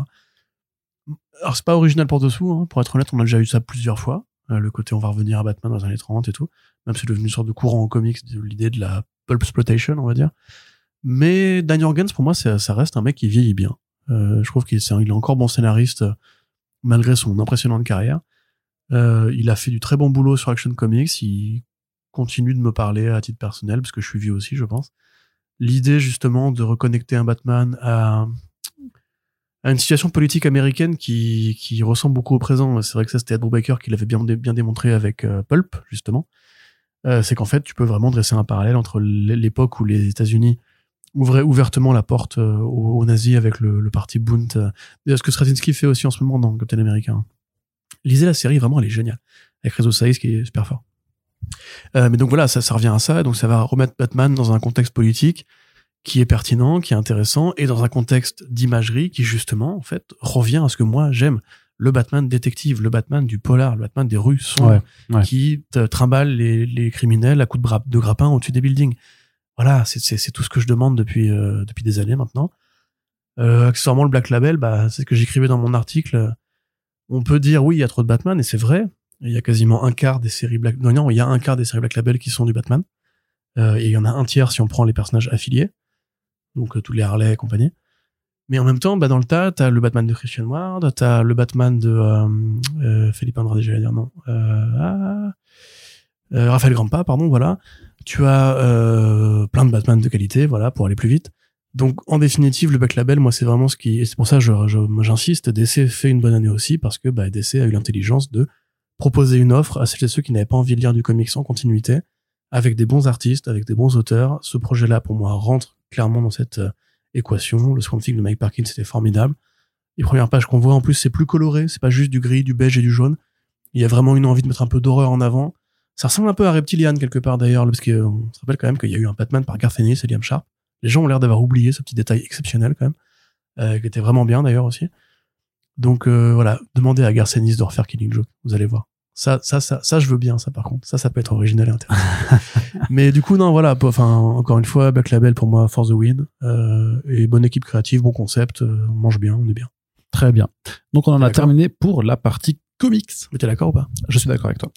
Alors c'est pas original pour dessous, hein, pour être honnête, on a déjà eu ça plusieurs fois. euh, le côté on va revenir à Batman dans les années 30 et tout. Même c'est devenu une sorte de courant en comics, l'idée de la pulp exploitation, on va dire. Mais Daniel Organs, pour moi, ça reste un mec qui vieillit bien. Euh, je trouve qu'il est, encore bon scénariste malgré son impressionnante carrière. Euh, il a fait du très bon boulot sur Action Comics. Il continue de me parler à titre personnel parce que je suis vieux aussi, je pense. L'idée justement de reconnecter un Batman à, une situation politique américaine qui, qui ressemble beaucoup au présent. C'est vrai que ça c'était Ed Brubaker qui l'avait bien, bien démontré avec euh, Pulp justement. euh, c'est qu'en fait, tu peux vraiment dresser un parallèle entre l'époque où les États-Unis ouvraient ouvertement la porte euh, aux, nazis avec le, le parti Bund. ce que Straczynski fait aussi en ce moment dans Captain America. hein. Lisez la série, vraiment, elle est géniale. Avec Rezo Saiz qui est super fort. Mais donc voilà, ça, ça revient à ça. Donc ça va remettre Batman dans un contexte politique qui est pertinent, qui est intéressant, et dans un contexte d'imagerie qui justement, en fait, revient à ce que moi j'aime. Le Batman détective, le Batman du polar, le Batman des rues sombres, Ouais, ouais. qui trimballe les, les criminels à coups de, de grappin au-dessus des buildings. Voilà, c'est- tout ce que je demande depuis, euh, depuis des années maintenant. Euh, accessoirement, le Black Label, bah, c'est ce que j'écrivais dans mon article. On peut dire, oui, il y a trop de Batman, et c'est vrai. Il y a quasiment un quart des séries Black... Non, non, il y a un quart des séries Black Label qui sont du Batman. Euh, et il y en a un tiers si on prend les personnages affiliés. Donc, euh, tous les Harley et compagnie. Mais en même temps, bah, dans le tas, t'as le Batman de Christian Ward, t'as le Batman de euh, euh, Philippe Andrade, j'allais dire non. Euh, ah, euh, Raphaël Grandpa, pardon, voilà. Tu as euh, plein de Batman de qualité, voilà, pour aller plus vite. Donc, en définitive, le back label, moi, c'est vraiment ce qui, et c'est pour ça je, je- j'insiste, DC fait une bonne année aussi parce que bah, DC a eu l'intelligence de proposer une offre à celles et ceux qui n'avaient pas envie de lire du comics en continuité, avec des bons artistes, avec des bons auteurs. Ce projet-là, pour moi, rentre clairement dans cette euh, équation. Le Swamp Thing de Mike Parkin, c'était formidable. Les premières pages qu'on voit, en plus, c'est plus coloré. C'est pas juste du gris, du beige et du jaune. Il y a vraiment une envie de mettre un peu d'horreur en avant. Ça ressemble un peu à Reptilian quelque part d'ailleurs, parce qu'on se rappelle quand même qu'il y a eu un Batman par Garth Ennis et Liam Sharp. Les gens ont l'air d'avoir oublié ce petit détail exceptionnel quand même, euh, qui était vraiment bien d'ailleurs aussi. Donc euh, voilà, demandez à Garth Ennis de refaire Killing Joke, vous allez voir. Ça, ça, ça, ça, je veux bien, ça par contre. Ça, ça peut être original et intéressant. (laughs) Mais du coup, non, voilà. Enfin, encore une fois, Black Label pour moi, for the win. Euh, et bonne équipe créative, bon concept. euh, on mange bien, on est bien. Très bien. Donc on en a terminé pour la partie comics. Mais t'es d'accord ou pas? Je suis d'accord avec toi.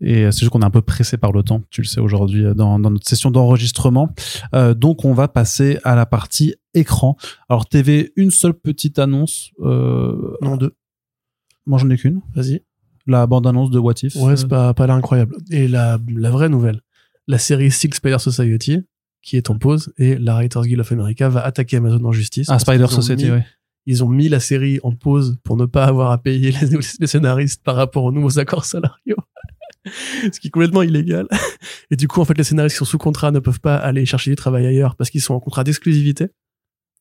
Et euh, c'est juste qu'on est un peu pressé par le temps, tu le sais aujourd'hui, euh, dans, dans notre session d'enregistrement. Euh, donc on va passer à la partie écran. Alors TV, une seule petite annonce. Euh, Non, deux. moi j'en ai qu'une. Vas-y. La bande-annonce de What If. Ouais, Euh, c'est pas, pas là incroyable. Et la, la vraie nouvelle, la série Six Spider Society, qui est en pause, et la Writers Guild of America va attaquer Amazon en justice. Ah, Spider Society, ouais. Ils ont mis la série en pause pour ne pas avoir à payer les, (laughs) les scénaristes par rapport aux nouveaux accords salariaux. (laughs) Ce qui est complètement illégal. Et du coup, en fait, les scénaristes qui sont sous contrat ne peuvent pas aller chercher du travail ailleurs parce qu'ils sont en contrat d'exclusivité.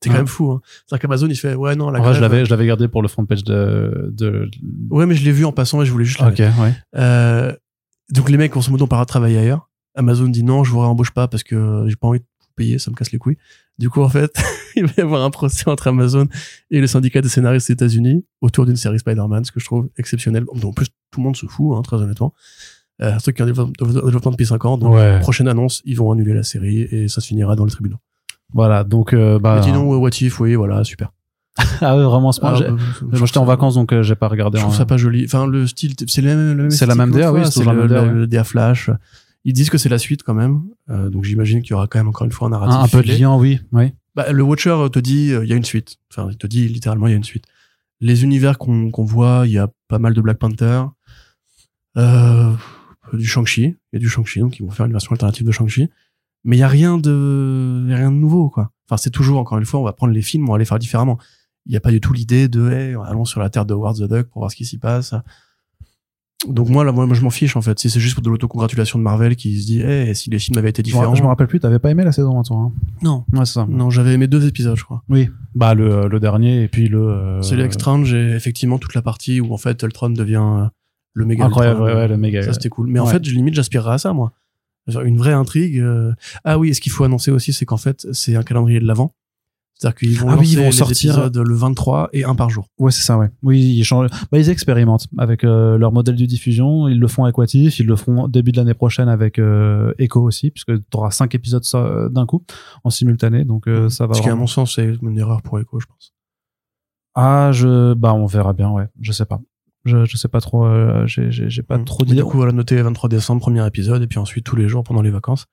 C'est quand Ouais. même fou, hein. C'est-à-dire qu'Amazon, il fait, ouais, non, la En vrai, je l'avais, je l'avais gardé pour le front page de. de... Ouais, mais je l'ai vu en passant et je voulais juste Ok, ouais. Euh, donc les mecs, modo, ont pas le droit de travailler ailleurs. Amazon dit non, je vous réembauche pas parce que j'ai pas envie de vous payer, ça me casse les couilles. Du coup, en fait, (laughs) il va y avoir un procès entre Amazon et le syndicat des scénaristes des États-Unis autour d'une série Spider-Man, ce que je trouve exceptionnel. En plus, tout le monde se fout, hein, très honnêtement. Euh, un truc qui est en développement, depuis 5 ans. Donc, Ouais. prochaine annonce, ils vont annuler la série et ça se finira dans les tribunaux. Voilà, donc. Euh, bah, Mais dis non, What If, oui, voilà, super. (laughs) Ah ouais, vraiment, ce point. Ah, j'ai- bah, Moi j'étais en vacances donc euh, j'ai pas regardé. Je en- trouve ça pas joli. Enfin, le style, c'est le même, C'est la même DA, oui, c'est la même DA, le- Flash. Ils disent que c'est la suite quand même. Euh, donc j'imagine qu'il y aura quand même encore une fois un narratif. un, un peu de lien, oui. oui. Bah, le Watcher te dit euh, il y a une suite. Enfin, il te dit littéralement il y a une suite. Les univers qu'on qu'on voit, il y a pas mal de Black Panther, euh, du Shang-Chi. Il y a du Shang-Chi, donc ils vont faire une version alternative de Shang-Chi. Mais il y a rien de, il y a rien de nouveau, quoi. Enfin, c'est toujours, encore une fois, on va prendre les films, on va les faire différemment. Il n'y a pas du tout l'idée de, hey, allons sur la terre de Howard the Duck pour voir ce qui s'y passe. Donc moi, là, moi, moi, je m'en fiche, en fait. Si c'est juste pour de l'autocongratulation de Marvel qui se dit, hey, si les films avaient été différents. Je me rappelle plus, t'avais pas aimé la saison hein, toi hein Non. Ouais, c'est ça. Non, j'avais aimé deux épisodes, je crois. Oui. Bah le, le dernier et puis le. euh, Celui avec Strange et effectivement toute la partie où en fait Ultron devient euh, le méga Incroyable, Ultron. ouais, ouais, le méga. Ça c'était cool. Mais en fait, je- limite j'aspirerais à ça moi. Une vraie intrigue. euh. Ah oui, et ce qu'il faut annoncer aussi, c'est qu'en fait c'est un calendrier de l'avant. C'est-à-dire qu'ils vont Ah oui, lancer ils vont les sortir- le 23 et un par jour. Ouais, c'est ça, ouais. Oui, ils changent. Bah, ils expérimentent avec euh, leur modèle de diffusion. Ils le font avec What If, ils le feront début de l'année prochaine avec euh, Echo aussi, puisque tu auras cinq épisodes d'un coup, en simultané. Donc, euh, ça va. Ce qui à mon sens c'est une erreur pour Echo, je pense. Ah, je. Bah, on verra bien, ouais. Je sais pas. Je, je sais pas trop. euh, j'ai, j'ai, j'ai pas Mm. trop d'idées. Du coup, voilà, noté 23 décembre, premier épisode, et puis ensuite tous les jours pendant les vacances.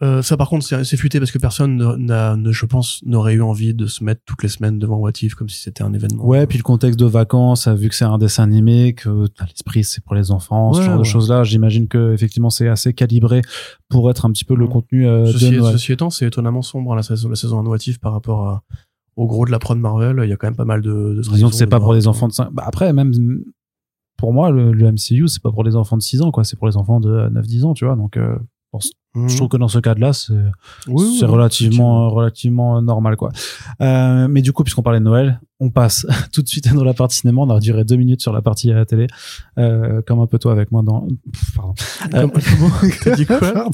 Euh, ça, par contre, c'est c'est futé parce que personne, ne- n'a, ne, je pense, n'aurait eu envie de se mettre toutes les semaines devant What If comme si c'était un événement. Ouais, puis le contexte de vacances, euh, vu que c'est un dessin animé, que à l'esprit c'est pour les enfants, ce Ouais, genre de choses-là, j'imagine que effectivement c'est assez calibré pour être un petit peu le Mm. contenu euh, Ceci, de Noël. ceci étant, c'est étonnamment sombre hein, la saison, la saison 1 What If par rapport à- au gros de la prod Marvel. Il y a quand même pas mal de. de Disons trahisons, que c'est pas pour des enfants de 5. Bah après, même pour moi, le, le MCU, c'est pas pour les enfants de 6 ans, quoi. C'est pour les enfants de 9-10 ans, tu vois. Donc, euh, je trouve que dans ce cas-là, c'est. Oui, c'est oui, relativement, relativement normal, quoi. Euh, mais du coup, puisqu'on parlait de Noël, on passe (laughs) tout de suite dans la partie cinéma. On a duré deux minutes sur la partie à la télé, euh, comme un peu toi avec moi dans. Pff, Pardon. Comme- (laughs) (laughs) T'as dit quoi? Pardon.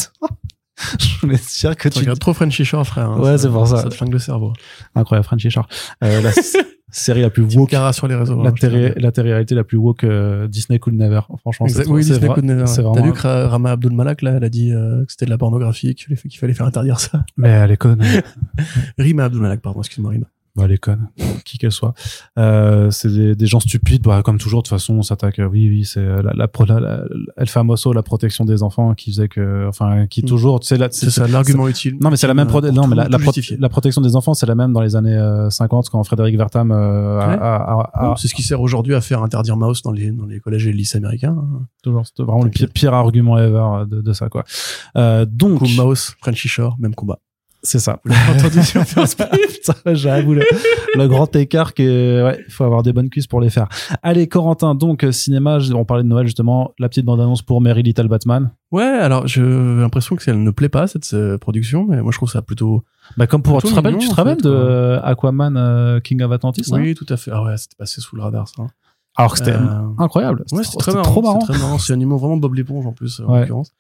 (laughs) Je voulais te dire que Tu regardes trop Frenchy Shore, frère. hein. Ouais, c'est pour ça. Ça te flingue le cerveau. incroyable, Frenchy Shore. Euh, la (laughs) série la plus woke, caras sur les réseaux. la, hein, rappelle. la télé-réalité la plus woke euh, Disney could never. Franchement, c'est oui, Disney Could Never. T'as vu que Ra- Rama Abdul Malak, là, elle a dit euh, que c'était de la pornographie, qu'il fallait, qu'il fallait faire interdire ça. Mais elle est conne. (laughs) Rima Abdul Malak, pardon, excuse-moi, Rima. Bah, elle est conne, (laughs) qui qu'elle soit. Euh, c'est des, des gens stupides, bah, comme toujours, de toute façon, on s'attaque. euh, Oui, oui, c'est euh, la, la, la, la- El Famoso, la protection des enfants, qui faisait que, enfin, qui Mm. toujours, là, C'est ça, l'argument utile. Non, mais c'est la même, prote- non, mais la, pro- la protection des enfants, c'est la même dans les années euh, 50 quand Frédéric Vertam euh, a- Ouais. a- a- a- C'est ce qui sert aujourd'hui à faire interdire mouse dans les, dans les collèges et les lycées américains. hein. toujours, c'était vraiment le pire, pire argument ever de, de ça, quoi. Euh, donc, Coup mouse, Frenchy Shore, même combat. C'est ça. Vous l'avez entendu sur Facebook Ça, (laughs) J'avoue, le, le grand écart que, ouais, il faut avoir des bonnes cuisses pour les faire. Allez, Corentin, donc, euh, cinéma, on parlait de Noël, justement, la petite bande-annonce pour Mary Little Batman. Ouais, alors j'ai l'impression que elle ne plaît pas cette euh, production, mais moi je trouve ça plutôt. Bah, comme pour, tu te rappelles, tu te rappelles de euh, Aquaman euh, King of Atlantis, hein? Oui, tout à fait. Ah ouais, c'était passé sous le radar ça. Alors que c'était Euh, incroyable. Ouais, C'était trop marrant. C'est très marrant. C'est un niveau vraiment Bob l'éponge en plus, en l'occurrence.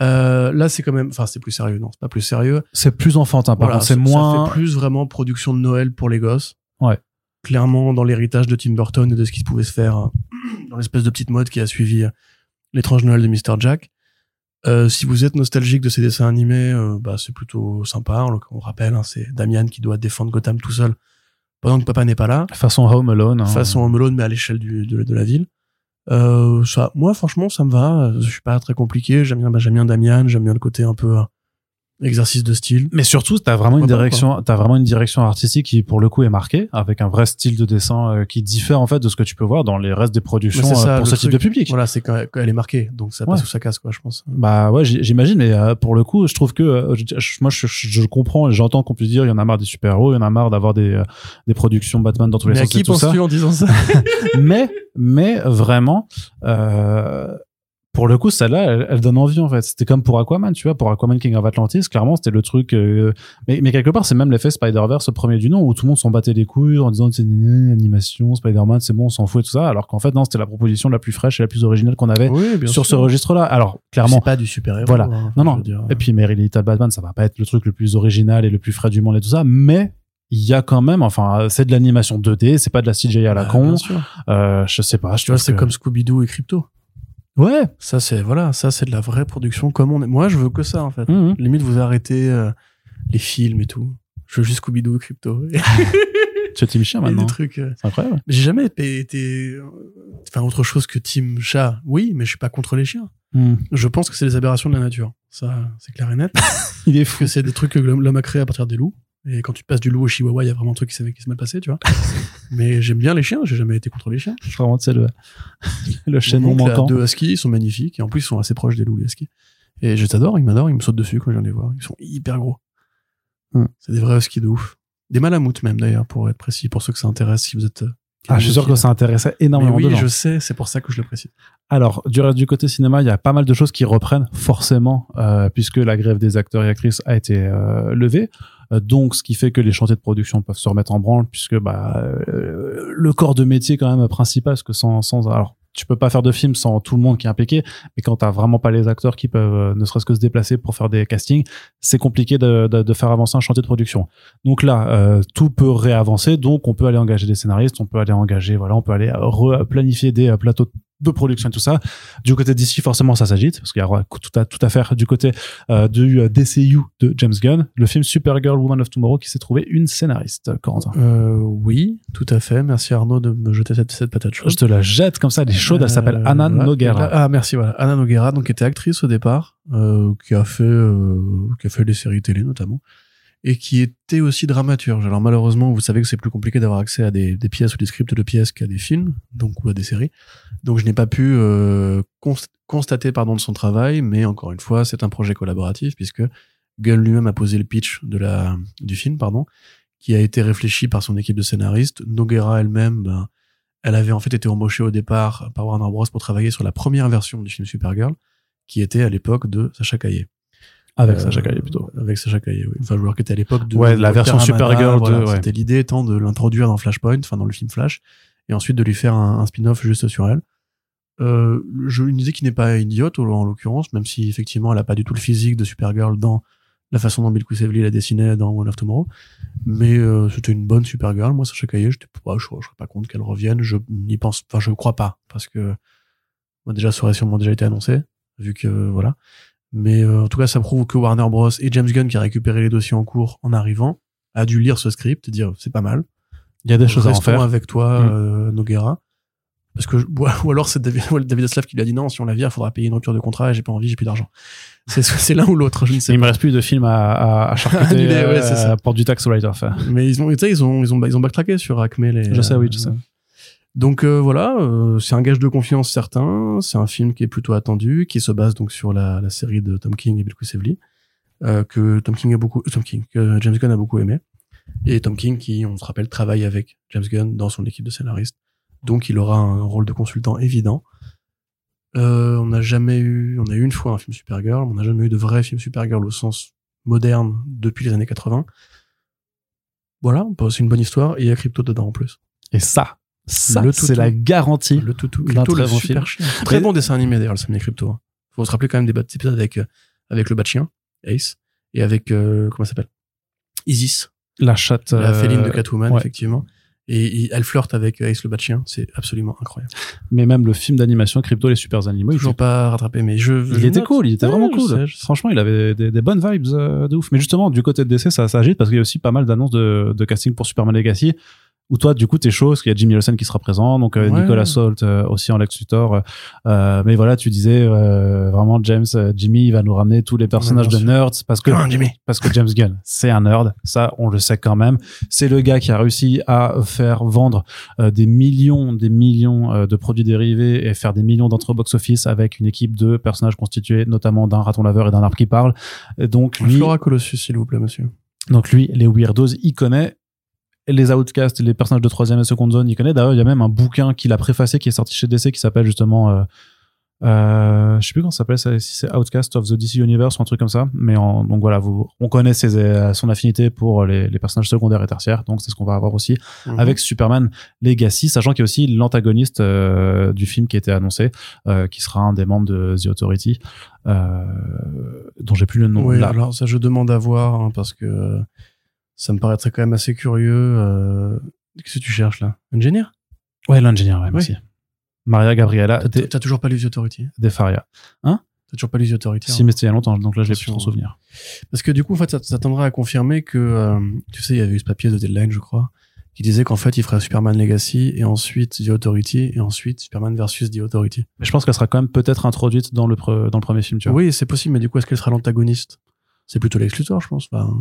Euh, là, c'est quand même, enfin, c'est plus sérieux, non, c'est pas plus sérieux. C'est plus enfantin, par Voilà, contre, c'est moins. Ça fait plus vraiment production de Noël pour les gosses. Ouais. Clairement, dans l'héritage de Tim Burton et de ce qui pouvait se faire euh, dans l'espèce de petite mode qui a suivi euh, l'étrange Noël de Mr. Jack. Euh, si vous êtes nostalgique de ces dessins animés, euh, bah, c'est plutôt sympa. On, on rappelle, hein, c'est Damian qui doit défendre Gotham tout seul pendant que papa n'est pas là. Façon Home Alone. hein. Façon Home Alone, mais à l'échelle de la ville. Euh, ça, moi, franchement, ça me va. Je suis pas très compliqué. J'aime bien, bah, j'aime bien Damian. J'aime bien le côté un peu euh, exercice de style. Mais surtout, t'as vraiment une direction, t'as vraiment une direction artistique qui, pour le coup, est marquée, avec un vrai style de dessin euh, qui diffère en fait de ce que tu peux voir dans les restes des productions Mais ça, euh, pour ce type de public. Voilà, c'est quand, elle est marquée, donc ça passe Ouais. ou ça casse, quoi, je pense. Bah ouais, j'imagine, mais euh, pour le coup, je trouve que euh, je- moi, je, je- je comprends, et j'entends qu'on puisse dire, il y en a marre des super-héros, il y en a marre d'avoir des, euh, des productions Batman dans tous les Mais à sens et qui penses-tu en disant ça? (laughs) Mais, mais vraiment, euh, pour le coup, celle-là, elle, elle donne envie en fait. C'était comme pour Aquaman, tu vois, pour Aquaman King of Atlantis, clairement, c'était le truc. euh, mais, mais quelque part, c'est même l'effet Spider-Verse, premier du nom, où tout le monde s'en battait les couilles en disant c'est une animation, Spider-Man, c'est bon, on s'en fout et tout ça. Alors qu'en fait, non, c'était la proposition la plus fraîche et la plus originale qu'on avait Oui, sur ce registre-là. Alors, clairement. C'est pas du super-héros. Voilà. hein, Non, non. dire. Et puis Mary Little Batman, ça va pas être le truc le plus original et le plus frais du monde et tout ça, mais il y a quand même, enfin, c'est de l'animation 2D, c'est pas de la CGI à la Bah, con. Euh, je sais pas, je Tu vois, c'est que- comme Scooby-Doo et Crypto. Ouais. Ça, c'est, voilà, ça, c'est de la vraie production comme on est. Moi, je veux que ça, en fait. Mhm. Limite, vous arrêtez euh, les films et tout. Je veux juste Scooby-Doo (laughs) et Crypto. Tu es Team et maintenant. des trucs. euh, C'est incroyable. J'ai jamais été, enfin, autre chose que Team Chat. Oui, mais je suis pas contre les chiens. Hmm. Je pense que c'est des aberrations de la nature. Ça, c'est clair et net. (laughs) Il est Parce que c'est des trucs que l'homme a créé à partir des loups. Et quand tu passes du loup au chihuahua, il y a vraiment un truc qui s'est qui s'est mal passé, tu vois. (laughs) mais j'aime bien les chiens, j'ai jamais été contre les chiens. Vraiment, tu sais, le, (laughs) le oncle a manquant. deux huskies, ils sont magnifiques. Et en plus, ils sont assez proches des loups, les huskies. Et je t'adore, ils m'adorent, ils me sautent dessus quand je viens les voir. Ils sont hyper gros. Hmm. C'est des vrais huskies de ouf. Des malamoutes même, d'ailleurs, pour être précis, pour ceux que ça intéresse, si vous êtes... euh, Ah, je suis sûr que ça intéressait Mais énormément de oui, je sais, c'est pour ça que je le précise. Alors, du côté cinéma, il y a pas mal de choses qui reprennent forcément, euh, puisque la grève des acteurs et actrices a été euh, levée. Euh, donc, ce qui fait que les chantiers de production peuvent se remettre en branle, puisque bah, euh, le corps de métier quand même principal, parce que sans, sans alors tu peux pas faire de film sans tout le monde qui est impliqué, mais quand t'as vraiment pas les acteurs qui peuvent euh, ne serait-ce que se déplacer pour faire des castings, c'est compliqué de, de, de faire avancer un chantier de production. Donc là, euh, tout peut réavancer, donc on peut aller engager des scénaristes, on peut aller engager, voilà, on peut aller planifier des euh, plateaux de production et tout ça. Du côté d'ici, forcément, ça s'agite parce qu'il y aura tout à, tout à faire du côté euh, du euh, DCU de James Gunn, le film Supergirl Woman of Tomorrow qui s'est trouvé une scénariste, Corentin. Euh, oui, tout à fait. Merci Arnaud de me jeter cette, cette patate chaude. Je te la jette comme ça, elle est chaude, elle s'appelle Euh, Anna. Noguera. Ah, merci, voilà. Anna Noguera, donc, qui était actrice au départ, euh, qui a fait, euh, qui a fait des séries télé, notamment, et qui était aussi dramaturge. Alors, malheureusement, vous savez que c'est plus compliqué d'avoir accès à des, pièces ou des scripts de pièces qu'à des films, donc, ou à des séries. Donc, je n'ai pas pu, euh, const- constater, pardon, de son travail, mais encore une fois, c'est un projet collaboratif, puisque Gunn lui-même a posé le pitch de la, du film, pardon, qui a été réfléchi par son équipe de scénaristes. Noguera elle-même, ben, Elle avait en fait été embauchée au départ par Warner Bros pour travailler sur la première version du film Supergirl, qui était à l'époque de Sacha Caillé. Avec Euh, Sacha Caillé plutôt. Avec Sacha Caillé, oui. Enfin, joueur qui était à l'époque de. Ouais, la version Supergirl voilà. ouais. C'était l'idée étant de l'introduire dans Flashpoint, enfin dans le film Flash, et ensuite de lui faire un, un spin-off juste sur elle. Euh, je, une idée qui n'est pas idiote en l'occurrence, même si effectivement elle a pas du tout le physique de Supergirl dans la façon dont Bill Quisevely la dessinait dans One of Tomorrow. Mais euh, c'était une bonne Supergirl. Moi, Sacha Caillé, je, je serais pas contre qu'elle revienne. Je n'y pense, enfin, je crois pas parce que moi déjà, ça aurait sûrement déjà été annoncé, vu que voilà. Mais euh, en tout cas, ça prouve que Warner Bros et James Gunn, qui a récupéré les dossiers en cours en arrivant, a dû lire ce script et dire c'est pas mal. Il y a des choses à en faire. avec toi, Mm. euh, Noguera. Parce que, (laughs) ou alors c'est David, David Aslav qui lui a dit non, si on la vire, il faudra payer une rupture de contrat et j'ai pas envie, j'ai plus d'argent. (laughs) C'est, l'un ou l'autre, je ne sais Il me pas. reste plus de films à, à, à (laughs) charcuter Annulé, ouais, euh, ça. pour du tax write-off. Mais ils ont, tu sais, ils ont, ils ont, ils ont backtracké sur Acme les. Je sais, oui, je sais. Donc euh, voilà, euh, c'est un gage de confiance certain. C'est un film qui est plutôt attendu, qui se base donc sur la, la série de Tom King et Bill Quisevely, euh, que Tom King a beaucoup, Tom King, que James Gunn a beaucoup aimé. Et Tom King, qui, on se rappelle, travaille avec James Gunn dans son équipe de scénaristes. Donc il aura un rôle de consultant évident. Euh, on n'a jamais eu, on a eu une fois un film Supergirl, on n'a jamais eu de vrai film Supergirl au sens moderne depuis les années 80. Voilà, c'est une bonne histoire et il y a Crypto dedans en plus. Et ça, ça, c'est la garantie. Le toutou, Crypto, très le bon super film. chien. Très bon dessin animé d'ailleurs, le samedi Crypto. hein. Faut se rappeler quand même des bas épisodes avec euh, avec le bat chien, Ace, et avec euh, comment ça s'appelle, Isis, La chatte. la euh, féline de Catwoman ouais. effectivement. Et, il- elle flirte avec Ace le bat chien, c'est absolument incroyable. Mais même le film d'animation Crypto les super animaux, il Toujours était, pas rattrapé, mais je. il je était note. cool, il était Ouais, vraiment cool. sais. Franchement, il avait des, des bonnes vibes euh, de ouf. Mais justement, du côté de DC, ça, ça agite parce qu'il y a aussi pas mal d'annonces de, de casting pour Superman Legacy. Où toi, du coup, t'es chaud, parce qu'il y a Jimmy Olsen qui sera présent, donc euh, Ouais. Nicolas Salt euh, aussi en Lex Luthor. Euh, mais voilà, tu disais euh, vraiment James, euh, Jimmy, il va nous ramener tous les personnages de nerds parce que Jimmy. parce que James Gunn, c'est un nerd, ça on le sait quand même. C'est le gars qui a réussi à faire vendre euh, des millions, des millions euh, de produits dérivés et faire des millions d'entrées au box-office avec une équipe de personnages constitués notamment d'un raton laveur et d'un arbre qui parle. Et donc lui, Flora Colossus, s'il vous plaît, monsieur. donc lui, les weirdos, il connaît. Les outcasts, les personnages de troisième et seconde zone, il connaît. D'ailleurs, il y a même un bouquin qu'il a préfacé qui est sorti chez DC qui s'appelle justement euh, euh, je sais plus comment ça s'appelle, ça, si c'est Outcast of the DC Universe ou un truc comme ça. Mais en- donc voilà, vous, on connaît ses, euh, son affinité pour les, les personnages secondaires et tertiaires, donc c'est ce qu'on va avoir aussi Mhm. avec Superman Legacy, sachant qu'il y a aussi l'antagoniste euh, du film qui a été annoncé, euh, qui sera un des membres de The Authority, euh, dont j'ai plus le nom Oui, là. alors ça je demande à voir hein, parce que euh, ça me paraîtrait quand même assez curieux. euh, Qu'est-ce que tu cherches là? Engineer? Ouais, l'ingénieur, ouais, merci. Maria Gabriela T'as toujours pas lu The Authority? De Faria. T'as toujours pas lu The Authority Si, hein? mais c'était il y a longtemps, donc là, je l'ai plus trop souvenir. Parce que du coup, en fait, ça, ça tendrait à confirmer que, euh, tu sais, il y avait eu ce papier de Deadline, je crois, qui disait qu'en fait, il ferait Superman Legacy et ensuite The Authority et ensuite Superman versus The Authority. Mais je pense qu'elle sera quand même peut-être introduite dans le, pre- dans le premier film, tu vois. Oui, c'est possible, mais du coup, est-ce qu'elle sera l'antagoniste? C'est plutôt Lex Luthor, je pense. Enfin,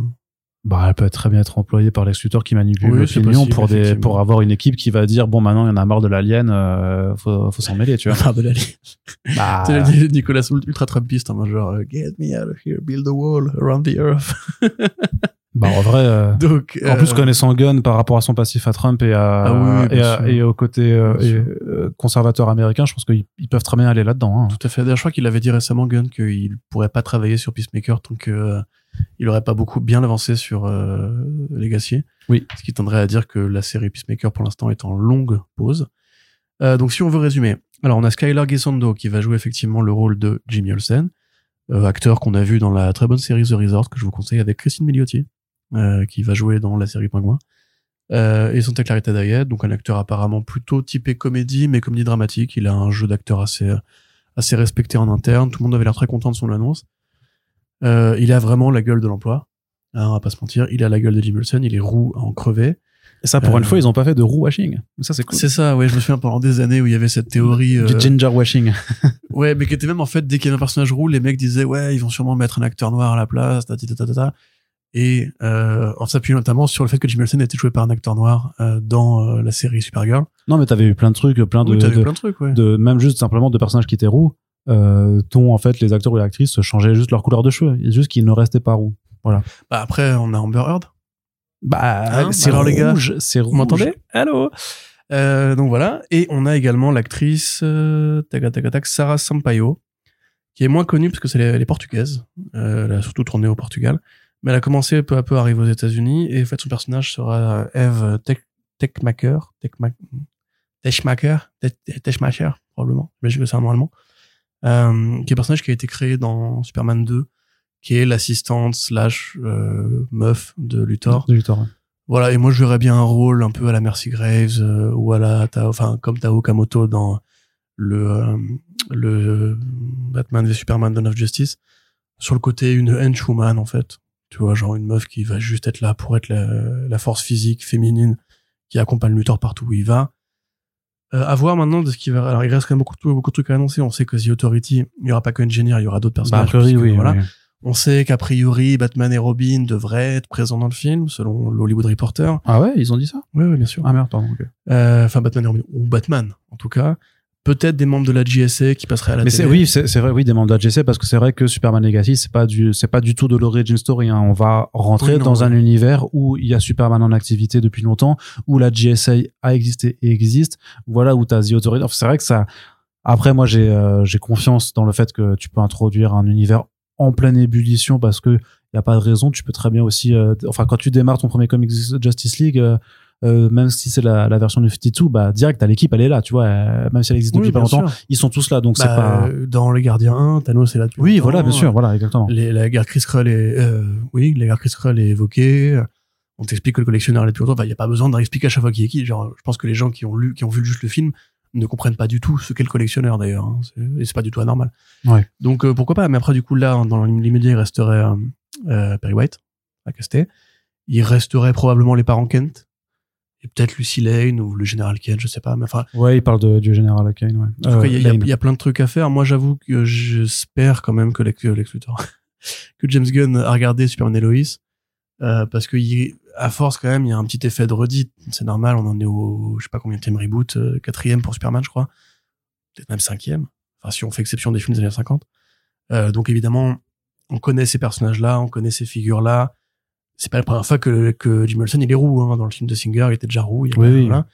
Bah, elle peut très bien être employée par Lex Luthor qui manipule Oui, possible, pour, des, pour avoir une équipe qui va dire bon, maintenant, il y en a marre de l'alien, euh, faut, faut s'en mêler, tu vois. Ah, de la ligne. bah, (laughs) Nicolas ultra Trumpiste, en mode genre, euh, get me out of here, build a wall around the earth. (laughs) bah, en vrai. euh, Donc, En plus, euh, connaissant Gunn par rapport à son passif à Trump et, à, Ah oui, et, à- et au côté euh, et, euh, conservateur américain, je pense qu'ils ils peuvent très bien aller là-dedans. hein. Tout à fait. D'ailleurs, je crois qu'il avait dit récemment, Gunn, qu'il pourrait pas travailler sur Peacemaker tant que il aurait pas beaucoup bien avancé sur euh, Legacy. Oui. Ce qui tendrait à dire que la série Peacemaker, pour l'instant, est en longue pause. Euh, donc, si on veut résumer, alors on a Skylar Gisondo qui va jouer effectivement le rôle de Jimmy Olsen, euh, acteur qu'on a vu dans la très bonne série The Resort que je vous conseille avec Christine Milioti, euh, qui va jouer dans la série Pingouin. Euh, et Santa Clarita Diet, donc un acteur apparemment plutôt typé comédie, mais comédie dramatique. Il a un jeu d'acteur assez assez respecté en interne. Tout le monde avait l'air très content de son annonce. Euh, il a vraiment la gueule de l'emploi. Hein, on va pas se mentir. Il a la gueule de Jim Olsen. Il est roux à en crever. Et ça, pour Euh, une fois, ils ont pas fait de roux washing. Ça, c'est cool. C'est ça, ouais. Je me souviens pendant des années où il y avait cette théorie. (laughs) euh, Du ginger washing. (laughs) ouais, mais qui était même en fait, dès qu'il y avait un personnage roux, les mecs disaient, ouais, ils vont sûrement mettre un acteur noir à la place, ta, ta, ta, ta, ta. Et euh, en s'appuyant notamment sur le fait que Jim Olsen était joué par un acteur noir euh, dans euh, la série Supergirl. Non, mais t'avais eu plein de trucs, plein de, Oui, t'avais de, plein de trucs, ouais. de- même juste simplement de personnages qui étaient roux, euh, dont en fait les acteurs ou les actrices changeaient juste leur couleur de cheveux. A juste qu'ils ne restaient pas roux. Bah, après, on a Amber Heard. Bah, Hein c'est les gars, rouge, c'est rouge. m'entendez Allô Euh, donc voilà. Et on a également l'actrice euh, tac, tac, tac, Sarah Sampaio, qui est moins connue parce que c'est elle est portugaise. Euh, elle a surtout tourné au Portugal. Mais elle a commencé peu à peu à arriver aux États-Unis. Et en fait, son personnage sera Eve Tech- Techmaker. Techma- Techmaker. Tech- Techmacher, probablement. J'imagine que c'est un nom allemand. Euh, qui est un personnage qui a été créé dans Superman 2, qui est l'assistante slash euh, meuf de Luthor. De Luthor, ouais. Voilà, et moi je verrais bien un rôle un peu à la Mercy Graves euh, ou à la Tao, enfin comme Tao Kamoto dans le euh, le Batman v Superman Dawn of Justice sur le côté une henchwoman en fait. Tu vois, genre une meuf qui va juste être là pour être la, la force physique féminine qui accompagne Luthor partout où il va. Euh, à voir maintenant de ce qui va. Alors il reste quand même beaucoup de, beaucoup de trucs à annoncer. On sait que The Authority, il y aura pas que Engineer, il y aura d'autres Bah, a personnages. priori, puisque, oui. Voilà. oui. On sait qu'a priori Batman et Robin devraient être présents dans le film selon l'Hollywood Reporter. Ah ouais, ils ont dit ça? Oui, bien sûr. Ah merde, pardon. Euh, Enfin, Batman et Robin, ou Batman, en tout cas. Peut-être des membres de la GSA qui passeraient à la Mais c'est télé. oui, c'est vrai, oui, des membres de la GC parce que c'est vrai que Superman Legacy, c'est pas du, c'est pas du tout de l'origin story. Hein. On va rentrer Oui, non, dans ouais. un univers où il y a Superman en activité depuis longtemps, où la GSA a existé et existe. Voilà, où t'as The Authority. Enfin, c'est vrai que ça. Après, moi, j'ai euh, j'ai confiance dans le fait que tu peux introduire un univers en pleine ébullition parce que y a pas de raison. Tu peux très bien aussi, euh, enfin, quand tu démarres ton premier comics Justice League. euh, euh, même si c'est la, la version de 52, bah direct, l'équipe, elle est là, tu vois, euh, même si elle existe Oui, depuis pas longtemps, sûr. ils sont tous là, donc c'est Bah, pas. euh, Dans Les Gardiens 1, Thanos est là depuis Oui, longtemps. voilà, bien sûr, voilà, exactement. Les, la guerre Chris Krull est, euh, oui, la guerre Chris Krull est évoquée. On t'explique que le collectionneur est depuis longtemps. Il n'y a pas besoin de réexpliquer à chaque fois qui est qui. Genre, je pense que les gens qui ont lu, qui ont vu juste le film ne comprennent pas du tout ce qu'est le collectionneur d'ailleurs. hein. Et c'est pas du tout anormal. Ouais. Donc, pourquoi pas? Mais après, du coup, là, dans l'immédiat, il resterait Perry White à caster. Il resterait probablement les parents Kent. Et peut-être Lucy Lane ou le général Kent, je sais pas. Mais enfin, Ouais, il parle de, du général Kane, ouais. en tout cas, Euh, il y, a- y y plein de trucs à faire. Moi, j'avoue que j'espère quand même que Lex, que Lex Luthor, (laughs) que James Gunn a regardé Superman et Lois, euh, parce que il- à force quand même, il y a un petit effet de redite. C'est normal, on en est au, je sais pas combien de reboot, euh, quatrième pour Superman, je crois, peut-être même cinquième. Enfin, si on fait exception des films des années 50. Euh, donc évidemment, on connaît ces personnages-là, on connaît ces figures-là. C'est pas la première fois que, que Jim Olsen il est roux. Hein. Dans le film de Singer, il était déjà roux. Il Oui, oui. voilà.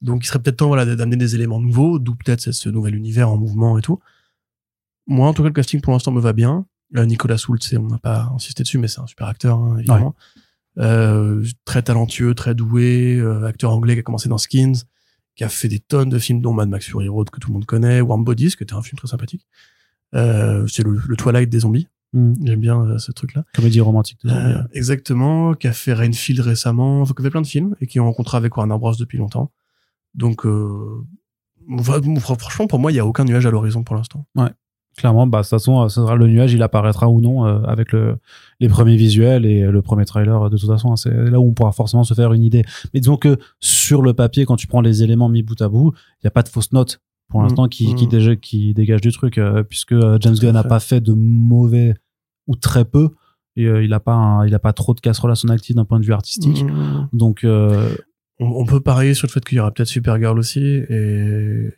Donc il serait peut-être temps voilà, d'amener des éléments nouveaux, d'où peut-être ce- nouvel univers en mouvement et tout. Moi, en tout cas, le casting pour l'instant me va bien. Euh, Nicolas Soult, c'est- on n'a pas insisté dessus, mais c'est un super acteur, hein, évidemment. Euh, très talentueux, très doué, euh, acteur anglais qui a commencé dans Skins, qui a fait des tonnes de films, dont Mad Max Fury Road que tout le monde connaît, Warm Bodies, qui était un film très sympathique. C'est le, le Twilight des zombies. Mm. J'aime bien euh, ce truc-là. Comédie romantique. de Euh, exactement, qui a fait Rainfield récemment, enfin, qui a fait plein de films et qui est en contrat avec Warner Bros depuis longtemps. Donc, euh, franchement, pour moi, il y a aucun nuage à l'horizon pour l'instant. Clairement, bah, de toute façon, ce sera le nuage, il apparaîtra ou non euh, avec le, les premiers visuels et le premier trailer. De toute façon, hein, c'est là où on pourra forcément se faire une idée. Mais disons que sur le papier, quand tu prends les éléments mis bout à bout, il n'y a pas de fausses notes pour Mm. l'instant qui, qui, Mm. qui dégage du truc, euh, puisque euh, James Gunn n'a pas fait de mauvais ou très peu. Et, euh, il n'a pas, un- il a pas trop de casseroles à son actif d'un point de vue artistique. Mm. Donc, euh, On, on peut parier sur le fait qu'il y aura peut-être Supergirl aussi et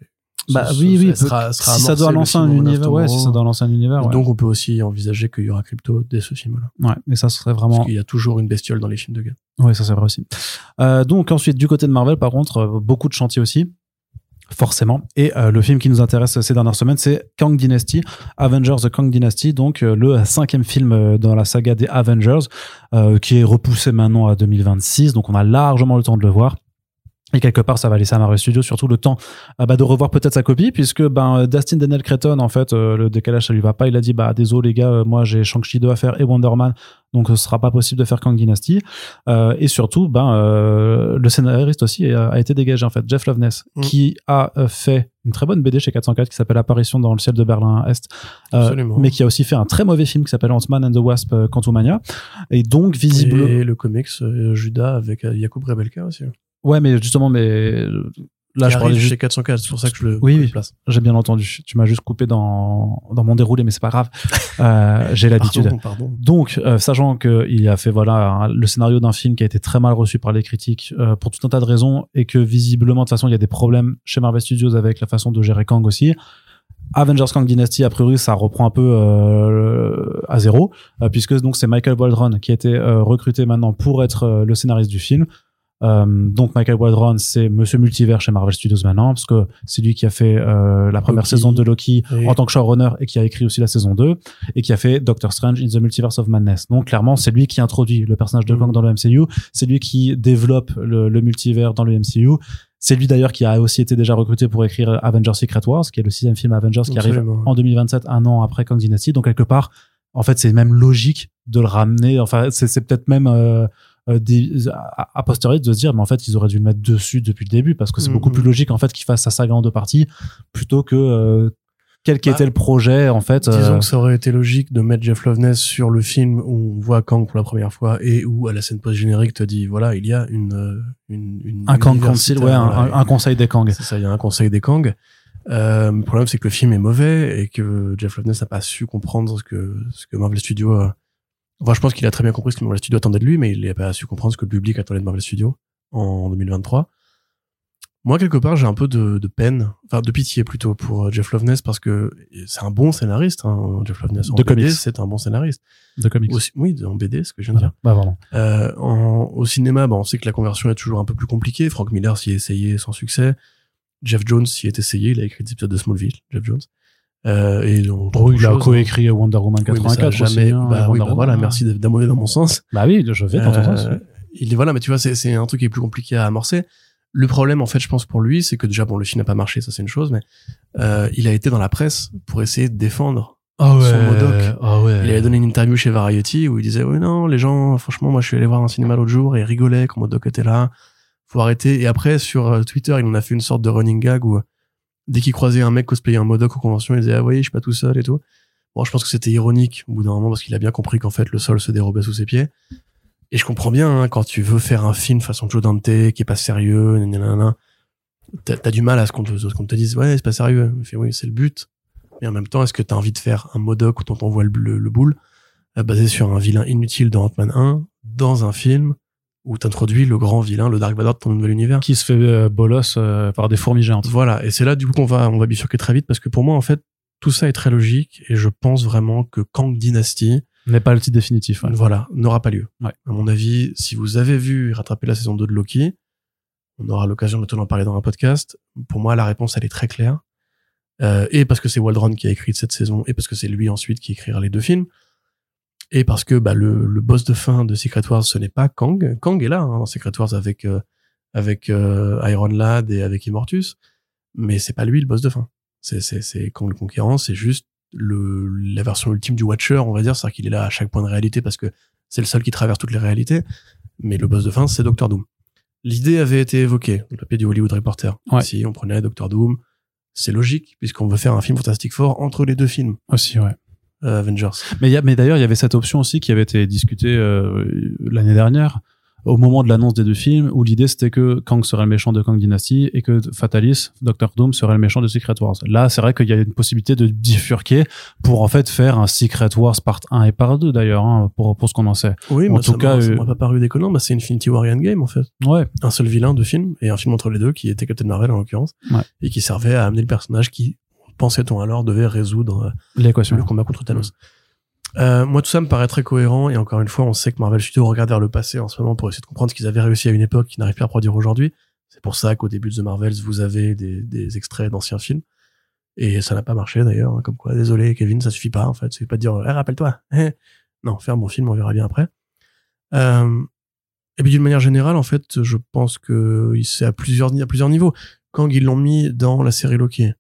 bah ce- oui, ce- oui. elle sera- sera si ça doit lancer un univers, ouais, si ça doit lancer un univers, ouais. Donc, on peut aussi envisager qu'il y aura Crypto dès ce film-là. ouais. Mais ça serait Parce vraiment qu'il y a toujours une bestiole dans les films de Gunn. Oui, ça c'est vrai aussi. Euh, donc ensuite, du côté de Marvel, par contre, beaucoup de chantiers aussi. Forcément. Et euh, le film qui nous intéresse ces dernières semaines, c'est Kang Dynasty, Avengers The Kang Dynasty, donc euh, le cinquième film euh, dans la saga des Avengers, euh, qui est repoussé maintenant à 2026. Donc on a largement le temps de le voir. Et quelque part, ça va laisser à Marvel Studios surtout le temps euh, bah, de revoir peut-être sa copie, puisque ben, Dustin Daniel Cretton, en fait, euh, le décalage, ça lui va pas. Il a dit, bah, désolé les gars, euh, moi j'ai Shang-Chi 2 à faire et Wonder Man, donc ce sera pas possible de faire Kang Dynasty. Euh, et surtout, ben, euh, le scénariste aussi a, a été dégagé, en fait, Jeff Loveness, Mm. qui a euh, fait une très bonne BD chez 404 qui s'appelle Apparition dans le ciel de Berlin-Est, euh, Absolument. mais qui a aussi fait un très mauvais film qui s'appelle Ant-Man and the Wasp euh, Quantumania. Et donc, visiblement. Et le comics euh, Judas avec Jakub Rebelka aussi. Ouais, mais justement, mais là, je parlais juste chez 404, c'est pour ça que je le Oui, oui. place. J'ai bien entendu. Tu m'as juste coupé dans, dans mon déroulé, mais c'est pas grave. Euh, J'ai l'habitude. Pardon, pardon. Donc, euh, sachant qu'il a fait voilà un- le scénario d'un film qui a été très mal reçu par les critiques euh, pour tout un tas de raisons et que visiblement de toute façon il y a des problèmes chez Marvel Studios avec la façon de gérer Kang aussi. Avengers Kang Dynasty, a priori, ça reprend un peu euh, à zéro, euh, puisque donc c'est Michael Waldron qui a été euh, recruté maintenant pour être euh, le scénariste du film. Euh, donc Michael Waldron, c'est Monsieur Multivers chez Marvel Studios maintenant, parce que c'est lui qui a fait euh, la première Loki. saison de Loki en tant que showrunner et qui a écrit aussi la saison 2 et qui a fait Doctor Strange in the Multiverse of Madness. Donc clairement, c'est lui qui introduit le personnage de. Kang dans le MCU, c'est lui qui développe le, le multivers dans le MCU. C'est lui d'ailleurs qui a aussi été déjà recruté pour écrire Avengers Secret Wars, qui est le sixième film Avengers qui arrive en 2027, un an après Kang Dynasty. Donc quelque part, en fait, c'est même logique de le ramener. Enfin, c'est c'est peut-être même euh, des, a, a posteriori de se dire, mais en fait, ils auraient dû le mettre dessus depuis le début parce que c'est Mhm. beaucoup plus logique en fait qu'il fasse sa saga en deux parties plutôt que euh, quel Bah, qu'était le projet en fait. Disons euh, que ça aurait été logique de mettre Jeff Loveness sur le film où on voit Kang pour la première fois et où à la scène post-générique te dit voilà il y a une euh, une, une un Kang Council, ouais, un, voilà, un- un conseil des Kang. C'est ça, il y a un conseil des Kang. Euh, le problème, c'est que le film est mauvais et que Jeff Loveness n'a pas su comprendre ce que, ce que Marvel Studios. Enfin, je pense qu'il a très bien compris ce que Marvel Studios attendait de lui, mais il n'a pas su comprendre ce que le public attendait de Marvel Studios en 2023. Moi, quelque part, j'ai un peu de, de peine, enfin de pitié plutôt pour euh, Jeff Loveness parce que c'est un bon scénariste, hein, Jeff Loveness. En De BD, comics. c'est un bon scénariste. de comics. Aussi- oui, en BD, ce que je viens de dire. Bah, vraiment. Euh, en, au cinéma, bah, on sait que la conversion est toujours un peu plus compliquée. Frank Miller s'y est essayé sans succès. Jeff Jones s'y est essayé. Il a écrit des épisodes de Smallville, Jeff Jones. Euh, et donc, Oh, il a coécrit Wonder Woman hein. Oui, mais ça a 84 aussi, jamais, hein, bah, oui, Wonder bah, voilà, Woman. merci d'amener dans mon sens. Bah oui, je vais dans ton Euh, sens. oui. Il est, voilà, mais tu vois, c'est, c'est un truc qui est plus compliqué à amorcer. Le problème, en fait, je pense pour lui, c'est que déjà, bon, le film n'a pas marché, ça c'est une chose, mais euh, il a été dans la presse pour essayer de défendre Ah son Modoc. Ah ouais. Il avait donné une interview chez Variety où il disait oui non les gens franchement moi je suis allé voir un cinéma l'autre jour et ils rigolaient quand Modoc était là faut arrêter et après sur euh, Twitter il en a fait une sorte de running gag où euh, dès qu'il croisait un mec cosplayer un Modoc en convention il disait ah oui je suis pas tout seul et tout. Bon je pense que c'était ironique au bout d'un moment parce qu'il a bien compris qu'en fait le sol se dérobait sous ses pieds. Et je comprends bien hein, quand tu veux faire un film façon Joe Dante qui est pas sérieux t'as t'as du mal à ce qu'on te, dise ouais c'est pas sérieux. Il fait oui c'est le but. Mais en même temps, est-ce que tu as envie de faire un Modoc dont on voit le, le, le boule, euh, basé sur un vilain inutile dans Ant-Man 1, dans un film où t'introduis le grand vilain, le Dark Vador de ton nouvel univers Qui se fait euh, bolos euh, par des fourmis géantes. Voilà, et c'est là du coup qu'on va, on va bifurquer très vite, parce que pour moi, en fait, tout ça est très logique, et je pense vraiment que Kang Dynasty, N'est pas le titre définitif. ouais. voilà, n'aura pas lieu. Ouais. À mon avis, si vous avez vu et rattrapé la saison 2 de Loki, on aura l'occasion de en parler dans un podcast. Pour moi, la réponse, elle est très claire. Euh, et parce que c'est Waldron qui a écrit cette saison, et parce que c'est lui ensuite qui écrira les deux films. Et parce que bah, le, le boss de fin de Secret Wars, ce n'est pas Kang. Kang est là hein, dans Secret Wars avec euh, avec euh, Iron Lad et avec Immortus, mais c'est pas lui le boss de fin. C'est c'est c'est Kang le Conquérant, c'est juste le la version ultime du Watcher, on va dire, c'est-à-dire qu'il est là à chaque point de réalité parce que c'est le seul qui traverse toutes les réalités. Mais le boss de fin, c'est Doctor Doom. L'idée avait été évoquée le papier du Hollywood Reporter. Ouais. Si on prenait Doctor Doom, c'est logique puisqu'on veut faire un film Fantastic Four entre les deux films Aussi, ouais. Euh, Avengers. Mais, il y a- mais d'ailleurs, il y avait cette option aussi qui avait été discutée euh, l'année dernière, au moment de l'annonce des deux films, où l'idée c'était que Kang serait le méchant de Kang Dynasty et que Fatalis, Doctor Doom, serait le méchant de Secret Wars. Là, c'est vrai qu'il y a une possibilité de bifurquer pour en fait faire un Secret Wars part 1 et part 2 d'ailleurs, hein, pour, pour ce qu'on en sait. Oui, En tout ça cas, ça euh, m'a pas paru déconnant. Bah, c'est Infinity War et Endgame en fait. Ouais, un seul vilain de film et un film entre les deux qui était Captain Marvel en l'occurrence Ouais. et qui servait à amener le personnage qui pensait-on alors devait résoudre euh, l'équation. le combat contre Thanos. Euh, moi tout ça me paraît très cohérent et encore une fois on sait que Marvel Studios regarde vers le passé en ce moment pour essayer de comprendre ce qu'ils avaient réussi à une époque qu'ils n'arrivent plus à produire aujourd'hui. C'est pour ça qu'au début de The Marvels vous avez des, des extraits d'anciens films et ça n'a pas marché d'ailleurs hein, comme quoi désolé Kevin ça suffit pas en fait ça suffit pas de dire Eh, rappelle-toi (laughs) non fais un bon film on verra bien après. Euh, et puis d'une manière générale, en fait, je pense que c'est à plusieurs, à plusieurs niveaux. Kang, ils l'ont mis dans la série Loki.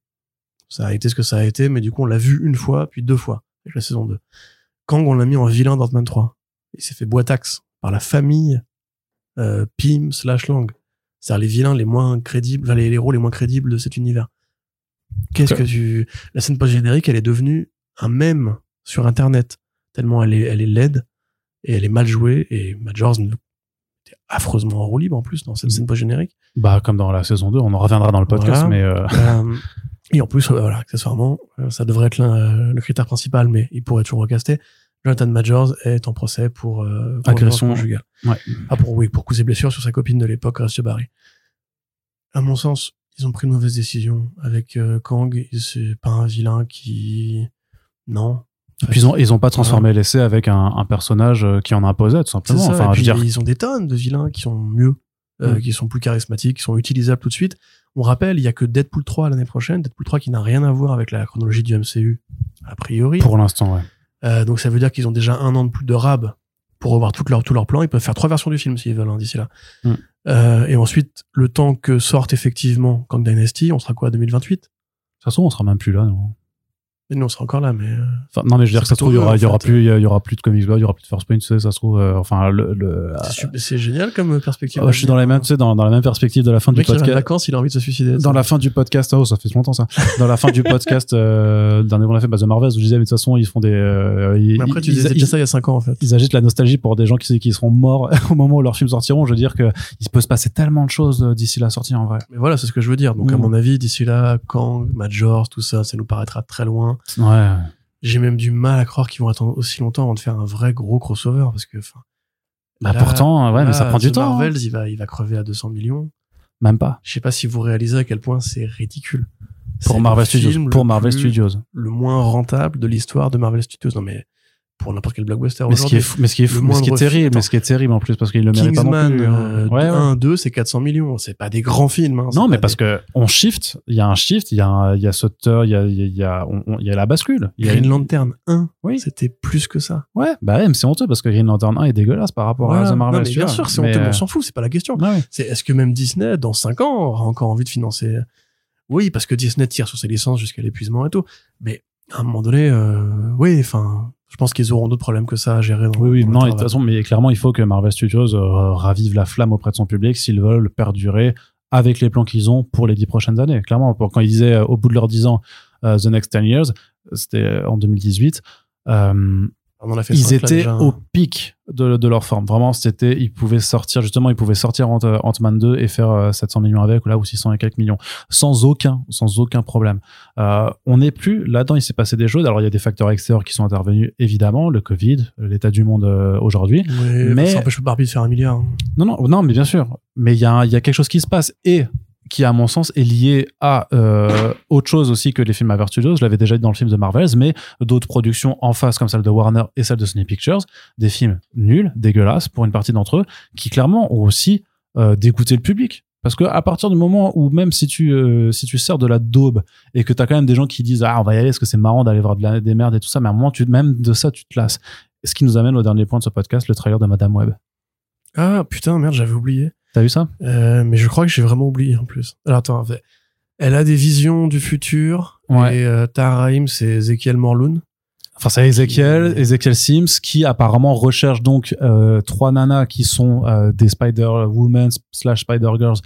Ça a été ce que ça a été, mais du coup, on l'a vu une fois, puis deux fois, avec la saison 2. Kang, on l'a mis en vilain dans Ant-Man 3. Il s'est fait boitax par la famille euh, Pym slash Lang. C'est-à-dire les vilains les moins crédibles, enfin, les héros les moins crédibles de cet univers. Qu'est-ce que tu... La scène post-générique, elle est devenue un mème sur Internet. Tellement elle est, elle est laide et elle est mal jouée et Majors ne- était affreusement en roue libre en plus dans cette scène post-générique. Bah, comme dans la saison 2, on en reviendra dans le podcast, Voilà. mais euh, Euh, et en plus, voilà, accessoirement, euh, ça devrait être le critère principal, mais il pourrait toujours recaster. Jonathan Majors est en procès pour, euh, pour Agression. conjugale. Ouais. Ah, pour, oui, pour coups et blessures sur sa copine de l'époque, Rachel Barry. À mon sens, ils ont pris une mauvaise décision avec euh, Kang. C'est pas un vilain qui, non. Puis ils ont, ils ont pas transformé l'essai avec un, un personnage euh, qui en imposait, tout simplement. ça. Enfin, et je puis, veux dire, ils ont des tonnes de vilains qui sont mieux. euh, Mm. qui sont plus charismatiques, qui sont utilisables tout de suite. On rappelle, il y a que Deadpool 3 l'année prochaine, Deadpool 3 qui n'a rien à voir avec la chronologie du MCU, a priori. Pour l'instant, ouais. Euh, donc ça veut dire qu'ils ont déjà un an de plus de rab pour revoir tout leur, tout leur plan. Ils peuvent faire trois versions du film s'ils veulent hein, d'ici là. Mm. Euh, et ensuite, le temps que sorte effectivement Kang Dynasty, on sera quoi, 2028 De toute façon, on sera même plus là. non? Mais nous, on sera encore là, mais... euh, Enfin, non, mais je veux dire que ça se trouve, il y aura, il y aura plutôt plus, il y aura plus de comics blog, il y aura plus de first print, tu sais, ça se trouve, euh, enfin, le, le, c'est génial comme perspective. euh, je suis dans la même, tu sais, dans, dans la même perspective de la fin Le du mec, il podcast. vacances, il a envie de se suicider. Dans la fin du podcast, oh, ça fait longtemps ça. Dans la fin du podcast, euh, dernier qu'on a fait, bah, The Marvels, où je disais, mais de toute façon, ils font des, euh, ils, Mais après, tu ils- disais déjà ça il y a 5 ans, en fait. ils agitent la nostalgie pour des gens qui, qui seront morts (laughs) au moment où leurs films sortiront. Je veux dire que il peut se passer tellement de choses euh, d'ici la sortie en vrai. Mais voilà, c'est ce que je veux dire. Donc, à Mm. mon avis, d'ici là, Kang, Majors, tout ça, ça nous paraîtra très loin. Ouais. J'ai même du mal à croire qu'ils vont attendre aussi longtemps avant de faire un vrai gros crossover, parce que, enfin... Bah là- pourtant, ouais, mais ça prend du temps. hein. Marvels, il va, il va crever à 200 millions. Même pas. Je sais pas si vous réalisez à quel point c'est ridicule. Pour Marvel Studios. le Pour Marvel Studios. Le moins rentable de l'histoire de Marvel Studios. Non, mais pour n'importe quel blockbuster Mais ce qui est fou, mais ce qui est Le fou, mais ce qui est moindre terrible, mais ce qui est terrible en plus parce qu'il le mérite pas non plus. hein. euh, Ouais, ouais. 1, 2, c'est 400 millions. C'est pas des grands films. hein. Non, mais parce des- que on shift, il y a un shift, il y a un, il y a il y a, il y a, il y a, on- on- il y a la bascule. Il y a Green Lantern 1, Oui. c'était plus que ça. Ouais, bah ouais, mais c'est honteux parce que Green Lantern 1 est dégueulasse par rapport Voilà. à The Marvel. Non, mais bien sûr, c'est honteux, mais euh, on s'en fout, c'est pas la question. ouais. C'est est-ce que même Disney, dans 5 ans, aura encore envie de financer? Oui, parce que Disney tire sur ses licences jusqu'à l'épuisement et tout. Mais à un moment donné, euh, oui, enfin, je pense qu'ils auront d'autres problèmes que ça à gérer. Dans, Oui, oui, dans non, de toute façon, mais clairement, il faut que Marvel Studios euh, ravive la flamme auprès de son public s'ils veulent perdurer avec les plans qu'ils ont pour les dix prochaines années. Clairement, pour, quand ils disaient euh, au bout de leurs dix ans, euh, The Next 10 Years, c'était en 2018, euh, On en a fait ils cinq, là, étaient déjà. au pic de, de leur forme. Vraiment, c'était, ils pouvaient sortir, justement, ils pouvaient sortir Ant- Ant-Man 2 et faire euh, 700 millions avec, ou là, ou 600 et quelques millions. Sans aucun, sans aucun problème. Euh, on n'est plus, là-dedans, il s'est passé des choses. Alors, il y a des facteurs extérieurs qui sont intervenus, évidemment, le Covid, l'état du monde euh, aujourd'hui. Oui, mais- ça empêche pas Barbie de faire un milliard. hein. Non, non, non, mais bien sûr. Mais il y a, y a quelque chose qui se passe et qui, à mon sens, est lié à euh, autre chose aussi que les films Marvel Studios. Je l'avais déjà dit dans le film de Marvels, mais d'autres productions en face, comme celle de Warner et celle de Sony Pictures, des films nuls, dégueulasses pour une partie d'entre eux, qui clairement ont aussi euh, dégoûté le public. Parce que à partir du moment où même si tu euh, si tu sers de la daube et que t'as quand même des gens qui disent ah on va y aller parce que c'est marrant d'aller voir de des merdes et tout ça, mais à un moment même de ça tu te lasses. Ce qui nous amène au dernier point de ce podcast, le trailer de Madame Web. Ah putain, merde, j'avais oublié. T'as vu ça? Euh, mais je crois que j'ai vraiment oublié en plus. Alors attends, en fait, elle a des visions du futur. Ouais. Et euh, c'est Ezekiel Morloon. Enfin, c'est Ezekiel, Ezekiel Sims, qui apparemment recherche donc euh, trois nanas qui sont euh, des Spider-Woman slash Spider-Girls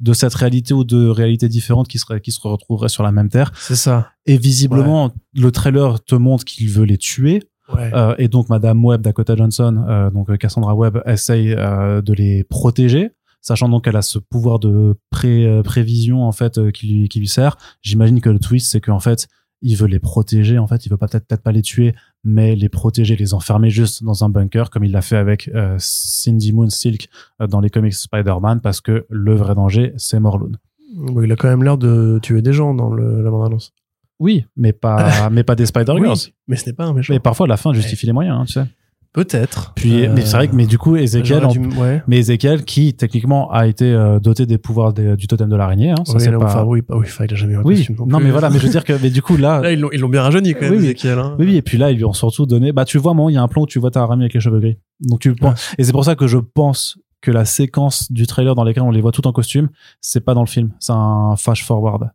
de cette réalité ou de réalités différentes qui, seraient, qui se retrouveraient sur la même Terre. C'est ça. Et visiblement, le trailer te montre qu'il veut les tuer. Ouais. Euh, et donc, Madame Webb, Dakota Johnson, euh, donc Cassandra Webb, essaye euh, de les protéger, sachant donc qu'elle a ce pouvoir de pré, euh, prévision en fait euh, qui, lui, qui lui sert. J'imagine que le twist, c'est qu'en fait, il veut les protéger. En fait, il veut pas peut-être peut-être pas les tuer, mais les protéger, les enfermer juste dans un bunker, comme il l'a fait avec euh, Cindy Moon Silk euh, dans les comics Spider-Man, parce que le vrai danger, c'est Morlun. Il a quand même l'air de tuer des gens dans le, la bande-annonce. Oui, mais pas, (laughs) mais pas des Spider-Girls. Oui, mais ce n'est pas un méchant. Mais parfois, la fin justifie les moyens, hein, tu sais. Peut-être. Puis, Euh, mais c'est vrai que, mais du coup, Ezekiel, j'aurais en- dû- ouais. mais Ezekiel, qui techniquement a été euh, doté des pouvoirs des- du totem de l'araignée, hein, ça Oui, c'est non, pas. enfin, oui, pas, oui, enfin, il a jamais eu un oui, costume non mais voilà, mais je veux dire que, mais du coup là, (laughs) Là, ils l'ont, ils l'ont bien rajeuni quand même, Oui, oui. Ezekiel. Hein. oui, oui, et puis là ils lui ont surtout donné, bah tu vois, moi il y a un plan où tu vois ta Rami avec les cheveux gris, donc tu penses, et c'est pour ça que je pense que la séquence du trailer dans laquelle on les voit tout en costume, c'est pas dans le film, c'est un flash forward,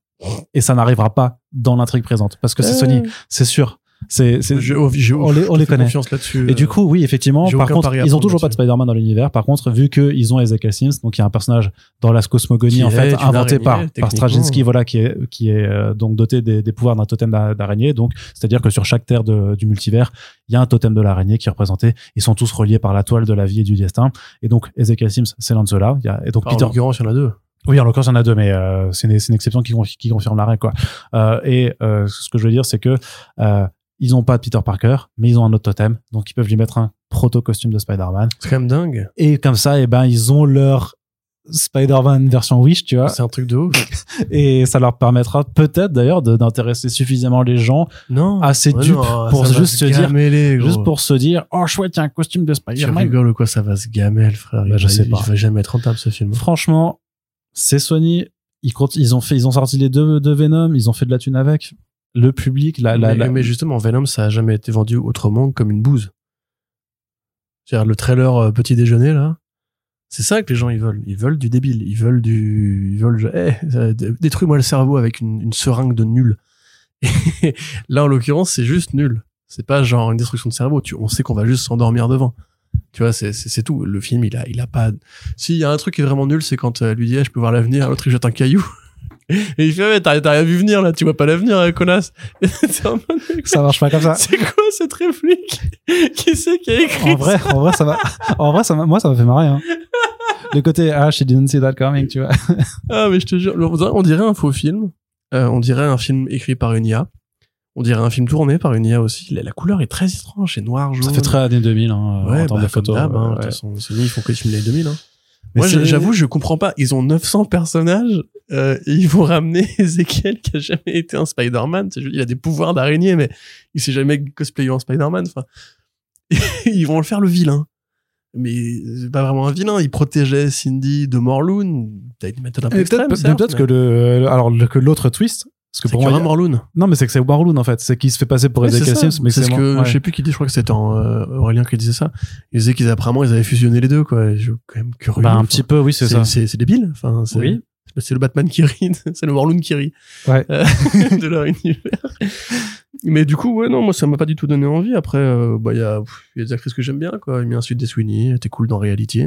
et ça n'arrivera pas dans l'intrigue présente, parce que c'est Sony, c'est sûr, c'est, on les- on les connaît. Et du coup, oui, effectivement. Par contre, ils ont toujours pas de. Spider-Man dans l'univers. Par contre, vu qu'ils ont Ezekiel Sims, donc il y a un personnage dans la cosmogonie en fait inventé par par. Straczynski, voilà, qui est qui est euh, donc doté des, des pouvoirs d'un totem d'a- d'araignée. Donc, c'est-à-dire que sur chaque terre de- du multivers, il y a un totem de l'araignée qui est représenté. Ils sont tous reliés par la toile de la vie et du destin. Et donc, Ezekiel Sims, c'est l'un de ceux-là. Il y a et donc Ah, en Peter. l'occurrence, il y en a deux. Oui, en l'occurrence, il y en a deux, mais euh, c'est une, c'est une exception qui, qui confirme la règle, quoi. Euh, et euh, ce que je veux dire, c'est que euh, ils ont pas de Peter Parker, mais ils ont un autre totem, donc ils peuvent lui mettre un proto costume de Spider-Man. C'est quand même dingue. Et comme ça, eh ben, ils ont leur Spider-Man version Wish, tu vois. C'est un truc de ouf. (laughs) Et ça leur permettra peut-être d'ailleurs d'intéresser suffisamment les gens, Non. Assez Ouais, dupe non, pour juste se dire- gameler, gros. juste pour se dire, oh chouette, il y a un costume de Tu Spider-Man. rigoles ou quoi Ça va se gamelle, frère. Bah, il, je va, sais il pas. va jamais être rentable, ce film. Franchement, c'est Sony. Ils, ont fait, ils ont sorti les deux de Venom. Ils ont fait de la thune avec. Le public, la, la, mais, la- mais justement, Venom, ça a jamais été vendu autrement que comme une bouse. C'est-à-dire le trailer euh, petit déjeuner là, c'est ça que les gens ils veulent. Ils veulent du débile. Ils veulent du, ils veulent, eh, euh, dé- détruis-moi le cerveau avec une, une seringue de nul. Et (laughs) là, en l'occurrence, c'est juste nul. C'est pas genre une destruction de cerveau. Tu, on sait qu'on va juste s'endormir devant. Tu vois, c'est, tout. Le film, il a, il a pas. S'il y a un truc qui est vraiment nul, c'est quand euh, lui dit, Eh, je peux voir l'avenir. L'autre il jette un caillou. Et il fait, ouais, t'as, rien vu venir là. Tu vois pas l'avenir, euh, connasse. (laughs) Ça marche pas comme ça. c'est quoi cette réplique? Qui c'est qui a écrit En vrai, en vrai, ça va. En vrai, ça moi, ça m'a fait marrer. Hein. Le côté ah, she didn't see that coming, tu vois. (laughs) Ah, mais je te jure, on dirait- un faux film. Euh, on dirait un film écrit par une IA. On dirait un film tourné par une IA aussi. La, la couleur est très étrange, c'est noir, jaune. Ça fait très années 2000 hein, ouais, en termes bah, de photos. Hein. euh, De ouais. toute façon, Sony, ils font que des films des années 2000. Hein. Moi, j'avoue, je comprends pas. Ils ont 900 personnages euh, et ils vont ramener (laughs) Ezekiel qui a jamais été un Spider-Man. Il a des pouvoirs d'araignée, mais il s'est jamais cosplayé en Spider-Man. Enfin, (laughs) ils vont le faire le vilain. Mais c'est pas vraiment un vilain. Il protégeait Cindy de Morloon. T'as une méthode un peu Et extrême, peut-être mais- que le alors que l'autre twist parce que pour moi a- non mais c'est que c'est Warloon en fait. C'est qu'il se fait passer pour ça. Sims mais c'est ce que ouais. je sais plus qui dit je crois que c'était en, euh, Aurélien qui disait ça. Il disait qu'ils apparemment ils avaient fusionné les deux quoi. Et je suis quand même curieux bah un Enfin, petit peu oui c'est ça. c'est débile. Enfin c'est oui. c'est le Batman qui rit (laughs) c'est le Warloon qui rit Ouais. euh, (laughs) de leur univers. Mais du coup ouais non moi ça m'a pas du tout donné envie. Après euh, bah il y a pff, y a des actrices que j'aime bien quoi. Il y a ensuite des Sweeney était cool dans Reality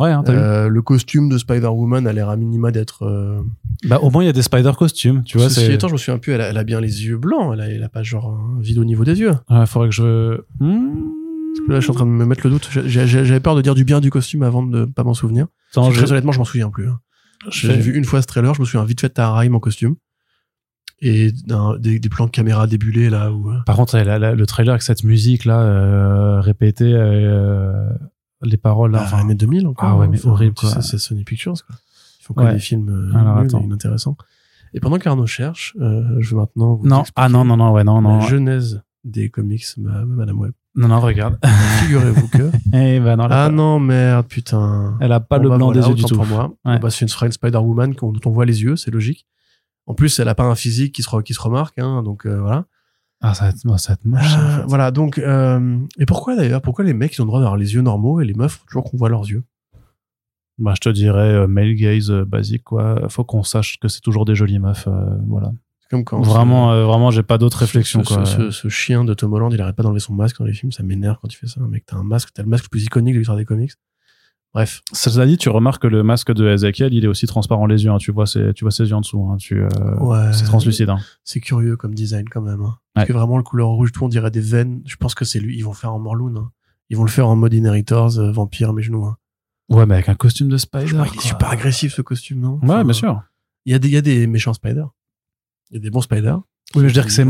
ouais hein, euh, le costume de Spider-Woman a l'air à minima d'être euh, bah au moins il y a des spider costumes tu vois ceci étant je me souviens plus elle a, elle a bien les yeux blancs elle a, elle a pas genre un vide au niveau des yeux ouais, faudrait que je Hmm. Parce que là, je suis en train de me mettre le doute. J'avais peur de dire du bien du costume avant de pas m'en souvenir. Attends, Très honnêtement, je m'en souviens plus. hein. J'ai vu une fois ce trailer, je me souviens vite fait de Taharaim en costume. Et des, des plans de caméra débulés là où. euh, Par contre, le trailer avec cette musique là euh, répétée, euh, les paroles là. bah, enfin, années 2000 encore. Ah ouais, hein. mais horrible, tu quoi. C'est Sony Pictures quoi. Ils font que Ouais. des films euh, Alors, nuls et inintéressants? Et pendant qu'Arnaud cherche, euh, je vais maintenant vous non, ah non non non ouais non non la genèse des comics, ma- Madame Web. non non regarde. (laughs) Figurez-vous que. (laughs) Eh ben non, ah pas- non merde putain. elle a pas le blanc des yeux du tout. Pour moi, Ouais. Bah, c'est une, une Spider-Woman dont on voit les yeux, c'est logique. En plus, elle a pas un physique qui se, re- qui se remarque, hein, donc euh, voilà. Ah ça va être, ça va être moche. en fait. Voilà, donc euh, et pourquoi d'ailleurs Pourquoi les mecs ils ont le droit d'avoir les yeux normaux et les meufs faut toujours qu'on voit leurs yeux? Bah je te dirais euh, male gaze euh, basique quoi. Faut qu'on sache que c'est toujours des jolies meufs. euh, voilà. Comme quand Vraiment euh, vraiment j'ai pas d'autres réflexions ce, quoi. ce- ce chien de Tom Holland, il arrête pas d'enlever son masque dans les films, ça m'énerve quand il fait ça. Mec, t'as un masque, t'as le masque le plus iconique de l'histoire des comics. Bref, Cela dit, tu remarques que le masque de Ezekiel, il est aussi transparent les yeux. hein. Tu vois ses, tu vois ses yeux en dessous. hein. Tu, euh, Ouais. c'est translucide. hein. c'est curieux comme design quand même. hein. Parce Ouais. que vraiment le couleur rouge, tout on dirait des veines. Je pense que c'est lui. Ils vont le faire en Morloon. hein. Ils vont le faire en mode Inheritors, euh, vampire mes genoux. hein. Ouais, mais avec un costume de Spider. Qu'il est super agressif ce costume, non? Ouais, Enfin, bien sûr. Il y, a des, il y a des méchants Spider. Il y a des bons Spider. Oui, mais je veux dire que c'est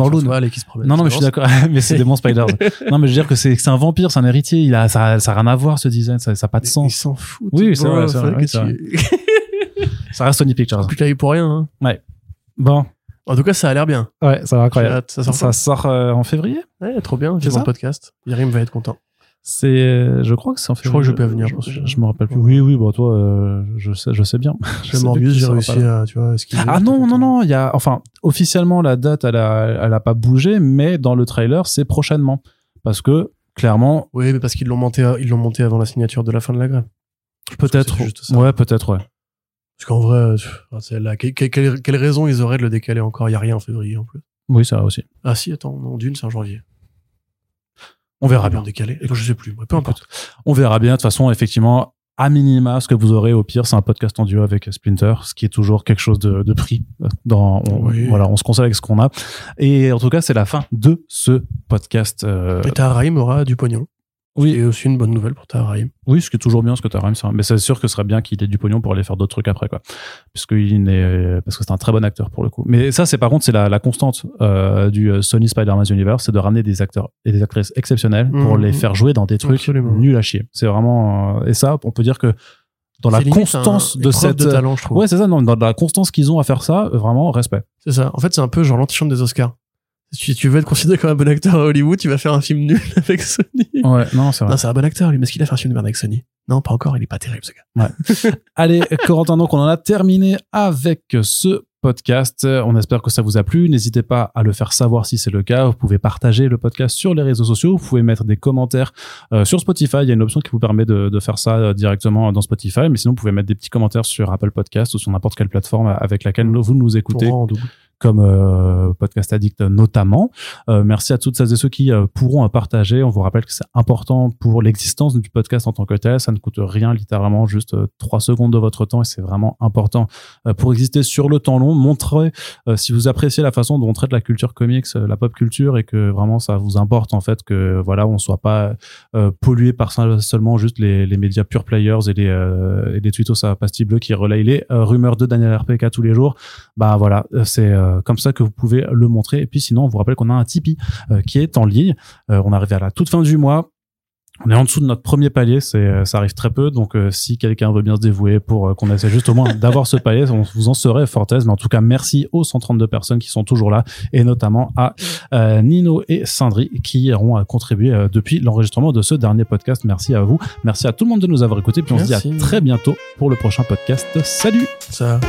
qui se promènent. Non, non, mais je suis d'accord. (laughs) mais c'est des bons Spiders. (laughs) non, mais je veux dire que c'est c'est un vampire, c'est un héritier. Il a, ça, ça a rien à voir ce design. Ça, ça a pas de sens. s'en foutent. Oui, c'est vrai, c'est vrai, tu- Ça reste Sony Pictures. Plus taillé pour rien. hein. Bon, En tout cas, ça a l'air bien. ouais, ça va J'ai incroyable. hâte. Ça sort Ça sort euh, en février? Ouais, trop bien. C'est J'ai mon podcast. Yarim va être content. C'est, euh, je crois que c'est en février. crois que je peux venir Je, je, je me rappelle plus. Oui, oui, bon, toi, euh, je sais, je sais bien. Je (laughs) Morbius, j'ai réussi à, tu vois, esquiver. Ah non, non, non, il y a, enfin, officiellement, la date, elle a, elle a pas bougé, mais dans le trailer, c'est prochainement. Parce que, clairement, Oui, mais parce qu'ils l'ont monté, ils l'ont monté avant la signature de la fin de la grève. peut-être, ouais, peut-être, ouais. Parce qu'en vrai, c'est là, quelle, quelle, quelle raison ils auraient de le décaler encore? Il y a rien en février en plus. Oui, ça aussi. Ah si, attends, non, d'une, c'est en janvier. On verra bien décalé. Et je sais plus, peu importe. On verra bien. De toute façon, effectivement, à minima, ce que vous aurez au pire, c'est un podcast en duo avec Splinter, ce qui est toujours quelque chose de, de prix. Dans, on, Oui. Voilà, on se console avec ce qu'on a. Et en tout cas, c'est la fin de ce podcast. euh, aura du pognon. Oui, Et aussi une bonne nouvelle pour Taharaim. Oui, ce qui est toujours bien, ce que as ça. Mais c'est sûr que ce serait bien qu'il ait du pognon pour aller faire d'autres trucs après, quoi. Puisqu'il n'est, parce que c'est un très bon acteur pour le coup. Mais ça, c'est par contre, c'est la, la constante euh, du euh, Sony Spider-Man Universe, c'est de ramener des acteurs et des actrices exceptionnels pour Mhm. les faire jouer dans des trucs Absolument. nuls à chier. C'est vraiment, euh, et ça, on peut dire que dans la C'est constance de cette. de talent, je trouve. ouais, c'est ça, non, dans la constance qu'ils ont à faire ça, euh, vraiment, respect. C'est ça. En fait, c'est un peu genre l'antichambre des Oscars. Si tu veux être considéré comme un bon acteur à Hollywood, tu vas faire un film nul (laughs) avec Sony. Ouais, non, c'est vrai. Non, c'est un bon acteur, lui, mais est-ce qu'il a fait un film de merde avec Sony Non, pas encore, il est pas terrible, ce gars. (laughs) Allez, Corentin, donc on en a terminé avec ce podcast. On espère que ça vous a plu. N'hésitez pas à le faire savoir si c'est le cas. Vous pouvez partager le podcast sur les réseaux sociaux. Vous pouvez mettre des commentaires euh, sur Spotify. Il y a une option qui vous permet de, de faire ça euh, directement dans Spotify. Mais sinon, vous pouvez mettre des petits commentaires sur Apple Podcast ou sur n'importe quelle plateforme avec laquelle vous nous écoutez Pour en double. Comme euh, Podcast Addict notamment. Euh, merci à toutes celles et ceux qui euh, pourront partager. On vous rappelle que c'est important pour l'existence du podcast en tant que tel. Ça ne coûte rien, littéralement juste trois secondes de votre temps et c'est vraiment important pour exister sur le temps long. Montrez si vous appréciez la façon dont on traite la culture comics, la pop culture et que vraiment ça vous importe en fait que voilà on soit pas pollué par seulement juste les, les médias pure players et les, et les tweetos à pastille bleue qui relayent les rumeurs de Daniel RPK tous les jours bah voilà, c'est comme ça que vous pouvez le montrer. Et puis sinon, on vous rappelle qu'on a un Tipeee euh, qui est en ligne. Euh, on arrive à la toute fin du mois. On est en dessous de notre premier palier, c'est euh, ça arrive très peu. Donc euh, si quelqu'un veut bien se dévouer pour euh, qu'on essaie juste au moins d'avoir ce palier, on vous en serait fort aise. Mais en tout cas, merci aux 132 personnes qui sont toujours là et notamment à euh, Nino et Sindri qui auront euh, contribué euh, depuis l'enregistrement de ce dernier podcast. Merci à vous. Merci à tout le monde de nous avoir écoutés. Puis on se dit à très bientôt pour le prochain podcast. Salut Ça.